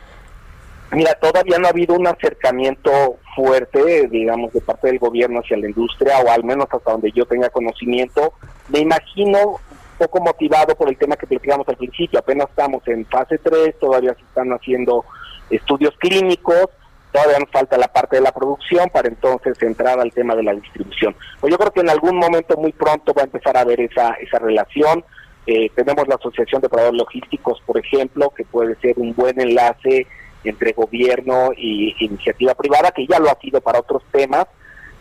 [SPEAKER 13] Mira, todavía no ha habido un acercamiento fuerte, digamos, de parte del gobierno hacia la industria, o al menos hasta donde yo tenga conocimiento. Me imagino poco motivado por el tema que platicamos al principio. Apenas estamos en fase 3, todavía se están haciendo estudios clínicos, todavía nos falta la parte de la producción para entonces entrar al tema de la distribución. Pues yo creo que en algún momento muy pronto va a empezar a haber esa, esa relación. Eh, tenemos la Asociación de Operadores Logísticos, por ejemplo, que puede ser un buen enlace entre gobierno y iniciativa privada, que ya lo ha sido para otros temas.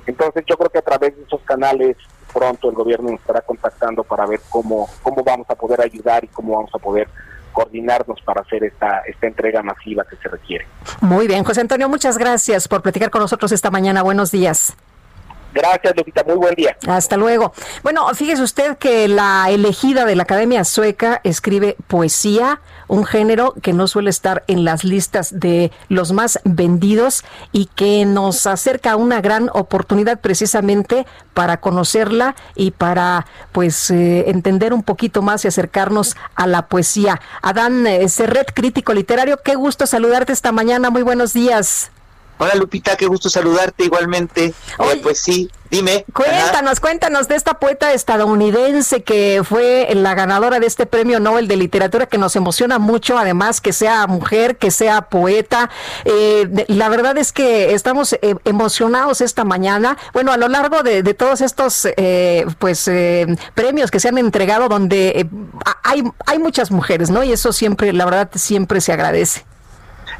[SPEAKER 13] Entonces yo creo que a través de esos canales pronto el gobierno nos estará contactando para ver cómo, cómo vamos a poder ayudar y cómo vamos a poder coordinarnos para hacer esta, esta entrega masiva que se requiere.
[SPEAKER 3] Muy bien, José Antonio, muchas gracias por platicar con nosotros esta mañana. Buenos días.
[SPEAKER 13] Gracias, Lupita. Muy buen día.
[SPEAKER 3] Hasta luego. Bueno, fíjese usted que la elegida de la Academia Sueca escribe poesía, un género que no suele estar en las listas de los más vendidos y que nos acerca a una gran oportunidad precisamente para conocerla y para pues eh, entender un poquito más y acercarnos a la poesía. Adán eh, Serret, crítico literario, qué gusto saludarte esta mañana. Muy buenos días.
[SPEAKER 24] Hola Lupita, qué gusto saludarte igualmente. Eh, pues sí, dime.
[SPEAKER 3] Cuéntanos, cuéntanos de esta poeta estadounidense que fue la ganadora de este premio Nobel de Literatura que nos emociona mucho, además que sea mujer, que sea poeta. Eh, de- la verdad es que estamos eh, emocionados esta mañana. Bueno, a lo largo de, de todos estos eh, pues eh, premios que se han entregado donde eh, hay, hay muchas mujeres, ¿no? Y eso siempre, la verdad, siempre se agradece.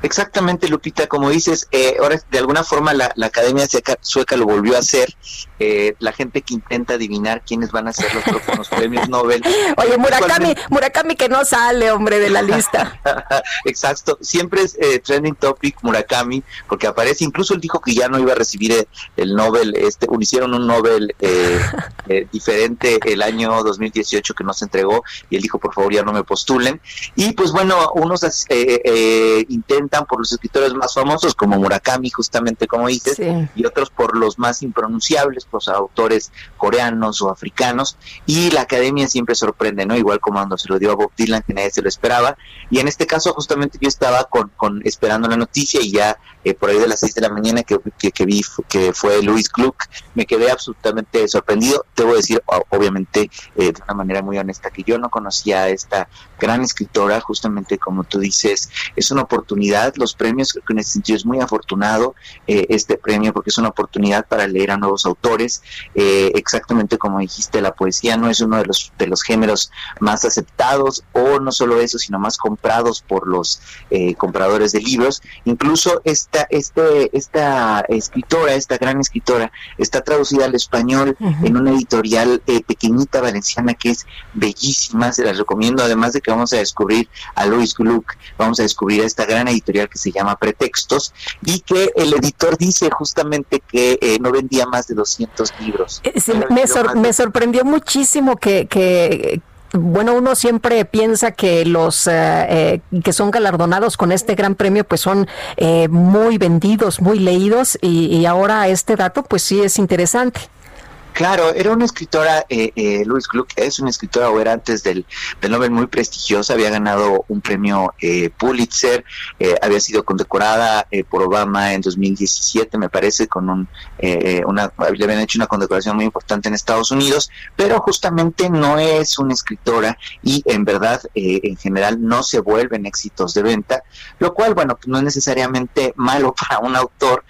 [SPEAKER 24] Exactamente, Lupita, como dices, eh, ahora de alguna forma la, la Academia Sueca, Sueca lo volvió a hacer. Eh, la gente que intenta adivinar quiénes van a ser los próximos premios Nobel.
[SPEAKER 3] Oye, Murakami, Murakami que no sale, hombre, de la lista.
[SPEAKER 24] Exacto, siempre es eh, trending topic Murakami, porque aparece, incluso él dijo que ya no iba a recibir el, el Nobel, este, hicieron un Nobel eh, eh, diferente el año 2018 que no se entregó, y él dijo, por favor, ya no me postulen. Y pues bueno, unos as- por los escritores más famosos, como Murakami, justamente como dices, y otros por los más impronunciables, los autores coreanos o africanos, y la academia siempre sorprende, ¿no? Igual como cuando se lo dio a Bob Dylan, que nadie se lo esperaba, y en este caso justamente yo estaba con, con esperando la noticia y ya eh, por ahí de las 6 de la mañana que, que, que vi que fue Luis Gluck, me quedé absolutamente sorprendido, debo decir obviamente eh, de una manera muy honesta que yo no conocía a esta gran escritora, justamente como tú dices, es una oportunidad, los premios, creo que en ese sentido es muy afortunado eh, este premio porque es una oportunidad para leer a nuevos autores, eh, exactamente como dijiste, la poesía no es uno de los, de los géneros más aceptados o no solo eso, sino más comprados por los eh, compradores de libros, incluso esta, este, esta escritora, esta gran escritora, está traducida al español en una editorial eh, pequeñita valenciana que es bellísima, se las recomiendo, además de que vamos a descubrir a Luis Gluck, vamos a descubrir a esta gran editorial que se llama Pretextos y que el editor dice justamente que eh, no vendía más de 200 libros.
[SPEAKER 3] Eh, sí, me, sor- sorprendió muchísimo que, que, bueno, uno siempre piensa que los eh, eh, que son galardonados con este gran premio, pues son eh, muy vendidos, muy leídos, y, y ahora este dato, pues sí es interesante.
[SPEAKER 24] Claro, era una escritora, eh, eh, Louise Gluck es una escritora o era antes del, del Nobel muy prestigiosa, había ganado un premio eh, Pulitzer, eh, había sido condecorada eh, por Obama en 2017, me parece, con un, eh, una, le habían hecho una condecoración muy importante en Estados Unidos, pero justamente no es una escritora y en verdad, en general, no se vuelven éxitos de venta, lo cual, bueno, no es necesariamente malo para un autor,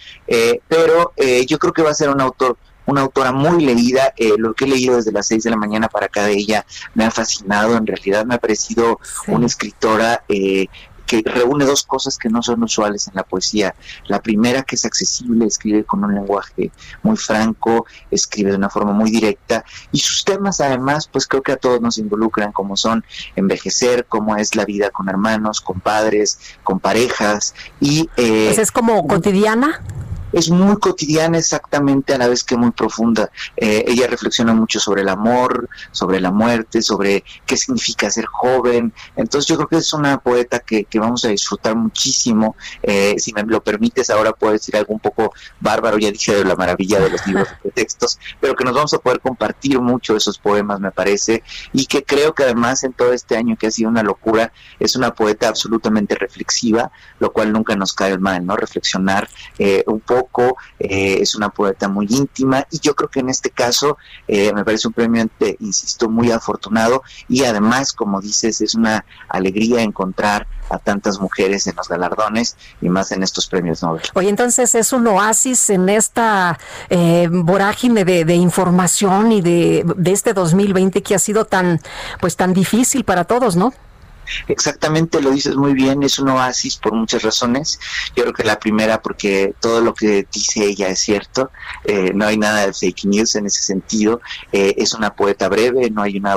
[SPEAKER 24] pero yo creo que va a ser un autor una autora muy leída, eh, lo que he leído desde las 6 de la mañana para acá de ella me ha fascinado, en realidad me ha parecido una escritora eh, que reúne dos cosas que no son usuales en la poesía. La primera, que es accesible, escribe con un lenguaje muy franco, escribe de una forma muy directa, y sus temas además, pues creo que a todos nos involucran, como son envejecer, cómo es la vida con hermanos, con padres, con parejas, y... Eh,
[SPEAKER 3] Pues es como cotidiana.
[SPEAKER 24] Es muy cotidiana exactamente a la vez que muy profunda. Eh, ella reflexiona mucho sobre el amor, sobre la muerte, sobre qué significa ser joven. Entonces yo creo que es una poeta que, que vamos a disfrutar muchísimo. Eh, si me lo permites, ahora puedo decir algo un poco bárbaro, ya dije de la maravilla de los libros de textos, pero que nos vamos a poder compartir mucho esos poemas, me parece, y que creo que además en todo este año que ha sido una locura, es una poeta absolutamente reflexiva, lo cual nunca nos cae mal, ¿no? Reflexionar eh, un poco eh, es una poeta muy íntima y yo creo que en este caso eh, me parece un premio, insisto, muy afortunado y además, como dices, es una alegría encontrar a tantas mujeres en los galardones y más en estos premios Nobel.
[SPEAKER 3] Oye, entonces es un oasis en esta eh, vorágine de, de, información y de, de este 2020 que ha sido tan, pues tan difícil para todos, ¿no?
[SPEAKER 24] Exactamente, lo dices muy bien, es un oasis por muchas razones. Yo creo que la primera porque todo lo que dice ella es cierto, eh, no hay nada de fake news en ese sentido, eh, es una poeta breve, no hay una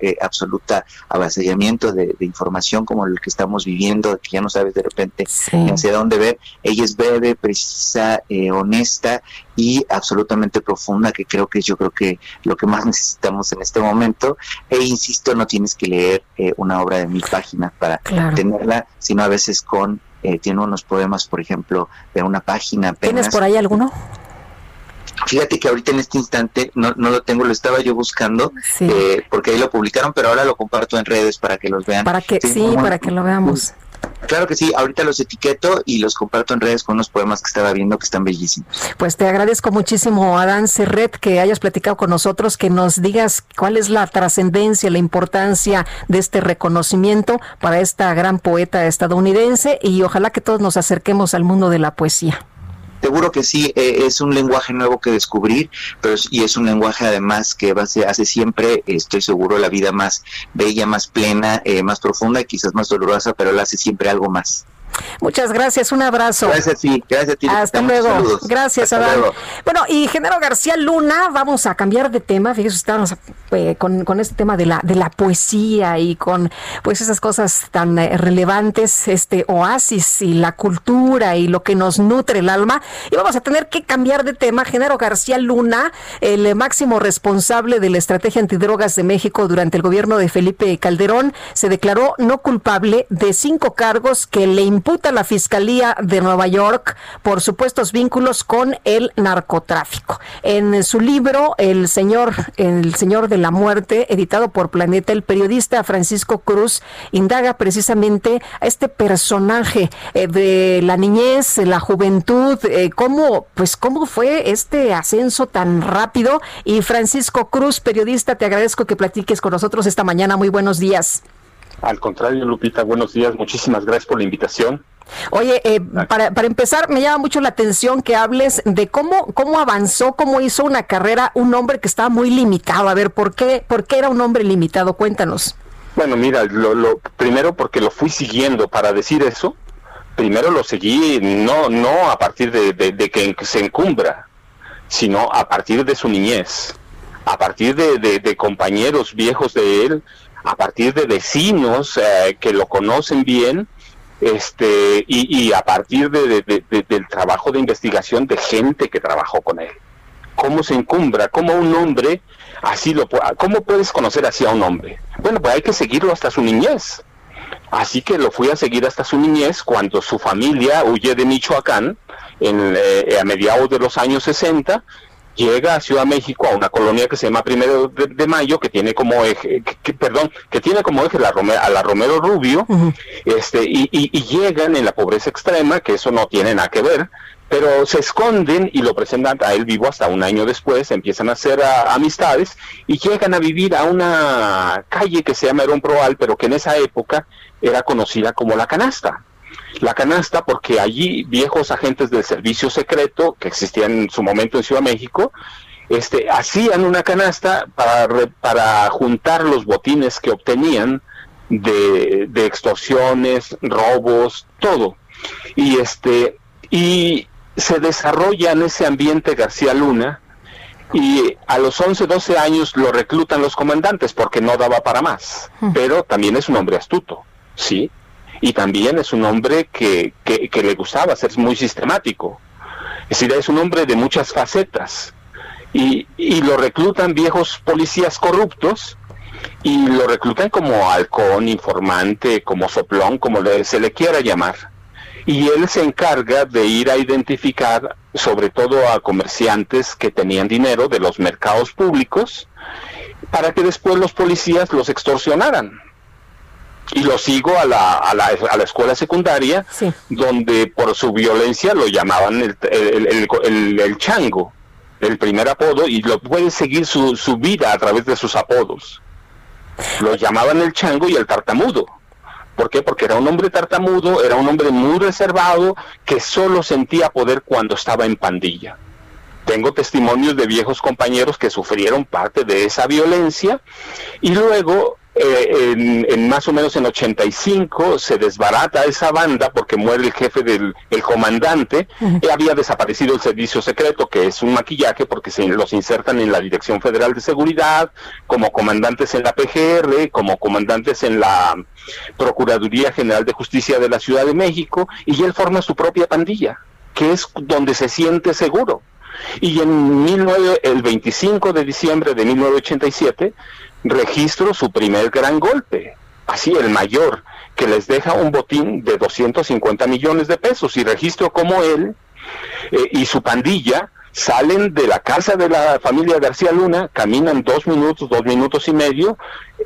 [SPEAKER 24] eh, absoluta avasallamiento de, de, información como el que estamos viviendo, que ya no sabes de repente sí. hacia dónde ver. Ella es breve, precisa, eh, honesta y absolutamente profunda, que creo que yo creo que lo que más necesitamos en este momento. E insisto, no tienes que leer eh, una obra de mil páginas para
[SPEAKER 3] claro.
[SPEAKER 24] tenerla, sino a veces con eh, tiene unos poemas, por ejemplo, de una página. Apenas.
[SPEAKER 3] ¿Tienes por ahí alguno?
[SPEAKER 24] Fíjate que ahorita en este instante no, no lo tengo, lo estaba yo buscando, sí. eh, porque ahí lo publicaron, pero ahora lo comparto en redes para que los vean.
[SPEAKER 3] Para que, sí, sí para que lo veamos.
[SPEAKER 24] Claro que sí, ahorita los etiqueto y los comparto en redes con unos poemas que estaba viendo que están bellísimos.
[SPEAKER 3] Pues te agradezco muchísimo, Adán Serret, que hayas platicado con nosotros, que nos digas cuál es la trascendencia, la importancia de este reconocimiento para esta gran poeta estadounidense y ojalá que todos nos acerquemos al mundo de la poesía.
[SPEAKER 24] Seguro que sí, eh, es un lenguaje nuevo que descubrir, pero y es un lenguaje además que hace siempre, estoy seguro, la vida más bella, más plena, eh, más profunda y quizás más dolorosa, pero la hace siempre algo más.
[SPEAKER 3] Muchas gracias, un abrazo.
[SPEAKER 24] Gracias a ti, gracias a ti.
[SPEAKER 3] Hasta luego. Saludos. Gracias,
[SPEAKER 24] Hasta
[SPEAKER 3] Adán.
[SPEAKER 24] Luego.
[SPEAKER 3] Bueno, y Genaro García Luna, vamos a cambiar de tema. Fíjese, estábamos eh, con, con, este tema de la, de la poesía y con pues esas cosas tan eh, relevantes, este oasis y la cultura y lo que nos nutre el alma. Y vamos a tener que cambiar de tema. Genaro García Luna, el máximo responsable de la estrategia antidrogas de México durante el gobierno de Felipe Calderón, se declaró no culpable de cinco cargos que le la Fiscalía de Nueva York por supuestos vínculos con el narcotráfico. En su libro, El Señor, El Señor de la Muerte, editado por Planeta, el periodista Francisco Cruz indaga precisamente a este personaje eh, de la niñez, la juventud, eh, cómo, pues, cómo fue este ascenso tan rápido. Y Francisco Cruz, periodista, te agradezco que platiques con nosotros esta mañana. Muy buenos días.
[SPEAKER 25] Al contrario, Lupita, buenos días. Muchísimas gracias por la invitación.
[SPEAKER 3] Oye, eh, para, para, empezar, me llama mucho la atención que hables de cómo, cómo avanzó, cómo hizo una carrera un hombre que estaba muy limitado. A ver, ¿por qué, por qué era un hombre limitado? Cuéntanos.
[SPEAKER 25] Bueno, mira, lo, lo, primero porque lo fui siguiendo para decir eso. Primero lo seguí no, no a partir de, de, de que se encumbra, sino a partir de su niñez, a partir de, de compañeros viejos de él, a partir de vecinos eh, que lo conocen bien este y, a partir de, de, de, del trabajo de investigación de gente que trabajó con él. ¿Cómo se encumbra? ¿Cómo un hombre así lo ¿Cómo puedes conocer así a un hombre? Bueno, pues hay que seguirlo hasta su niñez. Así que lo fui a seguir hasta su niñez cuando su familia huye de Michoacán en, eh, a mediados de los años 60 llega a Ciudad México a una colonia que se llama Primero de, de Mayo que tiene como eje que- que- perdón que tiene como eje la Rome- a la Romero Rubio este y, y- y llegan en la pobreza extrema que eso no tiene nada que ver pero se esconden y lo presentan a él vivo hasta un año después empiezan a hacer ah, amistades y llegan a vivir a una calle que se llama Herón Proal pero que en esa época era conocida como la canasta la canasta porque allí viejos agentes del servicio secreto que existían en su momento en Ciudad de México este, hacían una canasta para, re- para juntar los botines que obtenían de, de extorsiones, robos, todo. Y este y se desarrolla en ese ambiente García Luna y a los 11, 12 años lo reclutan los comandantes porque no daba para más. Pero también es un hombre astuto, ¿sí? Y también es un hombre que, que, le gustaba ser muy sistemático. Es decir, es un hombre de muchas facetas. Y, y lo reclutan viejos policías corruptos y lo reclutan como halcón, informante, como soplón, como le- se le quiera llamar. Y él se encarga de ir a identificar sobre todo a comerciantes que tenían dinero de los mercados públicos para que después los policías los extorsionaran. Y lo sigo a la, a la, a la escuela secundaria, donde por su violencia lo llamaban el, el, el- el- chango, el primer apodo, y lo puede seguir su, su vida a través de sus apodos. Lo llamaban el chango y el tartamudo. ¿Por qué? Porque era un hombre tartamudo, era un hombre muy reservado, que solo sentía poder cuando estaba en pandilla. Tengo testimonios de viejos compañeros que sufrieron parte de esa violencia y luego eh, en, en más o menos en 85 se desbarata esa banda porque muere el jefe del el comandante y había desaparecido el servicio secreto que es un maquillaje porque se los insertan en la Dirección Federal de Seguridad como comandantes en la PGR como comandantes en la Procuraduría General de Justicia de la Ciudad de México y él forma su propia pandilla que es donde se siente seguro y en 19 el 25 de diciembre de 1987 registro su primer gran golpe, así el mayor, que les deja un botín de 250 millones de pesos. Y registro como él eh, y su pandilla salen de la casa de la familia García Luna, caminan dos minutos, dos minutos y medio,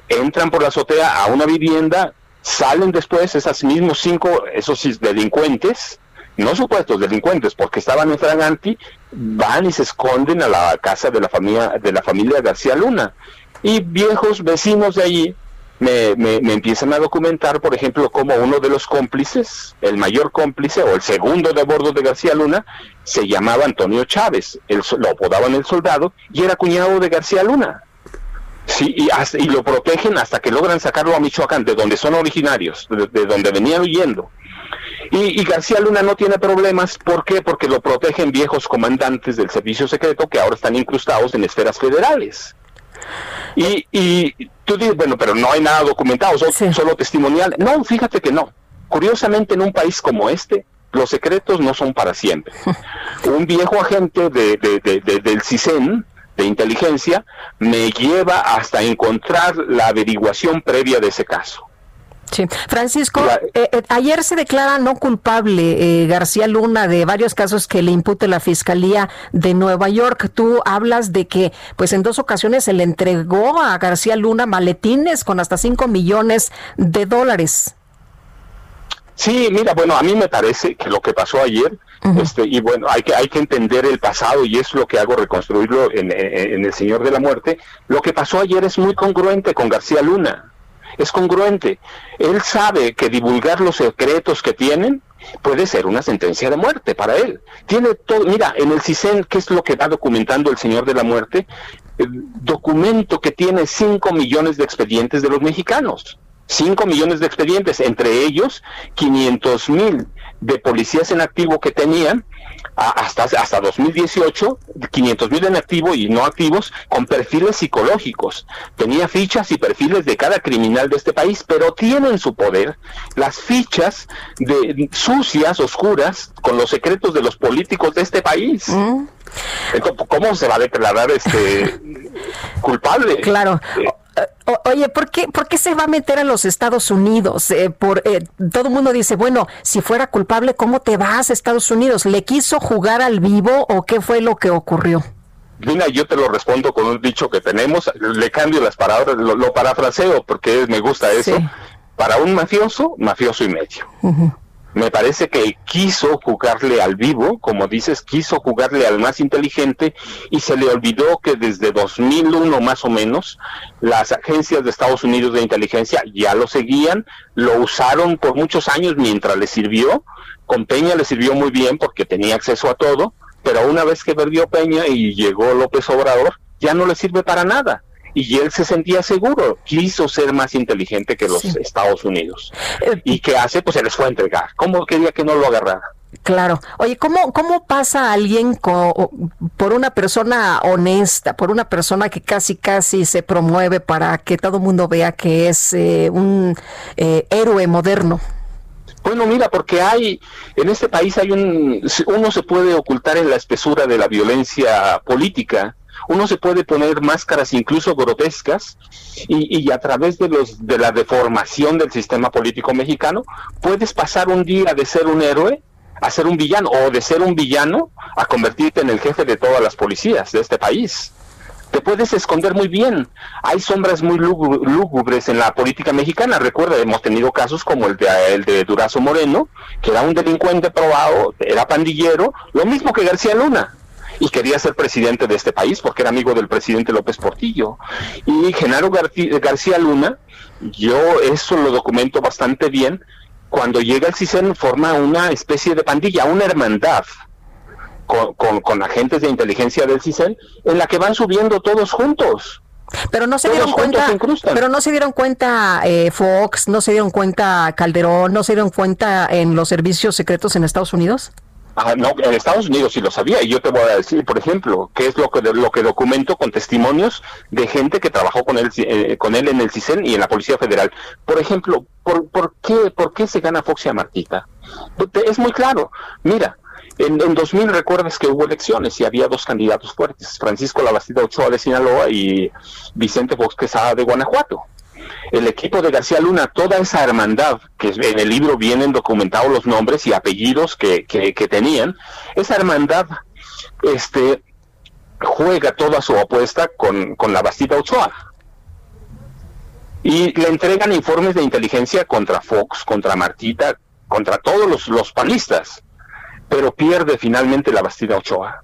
[SPEAKER 25] entran por la azotea a una vivienda, salen después esos mismos cinco, esos delincuentes, no supuestos delincuentes, porque estaban en fraganti, van y se esconden a la casa de la familia de la familia García Luna y viejos vecinos de allí me, me- me empiezan a documentar, por ejemplo, como uno de los cómplices, el mayor cómplice o el segundo de bordo de García Luna, se llamaba Antonio Chávez, el lo apodaban el soldado y era cuñado de García Luna. Sí, y, hasta- y lo protegen hasta que logran sacarlo a Michoacán, de donde son originarios, de donde venían huyendo. Y, y García Luna no tiene problemas, ¿por qué? Porque lo protegen viejos comandantes del servicio secreto que ahora están incrustados en esferas federales. Y, y tú dices, bueno, pero no hay nada documentado, son solo testimonial. No, fíjate que no. Curiosamente, en un país como este, los secretos no son para siempre. Un viejo agente de, de- de- de- del CISEN, de inteligencia, me lleva hasta encontrar la averiguación previa de ese caso.
[SPEAKER 3] Sí. Francisco, eh, eh, ayer se declara no culpable eh, García Luna de varios casos que le impute la Fiscalía de Nueva York. Tú hablas de que pues en dos ocasiones se le entregó a García Luna maletines con hasta 5 millones de dólares.
[SPEAKER 25] Sí, mira, bueno, a mí me parece que lo que pasó ayer, este, y bueno, hay que, hay que entender el pasado y es lo que hago reconstruirlo en, en- en El Señor de la Muerte. Lo que pasó ayer es muy congruente con García Luna, es congruente. Él sabe que divulgar los secretos que tienen puede ser una sentencia de muerte para él. Tiene todo, mira, en el CISEN, ¿qué es lo que va documentando el Señor de la Muerte? El documento que tiene 5 millones de expedientes de los mexicanos. 5 millones de expedientes, entre ellos 500 mil de policías en activo que tenían hasta, hasta 2018, 500 mil en activo y no activos con perfiles psicológicos. Tenía fichas y perfiles de cada criminal de este país, pero tiene en su poder las fichas de sucias, oscuras, con los secretos de los políticos de este país. Entonces, ¿Cómo se va a declarar este culpable?
[SPEAKER 3] Claro. O- oye, ¿por qué, ¿por qué se va a meter a los Estados Unidos? Eh, por, eh, todo el mundo dice, bueno, si fuera culpable, ¿cómo te vas a Estados Unidos? ¿Le quiso jugar al vivo o qué fue lo que ocurrió?
[SPEAKER 25] Mira, yo te lo respondo con un dicho que tenemos, le cambio las palabras, lo, lo parafraseo porque me gusta eso. Para un mafioso, mafioso y medio. Me parece que quiso jugarle al vivo, como dices, quiso jugarle al más inteligente y se le olvidó que desde 2001 más o menos las agencias de Estados Unidos de inteligencia ya lo seguían, lo usaron por muchos años mientras le sirvió. Con Peña le sirvió muy bien porque tenía acceso a todo, pero una vez que perdió Peña y llegó López Obrador, ya no le sirve para nada y él se sentía seguro, quiso ser más inteligente que los Estados Unidos. ¿Y qué hace? Pues se les fue a entregar. ¿Cómo quería que no lo agarrara?
[SPEAKER 3] Claro. Oye, ¿cómo, cómo pasa alguien por una persona honesta, por una persona que casi casi se promueve para que todo el mundo vea que es eh, un eh, héroe moderno?
[SPEAKER 25] Bueno, mira, porque hay, en este país hay un, uno se puede ocultar en la espesura de la violencia política, uno se puede poner máscaras incluso grotescas y, y, a través de, los, de la deformación del sistema político mexicano puedes pasar un día de ser un héroe a ser un villano o de ser un villano a convertirte en el jefe de todas las policías de este país. Te puedes esconder muy bien. Hay sombras muy lúgubres en la política mexicana. Recuerda, hemos tenido casos como el de, el de Durazo Moreno, que era un delincuente probado, era pandillero, lo mismo que García Luna y quería ser presidente de este país porque era amigo del presidente López Portillo. Y Genaro García Luna, yo eso lo documento bastante bien, cuando llega al CISEN forma una especie de pandilla, una hermandad. Con, con, agentes de inteligencia del CISEN, en la que van subiendo todos juntos.
[SPEAKER 3] Pero no se dieron cuenta, pero no se dieron cuenta eh, Fox, no se dieron cuenta Calderón, no se dieron cuenta en los servicios secretos en Estados Unidos.
[SPEAKER 25] Ah, no, en Estados Unidos sí lo sabía y yo te voy a decir, por ejemplo, qué es lo que lo que documento con testimonios de gente que trabajó con él eh, con él en el CISEN y en la Policía Federal. Por ejemplo, ¿por, por qué por qué se gana Fox a Martita? Es muy claro. Mira, en, en 2000 recuerdas que hubo elecciones y había dos candidatos fuertes, Francisco Labastida Ochoa de Sinaloa y Vicente Fox Quesada de Guanajuato el equipo de García Luna, toda esa hermandad, que en el libro vienen documentados los nombres y apellidos que, que, tenían, esa hermandad este, juega toda su apuesta con, con la Bastida Ochoa. Y le entregan informes de inteligencia contra Fox, contra Martita, contra todos los, los panistas, pero pierde finalmente la Bastida Ochoa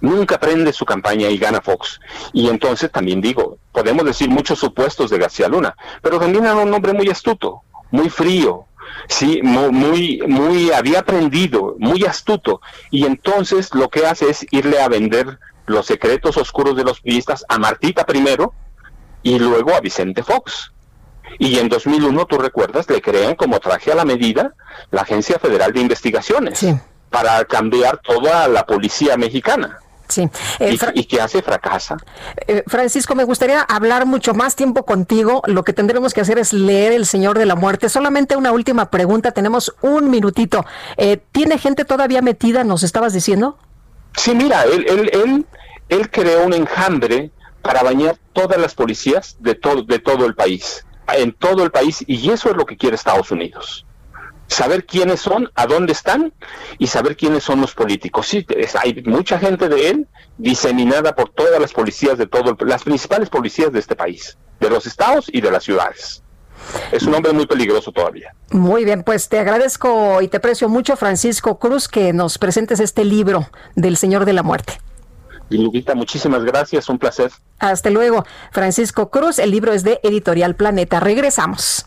[SPEAKER 25] nunca prende su campaña y gana Fox. Y entonces también digo, podemos decir muchos supuestos de García Luna, pero también era un hombre muy astuto, muy frío, sí, muy, muy, había aprendido, muy astuto, y entonces lo que hace es irle a vender los secretos oscuros de los periodistas a Martita primero y luego a Vicente Fox. Y en 2001, tú recuerdas, le crean como traje a la medida la Agencia Federal de Investigaciones para cambiar toda la policía mexicana.
[SPEAKER 3] Sí.
[SPEAKER 25] Eh, ¿Y, qué hace? Fracasa.
[SPEAKER 3] Eh, Francisco, me gustaría hablar mucho más tiempo contigo. Lo que tendremos que hacer es leer El Señor de la Muerte. Solamente una última pregunta. Tenemos un minutito. Eh, ¿Tiene gente todavía metida, nos estabas diciendo?
[SPEAKER 25] Sí, mira, él, él, él, él creó un enjambre para bañar todas las policías de todo, de todo el país. En todo el país. Y eso es lo que quiere Estados Unidos saber quiénes son, a dónde están y saber quiénes son los políticos. Sí, hay mucha gente de él diseminada por todas las policías de todo, las principales policías de este país, de los estados y de las ciudades. Es un hombre muy peligroso todavía.
[SPEAKER 3] Muy bien, pues te agradezco y te aprecio mucho, Francisco Cruz, que nos presentes este libro del Señor de la Muerte.
[SPEAKER 25] Y Lupita, muchísimas gracias, un placer.
[SPEAKER 3] Hasta luego, Francisco Cruz. El libro es de Editorial Planeta. Regresamos.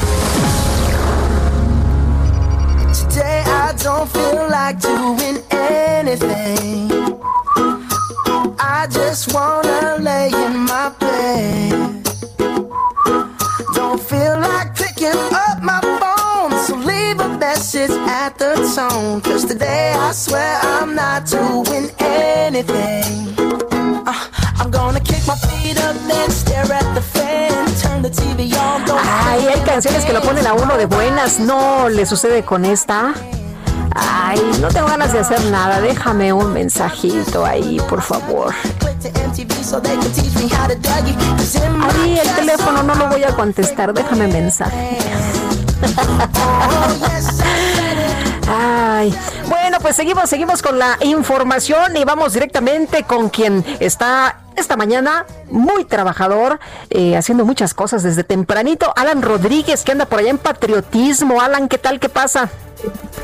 [SPEAKER 26] Don't feel like doing anything. I just wanna lay in my bed. Don't feel like picking up my phone, so leave a message at the tone. Cause today I swear I'm not doing anything. Uh, I'm gonna kick my feet up, then stare at the fan, turn the TV on,
[SPEAKER 3] Ay, hay canciones que lo ponen a uno de buenas. No le sucede con esta. Ay, no tengo ganas de hacer nada. Déjame un mensajito ahí, por favor. Ahí el teléfono no lo voy a contestar. Déjame mensaje. Ay, bueno, pues seguimos, seguimos con la información y vamos directamente con quien está esta mañana muy trabajador, eh, haciendo muchas cosas desde tempranito. Alan Rodríguez, que anda por allá en patriotismo. Alan, ¿qué tal? ¿Qué pasa?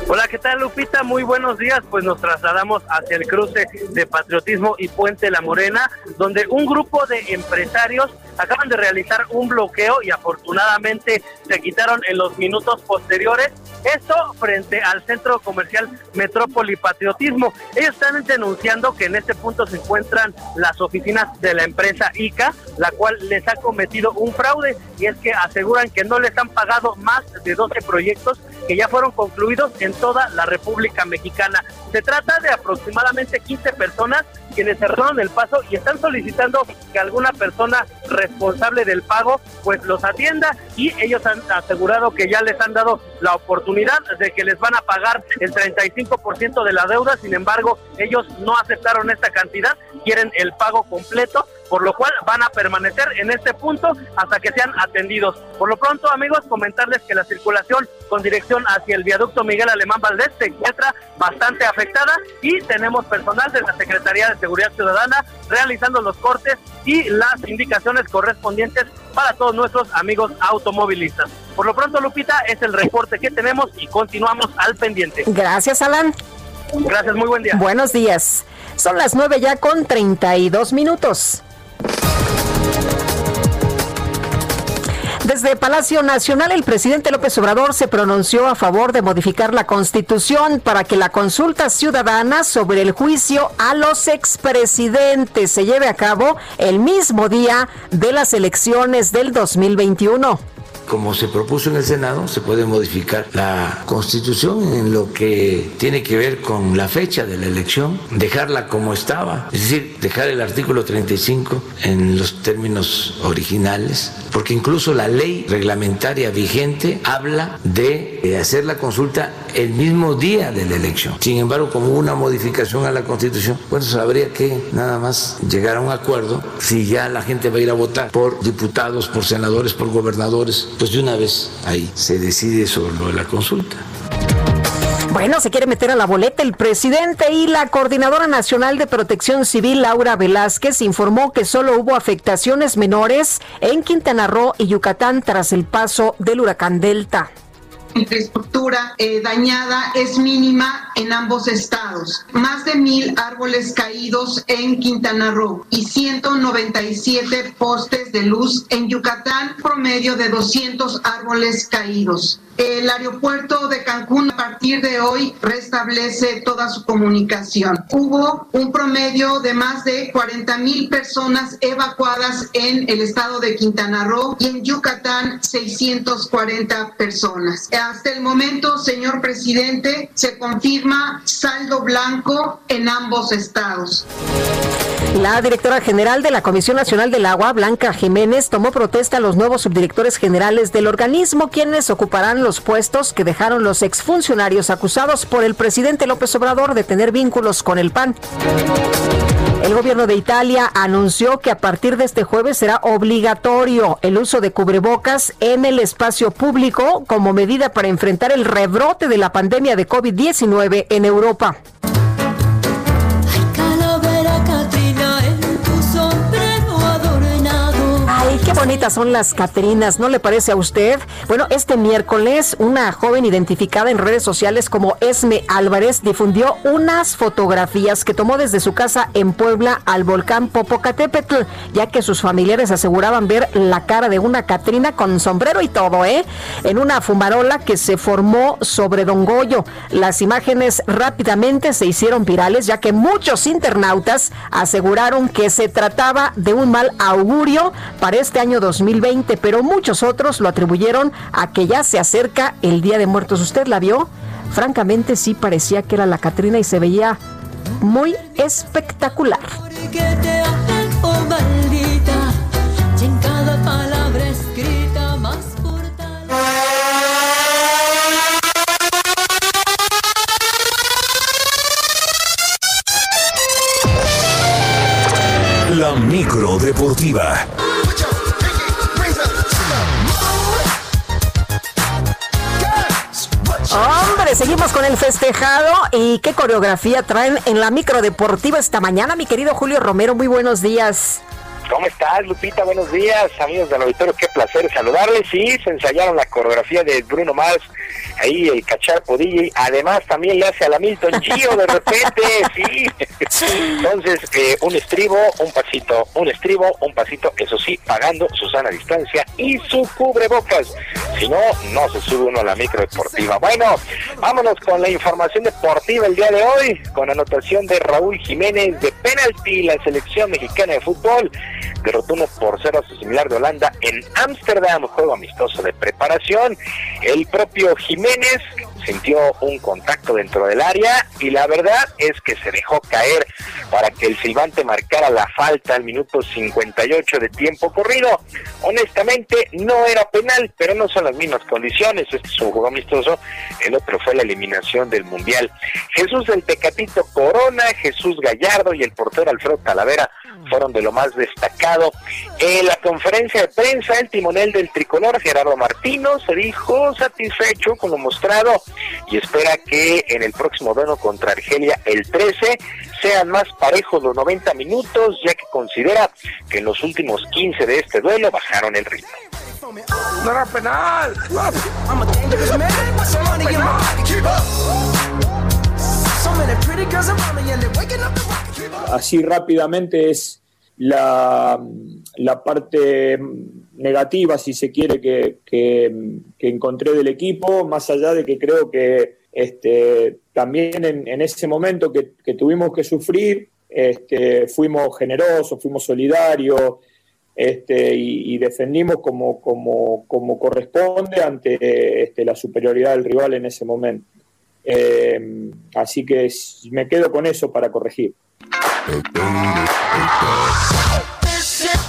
[SPEAKER 12] Hola, ¿qué tal Lupita? Muy buenos días. Pues nos trasladamos hacia el cruce de Patriotismo y Puente La Morena, donde un grupo de empresarios acaban de realizar un bloqueo y afortunadamente se quitaron en los minutos posteriores. Esto frente al centro comercial Metrópoli Patriotismo. Ellos están denunciando que en este punto se encuentran las oficinas de la empresa ICA, la cual les ha cometido un fraude y es que aseguran que no les han pagado más de 12 proyectos que ya fueron concluidos en toda la República Mexicana. Se trata de aproximadamente 15 personas quienes cerraron el paso y están solicitando que alguna persona responsable del pago pues los atienda y ellos han asegurado que ya les han dado la oportunidad de que les van a pagar el 35% de la deuda, sin embargo ellos no aceptaron esta cantidad, quieren el pago completo por lo cual van a permanecer en este punto hasta que sean atendidos. Por lo pronto, amigos, comentarles que la circulación con dirección hacia el viaducto Miguel Alemán Valdés se encuentra bastante afectada y tenemos personal de la Secretaría de Seguridad Ciudadana realizando los cortes y las indicaciones correspondientes para todos nuestros amigos automovilistas. Por lo pronto, Lupita, es el reporte que tenemos y continuamos al pendiente.
[SPEAKER 3] Gracias, Alan.
[SPEAKER 12] Gracias, muy buen día.
[SPEAKER 3] Buenos días. Son las 9 ya con 32 minutos. Desde Palacio Nacional, el presidente López Obrador se pronunció a favor de modificar la constitución para que la consulta ciudadana sobre el juicio a los expresidentes se lleve a cabo el mismo día de las elecciones del 2021
[SPEAKER 27] como se propuso en el Senado, se puede modificar la constitución en lo que tiene que ver con la fecha de la elección, dejarla como estaba, es decir, dejar el artículo 35 en los términos originales, porque incluso la ley reglamentaria vigente habla de eh, hacer la consulta el mismo día de la elección. Sin embargo, como una modificación a la constitución, pues habría que nada más llegar a un acuerdo si ya la gente va a ir a votar por diputados, por senadores, por gobernadores pues de una vez ahí se decide sobre lo de la consulta.
[SPEAKER 3] Bueno, se quiere meter a la boleta el presidente y la coordinadora nacional de protección civil, Laura Velázquez, informó que solo hubo afectaciones menores en Quintana Roo y Yucatán tras el paso del huracán Delta
[SPEAKER 28] infraestructura eh, dañada es mínima en ambos estados. Más de mil árboles caídos en Quintana Roo y 197 postes de luz en Yucatán, promedio de 200 árboles caídos. El aeropuerto de Cancún a partir de hoy restablece toda su comunicación. Hubo un promedio de más de 40 mil personas evacuadas en el estado de Quintana Roo y en Yucatán 640 personas. Hasta el momento, señor presidente, se confirma saldo blanco en ambos estados.
[SPEAKER 3] La directora general de la Comisión Nacional del Agua, Blanca Jiménez, tomó protesta a los nuevos subdirectores generales del organismo, quienes ocuparán los puestos que dejaron los exfuncionarios acusados por el presidente López Obrador de tener vínculos con el PAN. El gobierno de Italia anunció que a partir de este jueves será obligatorio el uso de cubrebocas en el espacio público como medida para enfrentar el rebrote de la pandemia de COVID-19 en Europa. Qué bonitas son las Catrinas, ¿no le parece a usted? Bueno, este miércoles una joven identificada en redes sociales como Esme Álvarez difundió unas fotografías que tomó desde su casa en Puebla al volcán Popocatépetl, ya que sus familiares aseguraban ver la cara de una Catrina con sombrero y todo, ¿eh? En una fumarola que se formó sobre Don Goyo. Las imágenes rápidamente se hicieron virales, ya que muchos internautas aseguraron que se trataba de un mal augurio para este año 2020, pero muchos otros lo atribuyeron a que ya se acerca el Día de Muertos. ¿Usted la vio? Francamente sí parecía que era la Catrina y se veía muy espectacular.
[SPEAKER 26] Más
[SPEAKER 5] La micro deportiva.
[SPEAKER 3] Hombre, seguimos con el festejado y qué coreografía traen en la micro deportiva esta mañana, mi querido Julio Romero. Muy buenos días.
[SPEAKER 13] ¿Cómo estás, Lupita? Buenos días, amigos del auditorio. Qué placer saludarles. Sí, se ensayaron la coreografía de Bruno Mars, ahí el cachar Podillo. Además, también le hace a la Milton Gio de repente, sí. Entonces, eh, un estribo, un pasito, un estribo, un pasito, eso sí, pagando su sana distancia y su cubrebocas. Si no, no se sube uno a la micro deportiva. Bueno, vámonos con la información deportiva el día de hoy, con anotación de Raúl Jiménez de penalti, la selección mexicana de fútbol derrotó uno por cero a su similar de Holanda en Ámsterdam, juego amistoso de preparación. El propio Jiménez sintió un contacto dentro del área y la verdad es que se dejó caer para que el silbante marcara la falta al minuto 58 de tiempo corrido. Honestamente no era penal, pero no son las mismas condiciones. Este es un juego amistoso, el otro fue la eliminación del Mundial. Jesús del Tecatito Corona, Jesús Gallardo y el portero Alfredo Talavera fueron de lo más destacado. En la conferencia de prensa, el timonel del tricolor, Gerardo Martino, se dijo satisfecho con lo mostrado y espera que en el próximo duelo contra Argelia, el 13, sean más parejos los 90 minutos, ya que considera que en los últimos 15 de este duelo bajaron el ritmo.
[SPEAKER 26] No era penal.
[SPEAKER 29] así rápidamente es la, la parte negativa, si se quiere, que, que- encontré del equipo, más allá de que creo que este, también en, en ese momento que, que tuvimos que sufrir, este, fuimos generosos, fuimos solidarios este, y, defendimos como, como, como corresponde ante este, la superioridad del rival en ese momento. Eh, así que me quedo con eso para corregir. Yeah.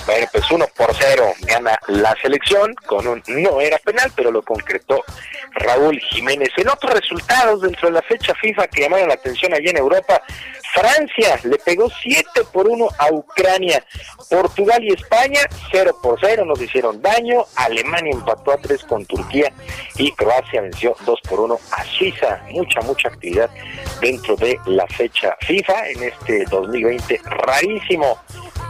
[SPEAKER 13] Bueno, pues uno por cero gana la selección con un no era penal, pero lo concretó Raúl Jiménez. En otros resultados dentro de la fecha FIFA que llamaron la atención allá en Europa, Francia le pegó 7 por 1 a Ucrania, Portugal y España 0 por 0 nos hicieron daño, Alemania empató a 3 con Turquía y Croacia venció 2 por 1 a Suiza. Mucha, mucha actividad dentro de la fecha FIFA en este 2020 rarísimo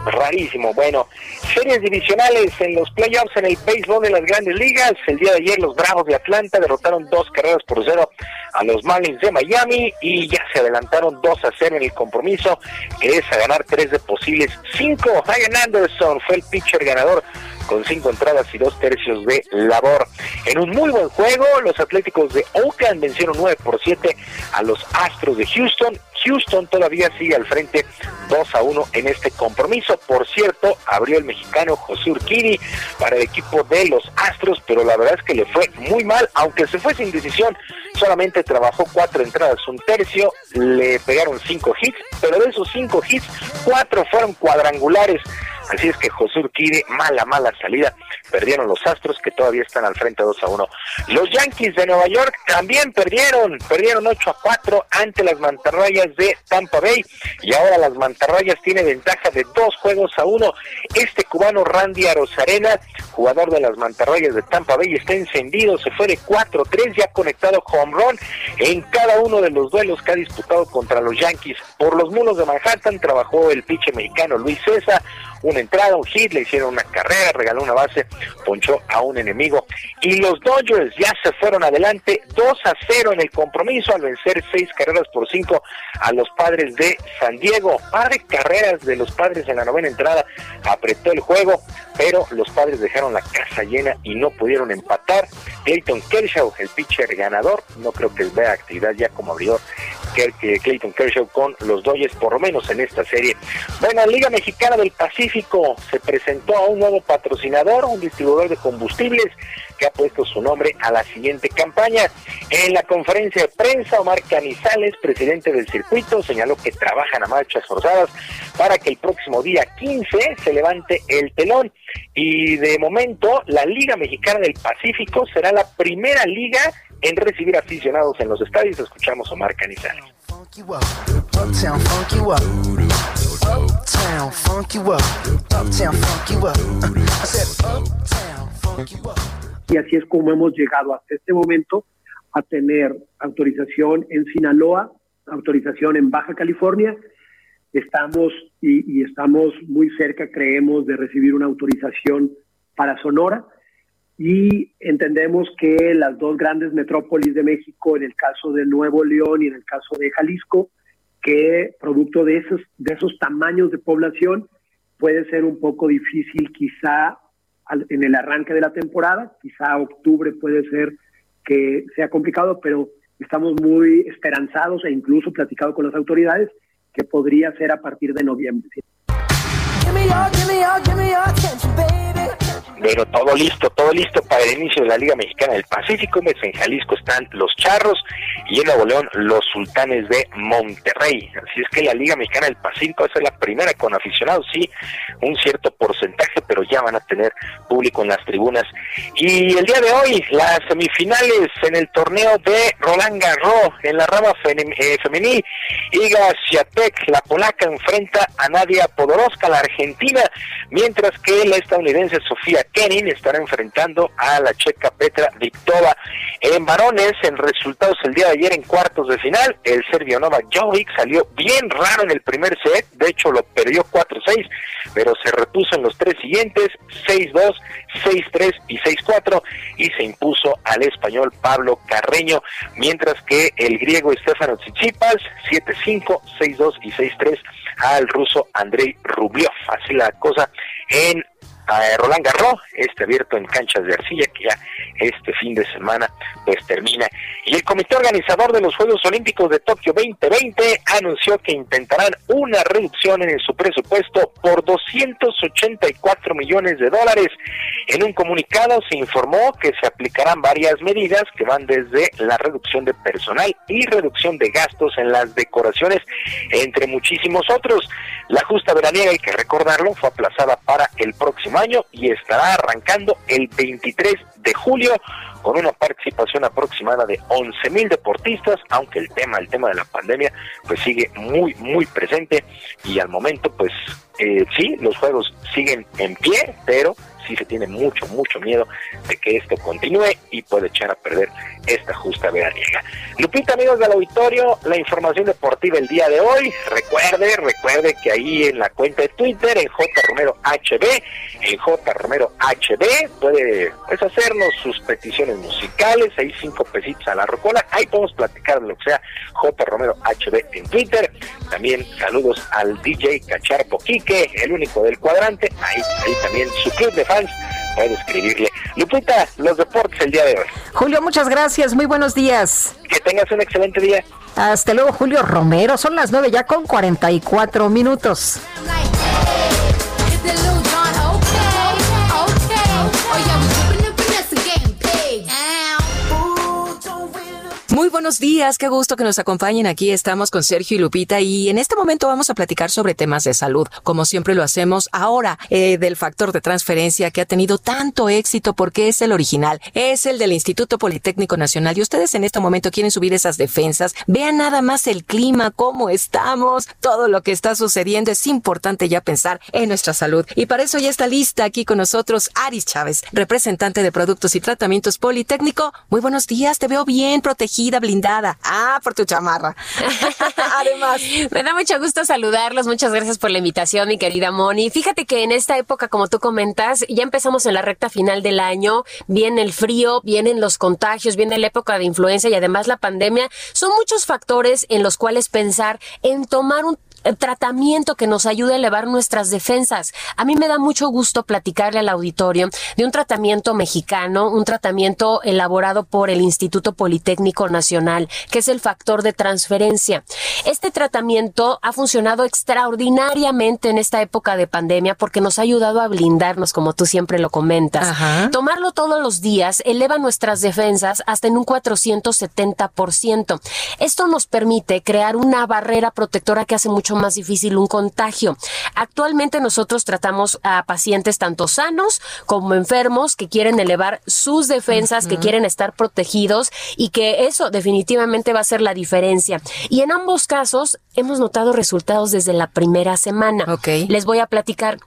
[SPEAKER 13] rarísimo. Bueno, series divisionales en los playoffs en el béisbol de las grandes ligas. El día de ayer los Bravos de Atlanta derrotaron dos carreras por cero a los Marlins de Miami y ya se adelantaron 2 a 0 en el compromiso, que es a ganar tres de posibles cinco. Ryan Anderson fue el pitcher ganador con cinco entradas y dos tercios de labor. En un muy buen juego, los Atléticos de Oakland vencieron 9 por 7 a los Astros de Houston. Houston todavía sigue al frente 2 a 1 en este compromiso. Por cierto, abrió el mexicano José Urquidi para el equipo de los Astros, pero la verdad es que le fue muy mal, aunque se fue sin decisión. Solamente trabajó cuatro entradas, un tercio, le pegaron cinco hits, pero de esos cinco hits, cuatro fueron cuadrangulares. Así es que José Urquide, mala, mala salida. Perdieron los Astros que todavía están al frente 2 a 1. Los Yankees de Nueva York también perdieron. Perdieron 8 a 4 ante las mantarrayas de Tampa Bay. Y ahora las mantarrayas tienen ventaja de dos juegos a uno. Este cubano Randy Arozarena, jugador de las mantarrayas de Tampa Bay, está encendido. Se fue de 4-3 y ha conectado home run en cada uno de los duelos que ha disputado contra los Yankees. Por los mulos de Manhattan trabajó el pitcher mexicano Luis César. una entrada, un hit, le hicieron una carrera, regaló una base, ponchó a un enemigo. Y los Dodgers ya se fueron adelante 2 a 0 en el compromiso al vencer seis carreras por cinco a los padres de San Diego. Par de carreras de los padres en la novena entrada apretó el juego, pero los padres dejaron la casa llena y no pudieron empatar. Clayton Kershaw, el pitcher ganador, no creo que vea actividad ya como abridor Clayton Kershaw con los Dodgers, por lo menos en esta serie. Bueno, Liga Mexicana del Pacífico se presentó a un nuevo patrocinador, un distribuidor de combustibles que ha puesto su nombre a la siguiente campaña. En la conferencia de prensa, Omar Canizales, presidente del circuito, señaló que trabajan a marchas forzadas para que el próximo día 15 se levante el telón. Y de momento, la Liga Mexicana del Pacífico será la primera liga en recibir aficionados en los estadios. Escuchamos a Omar Canizales.
[SPEAKER 26] Y así es como hemos llegado hasta este momento a tener autorización en Sinaloa, autorización en Baja California. Estamos y, y estamos muy cerca, creemos, de recibir una autorización para Sonora y entendemos que las dos grandes metrópolis de México, en el caso de Nuevo León y en el caso de Jalisco, que producto de esos, de esos tamaños de población puede ser un poco difícil quizá en el arranque de la temporada, quizá octubre puede ser que sea complicado, pero estamos muy esperanzados e incluso platicado con las autoridades que podría ser a partir de noviembre.
[SPEAKER 13] Pero todo listo, todo listo para el inicio de la Liga Mexicana del Pacífico. En Jalisco están los Charros y en Nuevo León los Sultanes de Monterrey. Así es que la Liga Mexicana del Pacífico es la primera con aficionados, sí, un cierto porcentaje, pero ya van a tener público en las tribunas. Y el día de hoy, las semifinales en el torneo de Roland Garros en la rama eh, femenil. Iga Swiatek, la polaca, enfrenta a Nadia Podoroska, la argentina, mientras que la estadounidense Sofía Kenin estará enfrentando a la checa Petra Victova. En varones, en resultados el día de ayer en cuartos de final, el serbio Novak Jovic salió bien raro en el primer set, de hecho lo perdió 4-6, pero se repuso en los tres siguientes, 6-2, 6-3 y 6-4 y se impuso al español Pablo Carreño, mientras que el griego Stefano Tsitsipas 7-5, 6-2 y 6-3 al ruso Andrei Rublev. Así la cosa en Roland Garros, este abierto en canchas de arcilla que ya este fin de semana pues termina. Y el comité organizador de los Juegos Olímpicos de Tokio 2020 anunció que intentarán una reducción en su presupuesto por 284 millones de dólares. En un comunicado se informó que se aplicarán varias medidas que van desde la reducción de personal y reducción de gastos en las decoraciones, entre muchísimos otros. La justa veraniega, hay que recordarlo, fue aplazada para el próximo año y estará arrancando el 23 de julio con una participación aproximada de 11 mil deportistas, aunque el tema, el tema de la pandemia, pues sigue muy, muy presente y al momento, pues eh, sí, los juegos siguen en pie, pero sí se tiene mucho, mucho miedo de que esto continúe y puede echar a perder esta justa veraniega. Lupita, amigos del auditorio, la información deportiva el día de hoy. Recuerde, recuerde que ahí en la cuenta de Twitter, en J. Romero HB, en J. Romero HB, puede pues, hacernos sus peticiones musicales, ahí cinco pesitos a la rocola, ahí podemos platicar de lo que sea J. Romero HB en Twitter. También saludos al DJ Cacharpo Quique, el único del cuadrante, ahí, ahí también su club de fans puede escribirle. Lupita, los deportes el día de hoy.
[SPEAKER 3] Julio, muchas gracias. Muy buenos días.
[SPEAKER 13] Que tengas un excelente día.
[SPEAKER 3] Hasta luego, Julio Romero. Son las nueve ya con 44 minutos.
[SPEAKER 30] Muy buenos días, qué gusto que nos acompañen aquí. Estamos con Sergio y Lupita y en este momento vamos a platicar sobre temas de salud, como siempre lo hacemos ahora, eh, del factor de transferencia que ha tenido tanto éxito porque es el original, es el del Instituto Politécnico Nacional y ustedes en este momento quieren subir esas defensas. Vean nada más el clima, cómo estamos, todo lo que está sucediendo. Es importante ya pensar en nuestra salud y para eso ya está lista aquí con nosotros Aris Chávez, representante de Productos y Tratamientos Politécnico. Muy buenos días, te veo bien protegida blindada. Ah, por tu chamarra. Además.
[SPEAKER 31] Me da mucho gusto saludarlos. Muchas gracias por la invitación, mi querida Moni. Fíjate que en esta época, como tú comentas, ya empezamos en la recta final del año. Viene el frío, vienen los contagios, viene la época de influenza y además la pandemia. Son muchos factores en los cuales pensar en tomar un tratamiento que nos ayude a elevar nuestras defensas. A mí me da mucho gusto platicarle al auditorio de un tratamiento mexicano, un tratamiento elaborado por el Instituto Politécnico Nacional, que es el factor de transferencia. Este tratamiento ha funcionado extraordinariamente en esta época de pandemia porque nos ha ayudado a blindarnos, como tú siempre lo comentas. Tomarlo todos los días eleva nuestras defensas hasta en un 470%. Esto nos permite crear una barrera protectora que hace mucho más difícil un contagio. Actualmente nosotros tratamos a pacientes tanto sanos como enfermos que quieren elevar sus defensas, que quieren estar protegidos y que eso definitivamente va a ser la diferencia. Y en ambos casos hemos notado resultados desde la primera semana. Les voy a platicar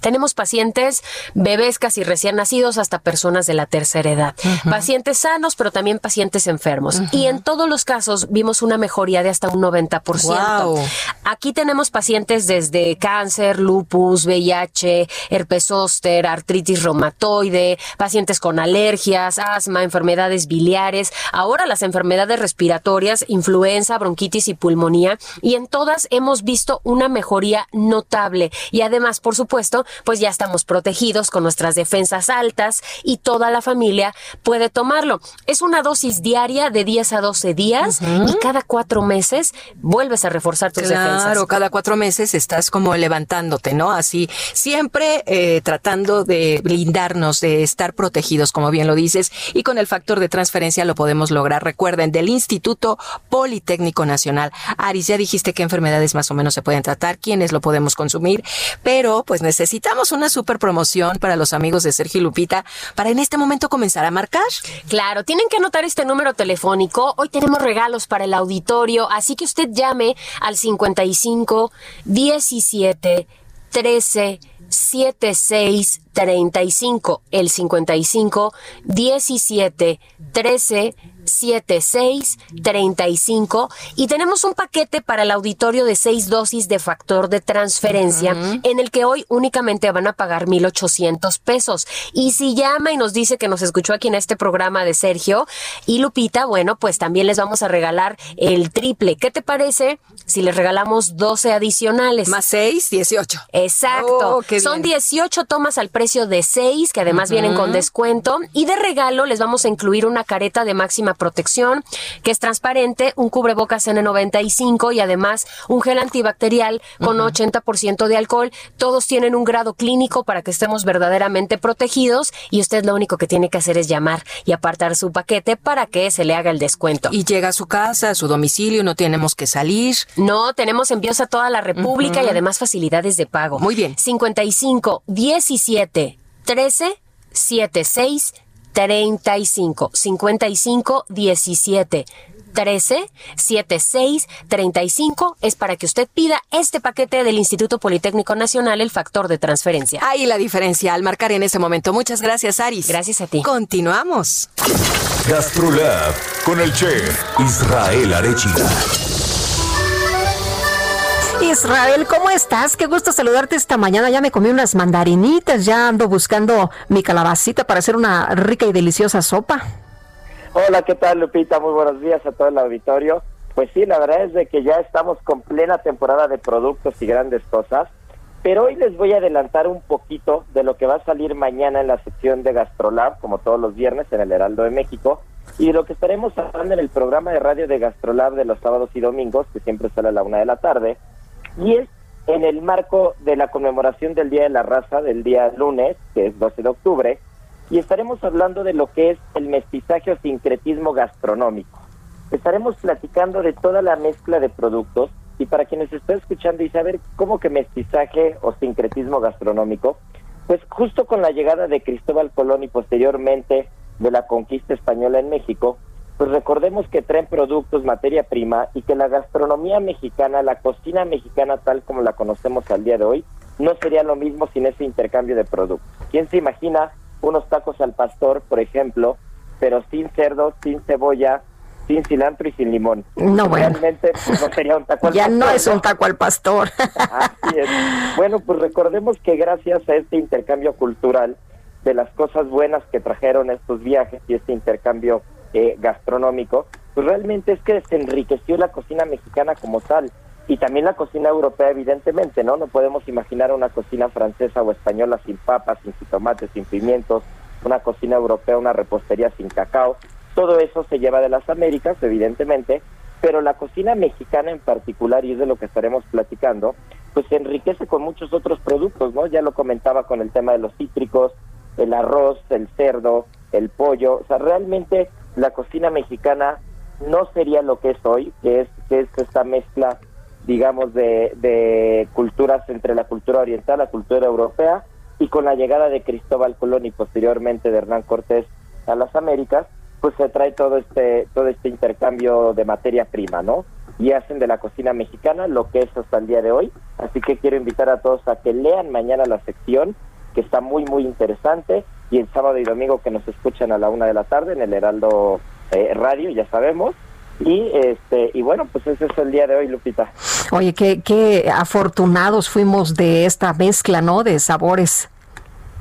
[SPEAKER 31] tenemos pacientes, bebés casi recién nacidos hasta personas de la tercera edad. Pacientes sanos, pero también pacientes enfermos. Y en todos los casos vimos una mejoría de hasta un 90%. Aquí tenemos pacientes desde cáncer, lupus, VIH, herpes zóster, artritis reumatoide, pacientes con alergias, asma, enfermedades biliares, ahora las enfermedades respiratorias, influenza, bronquitis y pulmonía. Y en todas hemos visto una mejoría notable. Y además, por supuesto, pues ya estamos protegidos con nuestras defensas altas y toda la familia puede tomarlo. Es una dosis diaria de 10 a 12 días y cada cuatro meses vuelves a reforzar tus defensas.
[SPEAKER 30] Claro, cada cuatro meses estás como levantándote, ¿no? Así, siempre eh, tratando de blindarnos, de estar protegidos, como bien lo dices, y con el factor de transferencia lo podemos lograr. Recuerden, del Instituto Politécnico Nacional. Aris, ya dijiste qué enfermedades más o menos se pueden tratar, quiénes lo podemos consumir, pero pues necesitamos necesitamos una super promoción para los amigos de Sergio y Lupita para en este momento comenzar a marcar.
[SPEAKER 31] Claro, tienen que anotar este número telefónico. Hoy tenemos regalos para el auditorio, así que usted llame al 55 17 13 76 35, el 55 17 13 76 35 y tenemos un paquete para el auditorio de seis dosis de factor de transferencia en el que hoy únicamente van a pagar 1,800 pesos. Y si llama y nos dice que nos escuchó aquí en este programa de Sergio y Lupita, bueno, pues también les vamos a regalar el triple. ¿Qué te parece si les regalamos 12 adicionales?
[SPEAKER 30] Más 6, 18.
[SPEAKER 31] Exacto. Oh, Son 18 tomas al precio de 6 que además vienen con descuento y de regalo les vamos a incluir una careta de máxima protección, que es transparente, un cubrebocas N95 y además un gel antibacterial con 80% de alcohol. Todos tienen un grado clínico para que estemos verdaderamente protegidos y usted lo único que tiene que hacer es llamar y apartar su paquete para que se le haga el descuento.
[SPEAKER 30] Y llega a su casa, a su domicilio, no tenemos que salir.
[SPEAKER 31] No, tenemos envíos a toda la República y además facilidades de pago.
[SPEAKER 30] Muy bien.
[SPEAKER 31] 55 17 13 76 35 55 17 13 76 35 es para que usted pida este paquete del Instituto Politécnico Nacional, el factor de transferencia.
[SPEAKER 30] Ahí la diferencia al marcar en ese momento. Muchas gracias, Aris.
[SPEAKER 31] Gracias a ti.
[SPEAKER 30] Continuamos.
[SPEAKER 5] Gastrolab con el chef Israel Arechiga.
[SPEAKER 3] Israel, ¿cómo estás? Qué gusto saludarte esta mañana. Ya me comí unas mandarinitas, ya ando buscando mi calabacita para hacer una rica y deliciosa sopa.
[SPEAKER 32] Hola, ¿qué tal Lupita? Muy buenos días a todo el auditorio. Pues sí, la verdad es de que ya estamos con plena temporada de productos y grandes cosas, pero hoy les voy a adelantar un poquito de lo que va a salir mañana en la sección de Gastrolab, como todos los viernes en el Heraldo de México, y de lo que estaremos hablando en el programa de radio de Gastrolab de los sábados y domingos, que siempre sale a la una de la tarde, y es en el marco de la conmemoración del Día de la Raza del día lunes, que es 12 de octubre, y estaremos hablando de lo que es el mestizaje o sincretismo gastronómico. Estaremos platicando de toda la mezcla de productos y para quienes están escuchando y saber cómo que mestizaje o sincretismo gastronómico, pues justo con la llegada de Cristóbal Colón y posteriormente de la conquista española en México, pues recordemos que traen productos, materia prima y que la gastronomía mexicana, la cocina mexicana tal como la conocemos al día de hoy, no sería lo mismo sin ese intercambio de productos. ¿Quién se imagina unos tacos al pastor, por ejemplo, pero sin cerdo, sin cebolla, sin cilantro y sin limón.
[SPEAKER 3] No, bueno.
[SPEAKER 32] Realmente pues, no sería un taco al
[SPEAKER 3] Ya no
[SPEAKER 32] pastor,
[SPEAKER 3] es un taco al pastor.
[SPEAKER 32] Así es. Bueno, pues recordemos que gracias a este intercambio cultural, de las cosas buenas que trajeron estos viajes y este intercambio eh, gastronómico, pues realmente es que se enriqueció la cocina mexicana como tal y también la cocina europea evidentemente, ¿no? No podemos imaginar una cocina francesa o española sin papas, sin jitomates, sin pimientos, una cocina europea, una repostería sin cacao. Todo eso se lleva de las Américas, evidentemente, pero la cocina mexicana en particular, y es de lo que estaremos platicando, pues se enriquece con muchos otros productos, ¿no? Ya lo comentaba con el tema de los cítricos, el arroz, el cerdo, el pollo, o sea, realmente la cocina mexicana no sería lo que es hoy, que es, que es esta mezcla, digamos, de, de culturas entre la cultura oriental, la cultura europea, y con la llegada de Cristóbal Colón y posteriormente de Hernán Cortés a las Américas, pues se trae todo este, todo este intercambio de materia prima, ¿no? Y hacen de la cocina mexicana lo que es hasta el día de hoy. Así que quiero invitar a todos a que lean mañana la sección, que está muy, muy interesante, y el sábado y domingo que nos escuchan a la una de la tarde en el Heraldo eh, Radio, ya sabemos. Y este y bueno, pues ese es el día de hoy, Lupita.
[SPEAKER 3] Oye, qué, qué afortunados fuimos de esta mezcla, ¿no? De sabores.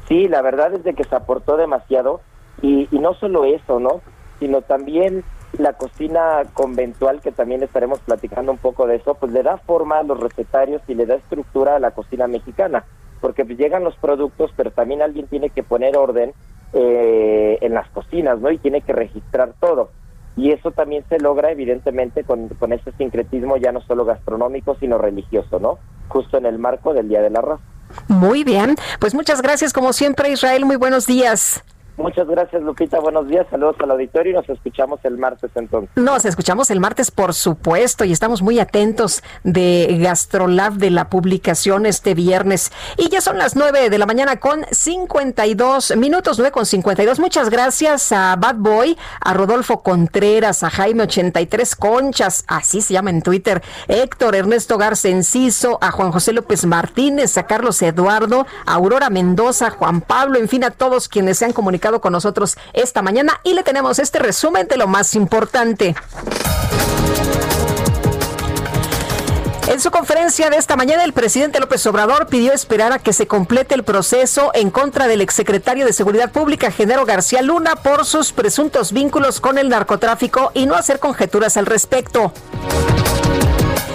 [SPEAKER 32] Sí, la verdad es de que se aportó demasiado y, y no solo eso, ¿no? Sino también la cocina conventual, que también estaremos platicando un poco de eso, pues le da forma a los recetarios y le da estructura a la cocina mexicana, porque llegan los productos, pero también alguien tiene que poner orden eh, en las cocinas, ¿no? Y tiene que registrar todo. Y eso también se logra, evidentemente, con, con ese sincretismo ya no solo gastronómico, sino religioso, ¿no? Justo en el marco del Día de la Raza.
[SPEAKER 3] Muy bien, pues muchas gracias como siempre Israel, muy buenos días.
[SPEAKER 32] Muchas gracias, Lupita. Buenos días, saludos al auditorio y nos escuchamos el martes entonces.
[SPEAKER 3] Nos escuchamos el martes, por supuesto, y estamos muy atentos de Gastrolab de la publicación este viernes. Y ya son las nueve de la mañana con 52 minutos, nueve con 52. Muchas gracias a Bad Boy, a Rodolfo Contreras, a Jaime 83 Conchas, así se llama en Twitter, Héctor Ernesto Garza Enciso, a Juan José López Martínez, a Carlos Eduardo, a Aurora Mendoza, Juan Pablo, en fin, a todos quienes se han comunicado con nosotros esta mañana y le tenemos este resumen de lo más importante. En su conferencia de esta mañana, el presidente López Obrador pidió esperar a que se complete el proceso en contra del exsecretario de Seguridad Pública, Genaro García Luna, por sus presuntos vínculos con el narcotráfico y no hacer conjeturas al respecto.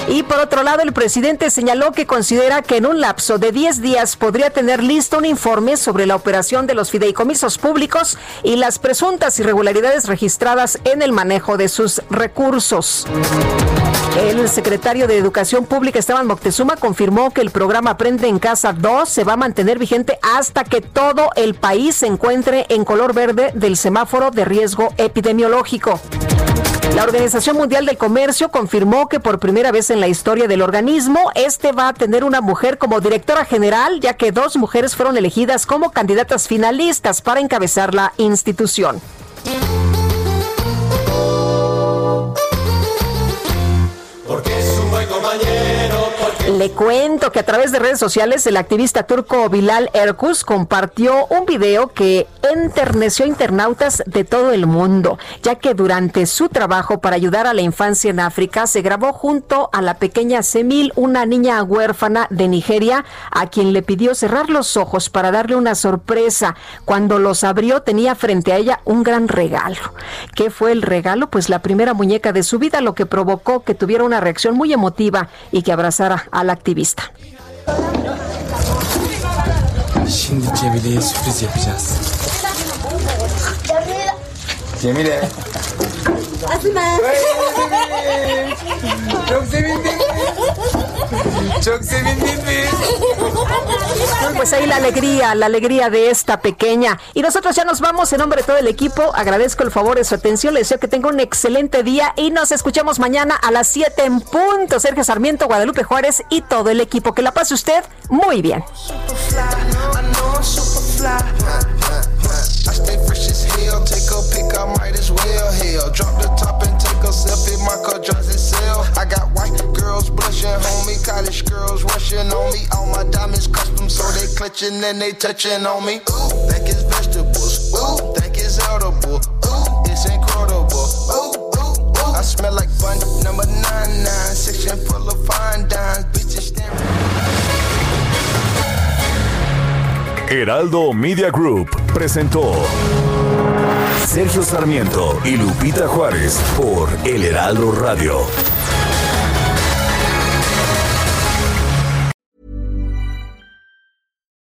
[SPEAKER 3] Y por otro lado, el presidente señaló que considera que en un lapso de 10 días podría tener listo un informe sobre la operación de los fideicomisos públicos y las presuntas irregularidades registradas en el manejo de sus recursos. El secretario de Educación Pública, Esteban Moctezuma, confirmó que el programa Aprende en Casa 2 se va a mantener vigente hasta que todo el país se encuentre en color verde del semáforo de riesgo epidemiológico. La Organización Mundial del Comercio confirmó que por primera vez en la historia del organismo, este va a tener una mujer como directora general, ya que dos mujeres fueron elegidas como candidatas finalistas para encabezar la institución. Le cuento que a través de redes sociales el activista turco Bilal Erkus compartió un video que enterneció a internautas de todo el mundo, ya que durante su trabajo para ayudar a la infancia en África se grabó junto a la pequeña Semil, una niña huérfana de Nigeria, a quien le pidió cerrar los ojos para darle una sorpresa. Cuando los abrió tenía frente a ella un gran regalo. ¿Qué fue el regalo? Pues la primera muñeca de su vida, lo que provocó que tuviera una reacción muy emotiva y que abrazara al activista.
[SPEAKER 33] Şimdi Cemile'ye sürpriz yapacağız. Cemile. Çok sevindin mi? Çok?
[SPEAKER 3] Pues ahí la alegría, la alegría de esta pequeña. Y nosotros ya nos vamos en nombre de todo el equipo. Agradezco el favor de su atención. Les deseo que tenga un excelente día y nos escuchamos mañana a las 7 en punto. Sergio Sarmiento, Guadalupe Juárez y todo el equipo. Que la pase usted muy bien.
[SPEAKER 26] I. I stay fresh as hell. Take a pic, I might as well. Hell, drop Asian homie, college girls rushing on me. All my diamonds custom, so they clutching and they touching on me. Ooh, think it's vegetables. Ooh, think it's edible. Ooh, it's incredible. Ooh, ooh, ooh. I smell like bun number nine nine, section full of fine dimes. Bitches staring.
[SPEAKER 5] Heraldo Media Group presentó. Sergio Sarmiento y Lupita Juárez por El Heraldo Radio.